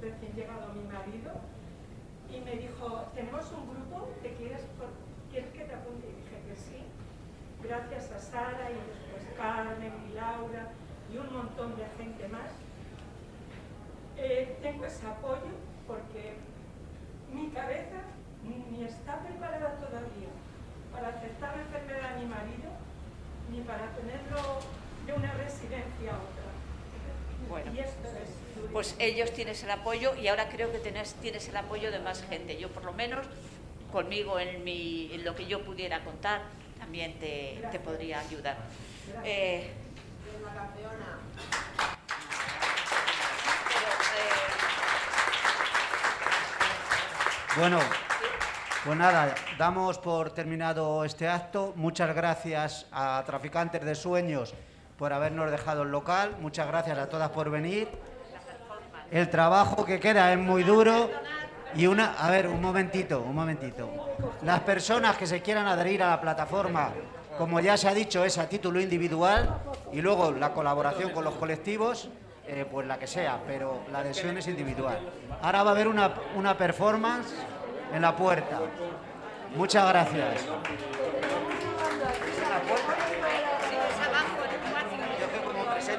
Speaker 46: recién llegado mi marido, y me dijo, tenemos un grupo, ¿te quieres, ¿quieres que te apunte? Y dije que sí. Gracias a Sara y después Carmen y Laura y un montón de gente más, eh, tengo ese apoyo porque mi cabeza ni está preparada todavía para aceptar la enfermedad de mi marido ni para tenerlo de una residencia a otra.
Speaker 2: Bueno. Pues ellos tienes el apoyo y ahora creo que tienes, tienes el apoyo de más gente. Yo por lo menos conmigo en, mi, en lo que yo pudiera contar también te, te podría ayudar. Eh,
Speaker 3: Bueno, pues nada, damos por terminado este acto. Muchas gracias a Traficantes de Sueños por habernos dejado el local. Muchas gracias a todas por venir. El trabajo que queda es muy duro. Y una, a ver, un momentito, un momentito. Las personas que se quieran adherir a la plataforma, como ya se ha dicho, es a título individual y luego la colaboración con los colectivos, eh, pues la que sea, pero la adhesión es individual. Ahora va a haber una, una performance en la puerta. Muchas gracias.